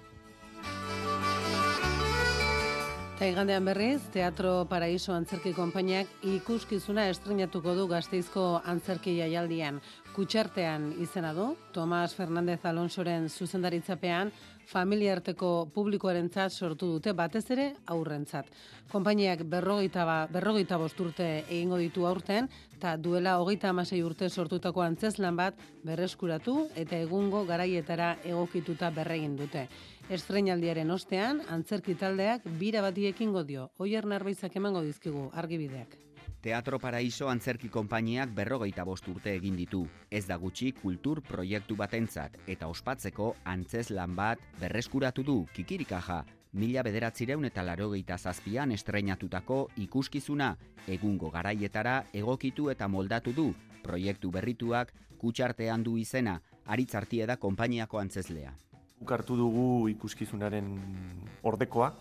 Eta igandean berriz, Teatro Paraíso Antzerki Konpainiak ikuskizuna estrenatuko du gazteizko antzerki jaialdian. Kutxartean izena du, Tomas Fernandez Alonsoren zuzendaritzapean, familiarteko publikoarentzat sortu dute batez ere aurrentzat. Konpainiak berrogeita, ba, berrogeita bosturte egingo ditu aurten, eta duela hogeita amasei urte sortutako antzeslan bat berreskuratu eta egungo garaietara egokituta berregin dute. Estreinaldiaren ostean, antzerki taldeak bira bati ekingo dio. Oier narbaizak emango dizkigu argibideak. Teatro Paraíso antzerki konpainiak berrogeita bost urte egin ditu. Ez da gutxi kultur proiektu batentzat eta ospatzeko antzeslan bat berreskuratu du kikirikaja mila bederatzireun eta larogeita zazpian estreinatutako ikuskizuna egungo garaietara egokitu eta moldatu du proiektu berrituak kutsartean du izena aritzartie da konpainiako antzeslea. Guk hartu dugu ikuskizunaren ordekoa,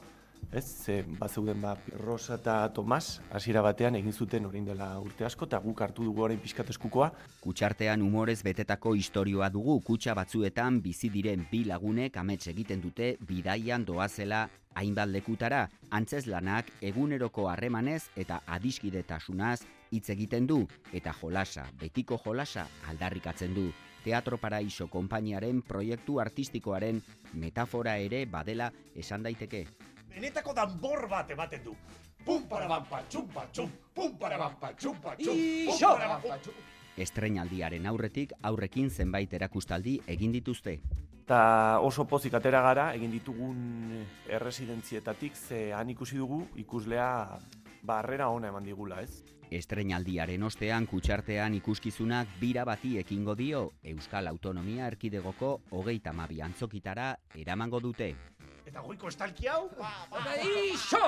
ez? Ze bazeuden ba Rosa eta Tomas hasiera batean egin zuten orain dela urte asko eta guk hartu dugu orain pizkat eskukoa. Kutsartean humorez betetako istorioa dugu kutsa batzuetan bizi diren bi lagunek amets egiten dute bidaian doazela hainbat lekutara, antzeslanak eguneroko harremanez eta adiskidetasunaz hitz egiten du eta jolasa, betiko jolasa aldarrikatzen du. Teatro Paraíso konpainiaren proiektu artistikoaren metafora ere badela esan daiteke. Benetako danbor bat ematen du. Pum para bampa, txumpa, txum, pum para bampa, txumpa, txum, pum para bampa, txum. Estreinaldiaren aurretik aurrekin zenbait erakustaldi egin dituzte. Eta oso pozik atera gara, egin ditugun erresidentzietatik, ze han ikusi dugu ikuslea barrera ona eman digula, ez? Estreinaldiaren ostean kutsartean ikuskizunak bira bati ekingo dio Euskal Autonomia Erkidegoko hogeita mabi antzokitara eramango dute. Eta goiko estalki hau? Ba, ba, iso!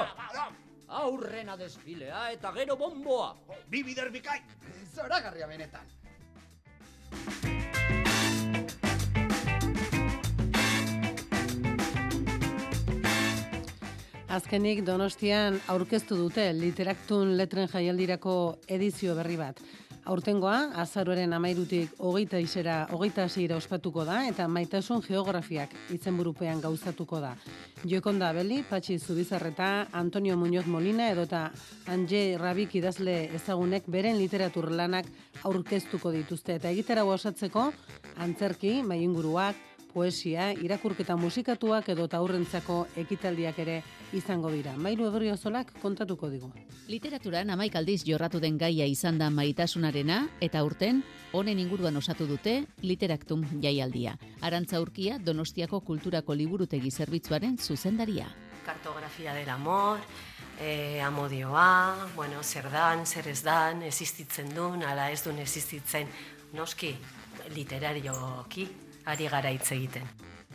Aurrena desfilea eta gero bomboa. Bi bider bikain! Zoragarria benetan. Azkenik Donostian aurkeztu dute literaktun letren jaialdirako edizio berri bat. Aurtengoa, azaroaren amairutik hogeita isera, hogeita zeira ospatuko da, eta maitasun geografiak izenburupean gauzatuko da. Jokonda Beli, Patxi Zubizarreta, Antonio Muñoz Molina, edota Anje Rabik idazle ezagunek beren literatur lanak aurkeztuko dituzte. Eta egitera osatzeko, antzerki, mainguruak, poesia, irakurketa musikatuak edo taurrentzako ekitaldiak ere izango dira. Mairu Ebriozolak kontatuko digu. Literaturan amaik aldiz jorratu den gaia izan da maitasunarena eta urten honen inguruan osatu dute Literaktum jaialdia. Arantza Urkia Donostiako Kulturako Liburutegi Zerbitzuaren zuzendaria. Kartografia del amor, eh, amodioa, bueno, zer dan, zer ez dan, existitzen duen, ala ez duen existitzen, noski, literarioki, ari gara hitz egiten.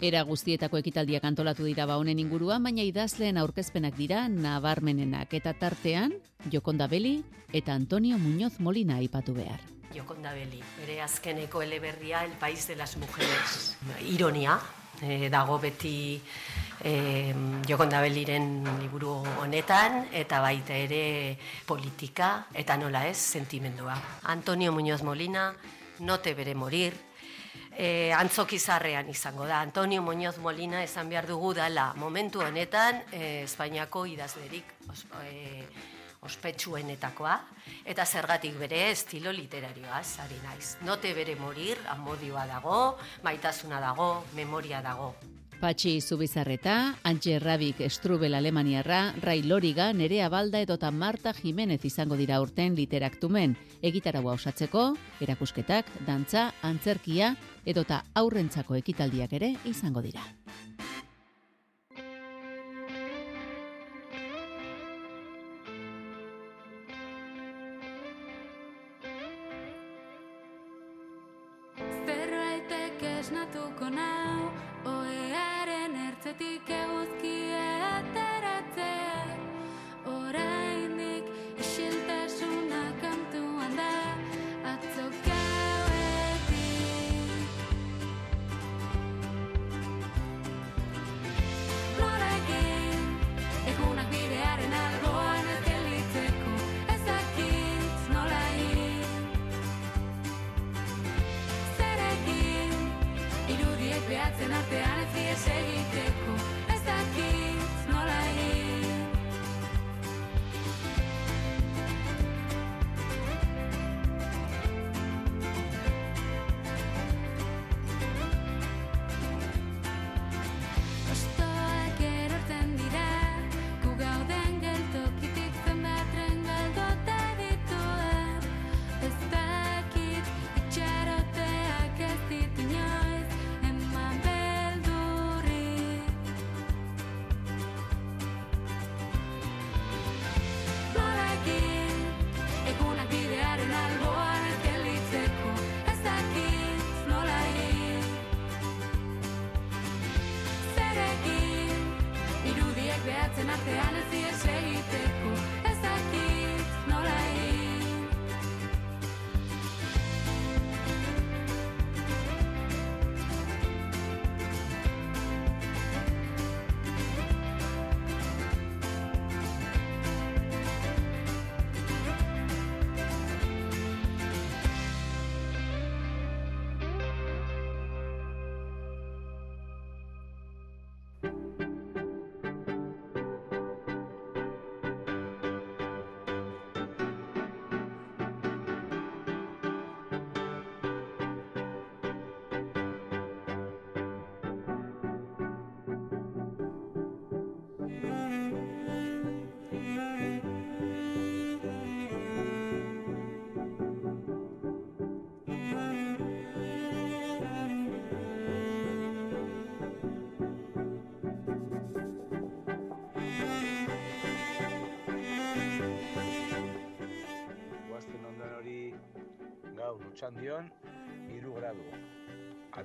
Era guztietako ekitaldiak antolatu dira ba honen inguruan, baina idazleen aurkezpenak dira nabarmenenak eta tartean Jokonda Beli eta Antonio Muñoz Molina aipatu behar. Jokonda Beli, bere azkeneko eleberria El País de las Mujeres. Ironia, e, dago beti e, jokondabeliren liburu honetan, eta baita ere politika, eta nola ez, sentimendua. Antonio Muñoz Molina, note bere morir, e, antzokizarrean izango da. Antonio Muñoz Molina esan behar dugu dala momentu honetan e, Espainiako idazlerik e, ospetsuenetakoa, eta zergatik bere estilo literarioa, ari naiz. Note bere morir, amodioa dago, maitasuna dago, memoria dago. Patxi Zubizarreta, Antje Rabik Estrubel Alemaniarra, Rai Loriga, Nerea Balda edota Marta Jimenez izango dira urten literaktumen. Egitaragoa osatzeko, erakusketak, dantza, antzerkia edota aurrentzako ekitaldiak ere izango dira.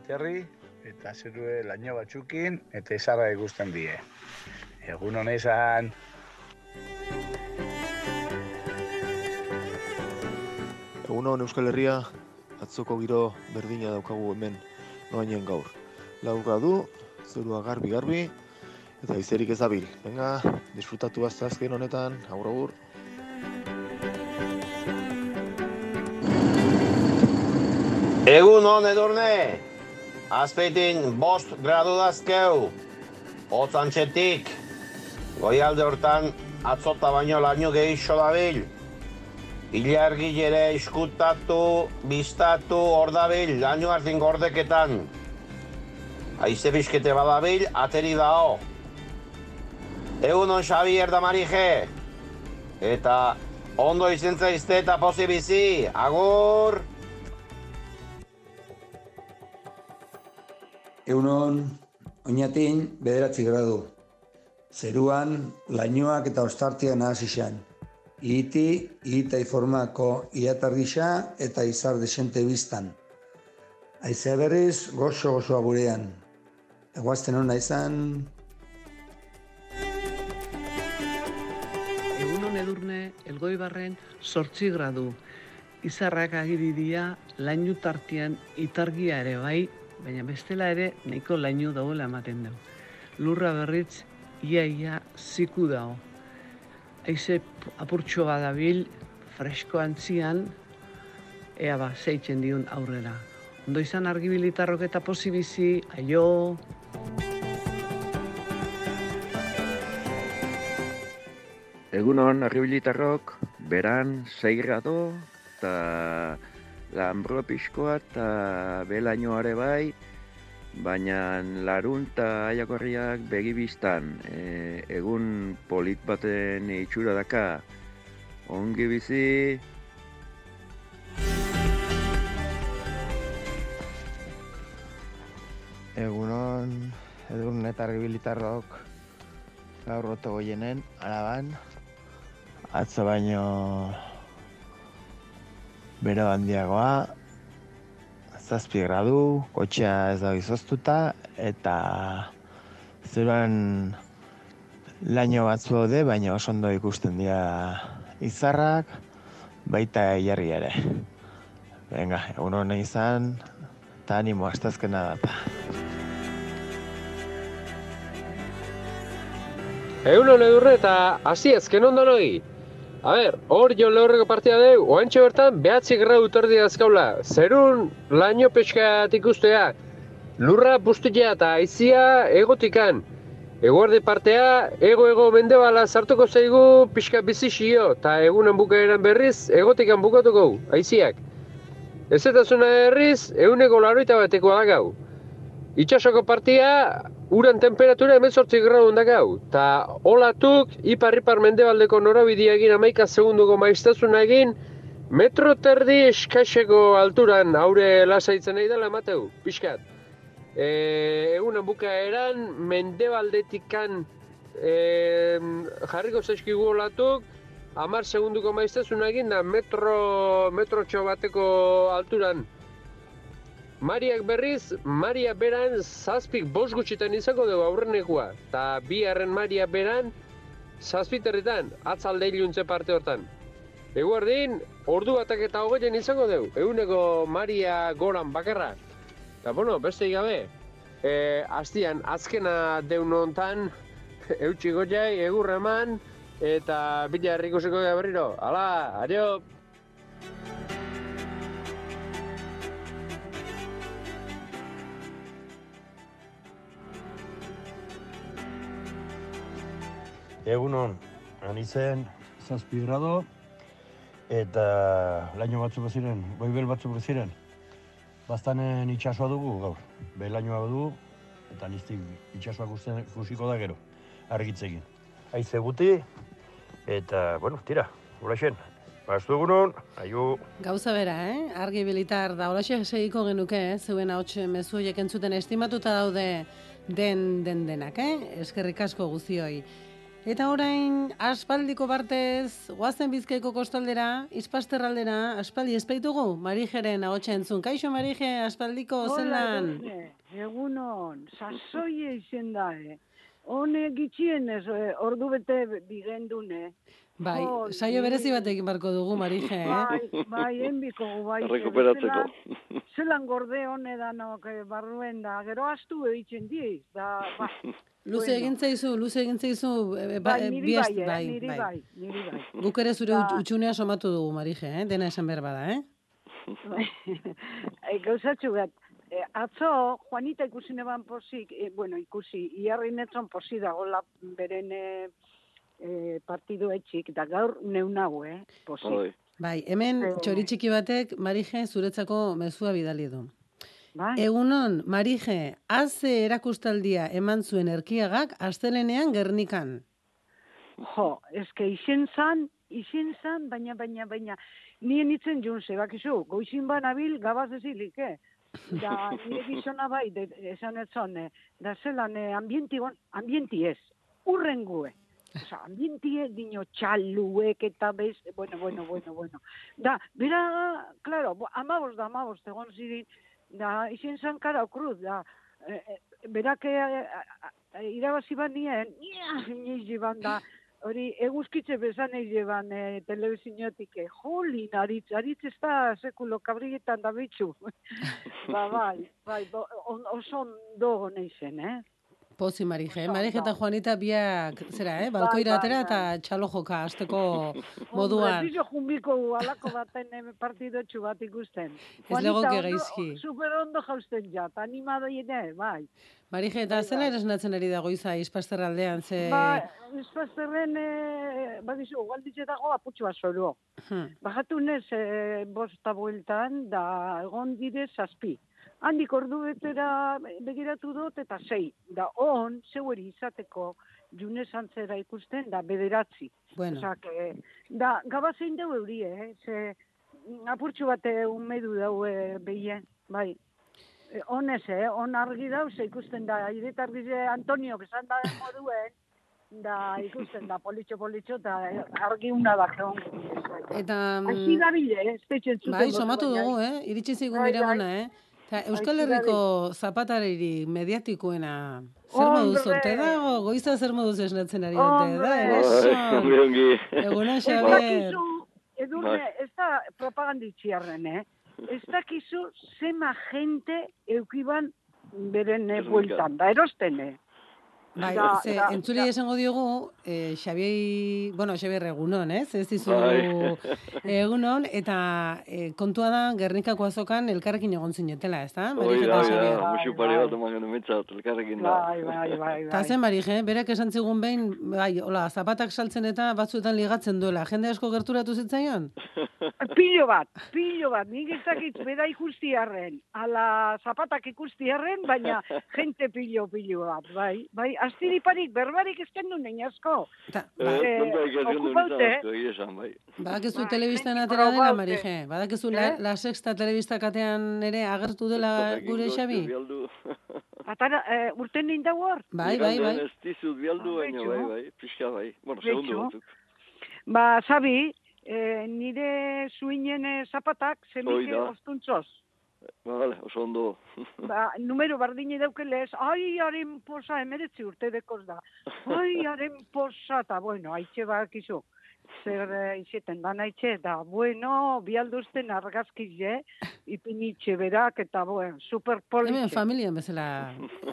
Aterri eta zerue laino batzukin eta izarra ikusten die. Egun honezan. Egunon Euskal Herria, atzoko giro berdina daukagu hemen noainen gaur. Lau gradu, zerua garbi-garbi, eta izerik ezabil. Venga, disfrutatu azken honetan, agur agur. Egun hon edurne, azpeitin bost gradu dazkeu, otzantxetik, goialde hortan atzota baino laino gehixo dabil, Ilargi ere iskutatu, biztatu, hor dabil, laino hartin gordeketan. Aize bizkete badabil, ateri dao. Egun hon Xabier da eta ondo izen zaizte eta pozi bizi, agur! Egunon, oinatin bederatzi gradu. Zeruan, lainoak eta ostartian hasi xan. Iti, ita informako iatar gisa eta izar desente biztan. Aizea berriz, goxo goxoa gurean. Eguazten hona izan, Egunon edurne, elgoibarren sortzi gradu. Izarrak agiri dira lainu tartian itargia ere bai, baina bestela ere nahiko laino dagoela ematen dugu. Lurra berritz, ia ia ziku dago. Aize apurtxo badabil, fresko antzian, ea ba, zeitzen diun aurrera. Ondo izan argibilitarrok eta posibizi, aio! Egunon, arribilitarrok, beran, sei grado, eta lambro pixkoa eta belainoare bai, baina larun eta aiakorriak begibiztan, e, egun polit baten itxura daka, ongi bizi, Egunon, egun eta argibilitarrok gaur roto goienen, araban. Atzo baino bero handiagoa, zazpi gradu, kotxea ez da izoztuta, eta zeruan laino batzu daude, baina oso ondo ikusten dira izarrak, baita jarri ere. Venga, egun honen izan, eta animo, astazkena data. Egun hone durre eta hasi ezken ondo noi. A ber, hor jo lehorreko partida deu, oantxe bertan behatzi gradu terdi dazkaula. Zerun laino peskat ikustea, lurra bustia eta aizia egotikan. Eguardi partea, ego-ego mendebala sartuko zaigu pixka bizixio, eta egunen bukaeran berriz, egotikan bukatuko, aiziak. Ez eta zuna herriz, eguneko laroita batekoa da gau. Itxasoko partia, uran temperatura hemen sortzi gradu gau. Ta olatuk, ipar-ipar mendebaldeko norabidea egin amaika segunduko maiztasuna egin, metro terdi eskaxeko alturan aure lasaitzen nahi dela emateu, pixkat. E, egunen bukaeran, mendebaldetikan e, jarriko zaizkigu olatuk, amar segunduko maiztasuna egin da metro, metro bateko alturan. Mariak berriz, Maria beran zazpik bost gutxitan izango dugu aurrenekoa. Ta bi harren Maria beran zazpiterritan, atzalde iluntze parte hortan. Eguardin, ordu batak eta hogeien izango dugu. Eguneko Maria goran bakarra. Eta bueno, beste gabe, e, astian azkena deun hontan, eutxi goiai, egurra eman, eta bila herrikusiko berriro. Hala, adio! Egunon, ani zen, zazpi grado, eta laino batzuk ziren, goibel batzuk ziren. Bastanen itxasoa dugu gaur, belainoa du, eta niztik itxasoa guztien ikusiko da gero, argitzekin. Aize guti, eta, bueno, tira, horaxen, Bastu egunon, aio. Gauza bera, eh? Argi bilitar da, horaxe segiko genuke, eh? Zeuen hau mezu horiek entzuten estimatuta daude den den denak, eh? Eskerrik asko guzioi. Eta orain, aspaldiko partez, guazen bizkaiko kostaldera, izpasterraldera, aspaldi espaitugu, Marijeren ahotsa entzun. Kaixo, Marije, aspaldiko zelan? Egunon, sasoie izen da, eh? Hone gitxien ez, eh, ordu bete bigendune. Bai, saio berezi batekin barko dugu, Marije, eh? Bai, bai, enbiko, bai. Rekuperatzeko. Zelan, zelan gorde hone danok eh, barruen da, gero astu egiten diz, da, ba, Luze egin zaizu, luze egin zaizu, e, ba, bai, niri bi bai, eh, niri bai, niri bai. Guk ere zure Da- ut- utxunea somatu dugu, Marije, eh? Dena esan behar bada, eh? e, gauzatxu bat, e, atzo, Juanita ikusi neban posik, e, bueno, ikusi, iarri netzon posi dagoela beren e, e, partidu etxik, da gaur neunago, eh, posik. Bai, hemen Eh. txori txiki batek Marije zuretzako mezua bidali du. Bai. Egunon, Marije, haze erakustaldia eman zuen erkiagak astelenean Gernikan. Jo, eske izen zan, izen zan, baina, baina, baina, nien itzen jun ze, bakizu, goizin banabil, gabaz ezilik, eh? Da, nire gizona bai, de, esan ez zon, eh, da zelan, eh, ambienti, ambienti ez, urrengue. Osa, ambientie dino txaluek eta bez, bueno, bueno, bueno, bueno. Da, bera, claro, bo- amabos da amabos, egon zirin, da, izen zan kara okruz, da, eh, eh, berak eh, eh, irabazi ban nien, nia, da, hori eguzkitze bezan eileban e, telebizinotik, e, jolin, aritz, aritz ez da sekulo kabrietan da bitxu. ba, bai, bai, on, oso ondo neizen, eh? Pozi Marije, eh? Marije eta Juanita biak, zera, eh? Balkoira bai, atera bai. eta txalo joka Hombre, moduan. bizo jumbiko alako baten eh, partidotxu bat ikusten. Ez legoke ondo- gaizki. Super ondo jausten jat, animado ere, bai. Marije, eta zela eresnatzen ari da goiza izpaster aldean, ze... Ba, espazterren, e, badizu, galditze dago aputxu bat zoro. Hmm. Bajatu nez, e, bosta bueltan, da egon dire zazpi. Handik ordu betera begiratu dut eta sei. Da on, zeueri izateko june zantzera ikusten, da bederatzi. Bueno. Osea, que, da, gabazein deu euri, eh? Ze, apurtxu bate umedu dau e, behie, bai. E, honez, eh? On argi dau, ze ikusten da, iret argize Antonio, esan da moduen, da ikusten da politxo politxo, eta argi una da geon. Eta... Aixi da bile, eh? Espetxen zuten. Bai, somatu dugu, eh? Iritsi zigun Bai, miragona, bai. eh? Ta Euskal da Herriko zapataririk mediatikoena zer moduz ote dago? Goiza zer moduz esnatzen ari ote da? Ongi. Egunon, Xabier! edurne, Bai. ez da propaganditxiarren, eh? Ez dakizu zema gente eukiban beren bueltan, da erosten, eh? Bai, Da- ze, da- entzuli esango diogu, eh, Xabier, bueno, Xabier egunon, ez? Ez dizu Bai. egunon, eta eh, kontua da Gernikako azokan elkarrekin egon zinetela, ez da? Hoi Marije da, Xabier. musu pare bat eman genuen mitzat, elkarrekin da. Bai, bai, bai, Eta zen, Marije, berak esan zigun behin, bai, hola, zapatak saltzen eta batzuetan ligatzen duela. Jende asko gerturatu zitzaion? Pilo bat, pilo bat, nik ez dakit bera ikustiarren, ala zapatak ikustiarren, baina gente pilo, pilo bat, bai, bai, astiriparik, berbarik ez kendu nein asko. Ta, Eh, konta ikas genuen okupaute, izan asko, bai. Badakizu Bai, telebistan atera dela. Marije. Badakizu la, Eh? la sexta telebista katean ere agertu dela gure Xabi? Atara, eh, urten ninda hor? Bai, bai, bai. Ez dizut bialdu, baina Betxu. bai, bai, pixka bai. Bueno, segundu batzuk. Ba, Sabi, eh, nire zuinen eh, zapatak zemike da. ostuntzoz. Ba, Vale, oso ondo. Ba, numero bardine daukelez, ai, haren posa, emeretzi urte dekoz da. Ai, haren posa, eta bueno, haitxe bakizu. Zer eh, izeten da haitxe, da, bueno, bialduzten argazkize, ipinitxe berak, eta bueno, super Hemen familian bezala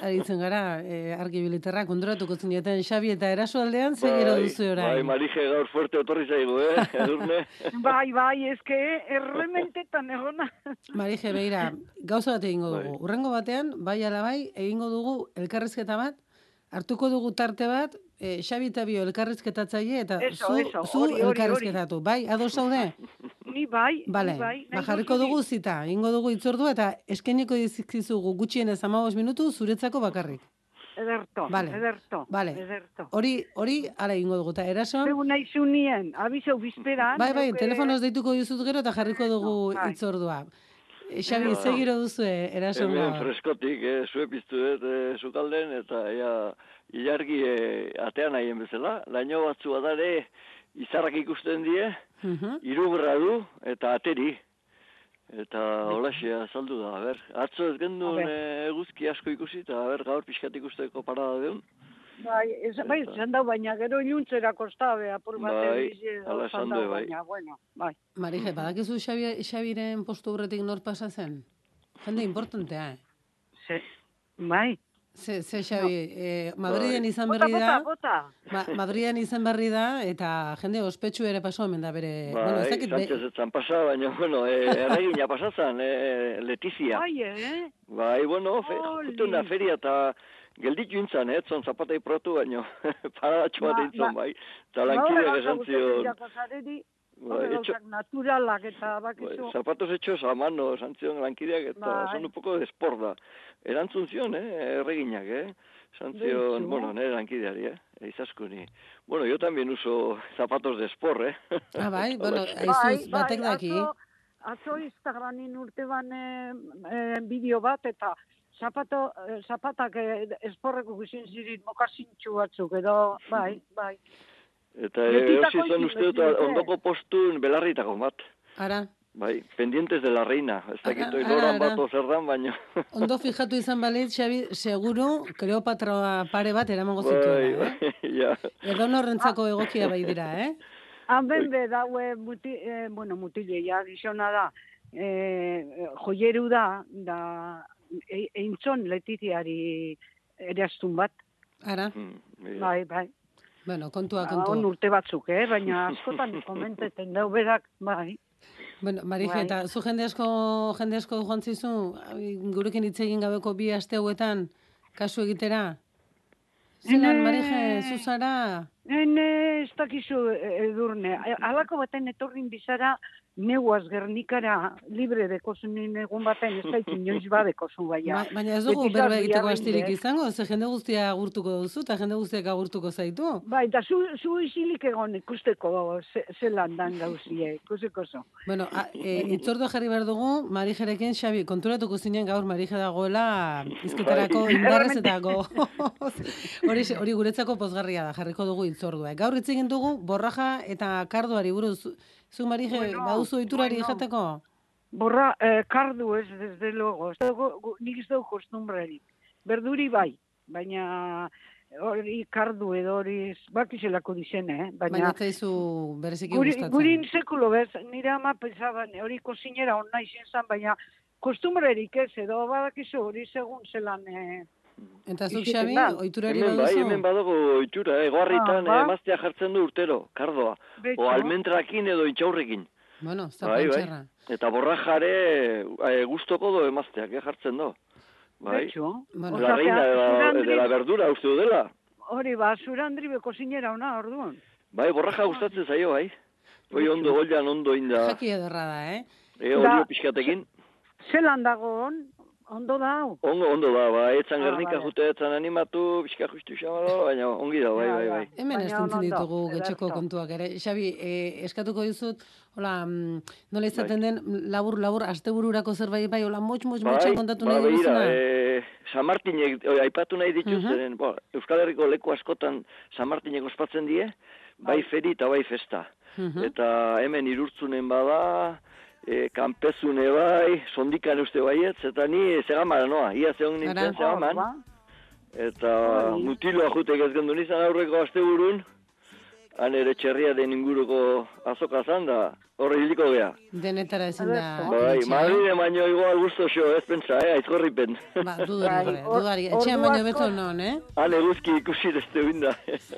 aritzen gara, eh, argi biliterra, konturatuko zineten Xabi eta eraso aldean, ze gero duzu Bai, orain. Marije gaur fuerte otorri zaigu, eh? Edurne. Bai, bai, eske, errementetan egona. Marije, beira, gauza bat egingo Bai. dugu. Urrengo batean, bai ala bai, egingo dugu elkarrizketa bat, hartuko dugu tarte bat, e, Xabi eta Bio elkarrizketatzaile, eta Eso, zu, eso, zu hori, hori, hori. elkarrizketatu. Bai, ados zaude? Ni bai, Bale, ni bai. ba, nahi jarriko duzu dugu zita, egingo dugu itzordua, eta eskeniko dizkizugu gutxienez 15 minutu zuretzako bakarrik. Ederto, Bale, ederto, bale. ederto. Hori, hori, ala egingo dugu, eta erason... Zeu nahi zunien, abizeu bizperan. Bai, bai, neuke- telefonoz deituko dizut gero eta jarriko dugu bai. itzordua. Xabi, ze giro duzu erason Hemen gaur? freskotik, eh, zue piztu dut eh, sukalden, eta ea, ilargi eh, atean nahien bezala. Laino batzu adare, izarrak ikusten die, Mhm. hiru gradu eta ateri. Eta holaxe azaldu da, ber. Atzo ez gendun eh, eguzki asko ikusi, eta ber, gaur pixkat ikusteko parada deun. Bai, ez, bai, esan dau, baina gero iluntzera kostabe, apur bat Bai, egize, hala esan du, bai. baina, bueno, bai. Marije, badakizu Xabi, Xabiren postu horretik nor pasa zen? Jende importantea, eh? Ze, bai. Ze, ze Xabi, eh, Madriden Bai. izan berri da, bota, bota. Ma, Madriden izan berri da, eta jende ospetsu ere paso hemen da bere... bueno, ez Bai, dakit, be- Sánchez etzan pasa, baina, bueno, eh, erregina pasazan, eh, Letizia. Bai, eh? Bai, bueno, fe, Oli. jutu na feria eta gelditu intzan, eh, zon zapatai protu, baino, paradatxo bat Ba- intzan, ba- bai. Eta lankideak esan zion, bai, etxo, naturalak eta bai, bakizu. zapatos hechos a mano, esan zion lankideak, eta Bai. son un poco de sport da. Erantzun zion, eh, erreginak, eh. Esan zion, Beitu. bueno, nire lankideari, eh, eizaskuni. Bueno, yo también uso zapatos de sport, eh. Ah, bai, bueno, aizuz, batek daki. Atzo, atzo Instagramin urte ban eh, eh, bideo bat, eta zapato, eh, zapatak eh, esporreko guzin zirit mokasintxu batzuk, edo, bai, bai. Eta erosi zen izin uste dut ondoko postun belarritako bat. Ara, Bai, pendientes de la reina. Ez dakit Ara, oiloran ara. bat zer dan, baina... Ondo fijatu izan balit, Xabi, seguru, Kleopatra pare bat eramango bai, zituela, eh? bai, ja. Edo norrentzako egokia bai dira, eh? Hanben be daue muti, eh, bueno, mutile, ja, gizona da, eh, joieru da, da, e, eintzon letiziari eraztun bat. Ara? Bai, bai. Bueno, kontua, Ba, kontua. On urte batzuk, eh? baina askotan komenteten dau berak, bai. Bueno, Marije, Bai. eta zu jende asko, jende asko joan zizu, gurekin hitz egin gabeko bi aste hauetan, kasu egitera? Zelan, Ene- Marije, Ene, ez dakizu eh, edurne. Alako baten etorrin bizara, neuaz gernikara libre dekozunin egun baten, ez da inoiz badekozu baina. Ba- baina ez dugu berba zaz egiteko astirik izango, ze jende guztia agurtuko duzu, eta jende guztiak agurtuko zaitu. Bai, da zu, zu isilik egon ikusteko ze, zelan dan gauzie, ikusteko zo. Bueno, a, e, itzordua jarri behar dugu, Marijerekin, Xabi, konturatuko zinen gaur Marije dagoela izketarako Bai. indarrez eta go. hori, hori guretzako pozgarria da, jarriko dugu itzordua. Gaur hitz egin dugu borraja eta karduari buruz. Zu Marije, Bueno, baduzu ohiturari bueno. jateko? Borra, eh, kardu ez, desde luego. Ez dugu, gu- nik ez dugu kostumbrarik. Berduri bai, baina hori kardu edo hori bakizelako dizene, eh? Baina Baina, zaizu bereziki guri, gustatzen. gurin sekulo bez, nire ama pensaban, hori kozinera onna izen zan, baina kostumbrerik ez, edo badakizu hori segun zelan... Eh, Eta zuk, Xabi, da. ohiturari Hemen bai, hemen badago ohitura, eh? Goarritan Ah, ba. emaztea jartzen du urtero, kardoa. Betxo. O almentrakin edo itxaurrekin. Bueno, ez da Bai, bai. Eta borrajare e, gustoko do emazteak, eh, jartzen do. Bai. Betxo. Bueno, La reina de la, de la verdura, uste du dela. Hori ba, zurandri be kozinera ona, orduan. Bai, borraja gustatzen zaio, bai. Hoi ondo, goian ondo inda. Jaki ederra da, eh? E, Da- olio pixkatekin. Zelan dago on, ondo da hau. Ondo, da, ba, etzan Ah, gernika jute, etzan animatu, pixka justu xamalo, baina ongi da, bai, bai, bai. Hemen estintzen ondo, ditugu ederto. kontuak ere. Xabi, eh, eskatuko dizut, hola, mm, nola izaten den, labur, labur, astebururako zerbait bai, hola, motx, motx, motxa kontatu ba, nahi begira, duzuna. e, San Martinek, oi, aipatu nahi dituz, Mhm. zeren, bo, Euskal Herriko leku askotan San Martinek ospatzen die, bai feri eta bai festa. Mhm. Eta hemen irurtzunen bada, e, kanpezune bai, sondikan uste baietz, eta ni segamara noa, ia zeon nintzen. Ba, Eta mutiloa jutek ez gendu nizan aurreko asteburun, han ere txerria den inguruko azoka zan da, horre hiliko gea. Denetara ezin da. Bai, eh? Madride baino igual gusto xo, ez pentsa, eh, aizkorripen. Ba, dudari, Bai, dudari. Etxean baino beto non, eh? Han eguzki ikusi dezte binda.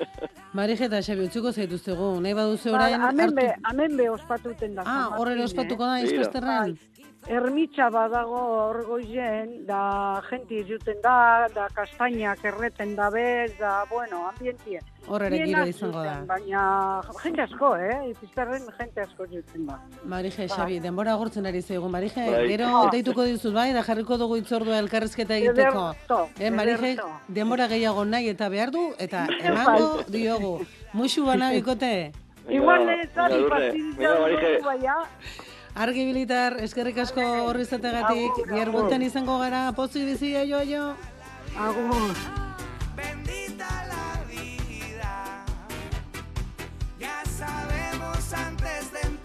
Marije eta Xabi, utzuko zaituztegu. Nahi baduzu Ba, orain hemen be, hartu... hemen be ospatuten da. Ah, horrela Martin, ospatuko da, Begira. Ermitxa badago hor goizen, da jenti juten da, da kastainak erreten da bez, da, bueno, ambientie. Hor ere giro izango da. Baina jente asko, eh? Izpizterren jente asko juten da. Marije, Bai. Xabi, denbora agortzen ari zaigu. Marije, Bai. gero Ah. deituko dizut bai, da jarriko dugu itzordua elkarrizketa egiteko. Ederto, Eh, Marije, denbora gehiago nahi eta behar du, eta emango diogu. Muxu bana bikote. Igual ez ari partidita dugu baina. Argi bilitar, eskerrik asko horri izategatik, bierbunten izango gara, pozik bizia eh, jo jo. Agur. Bendita la vida, ya sabemos antes de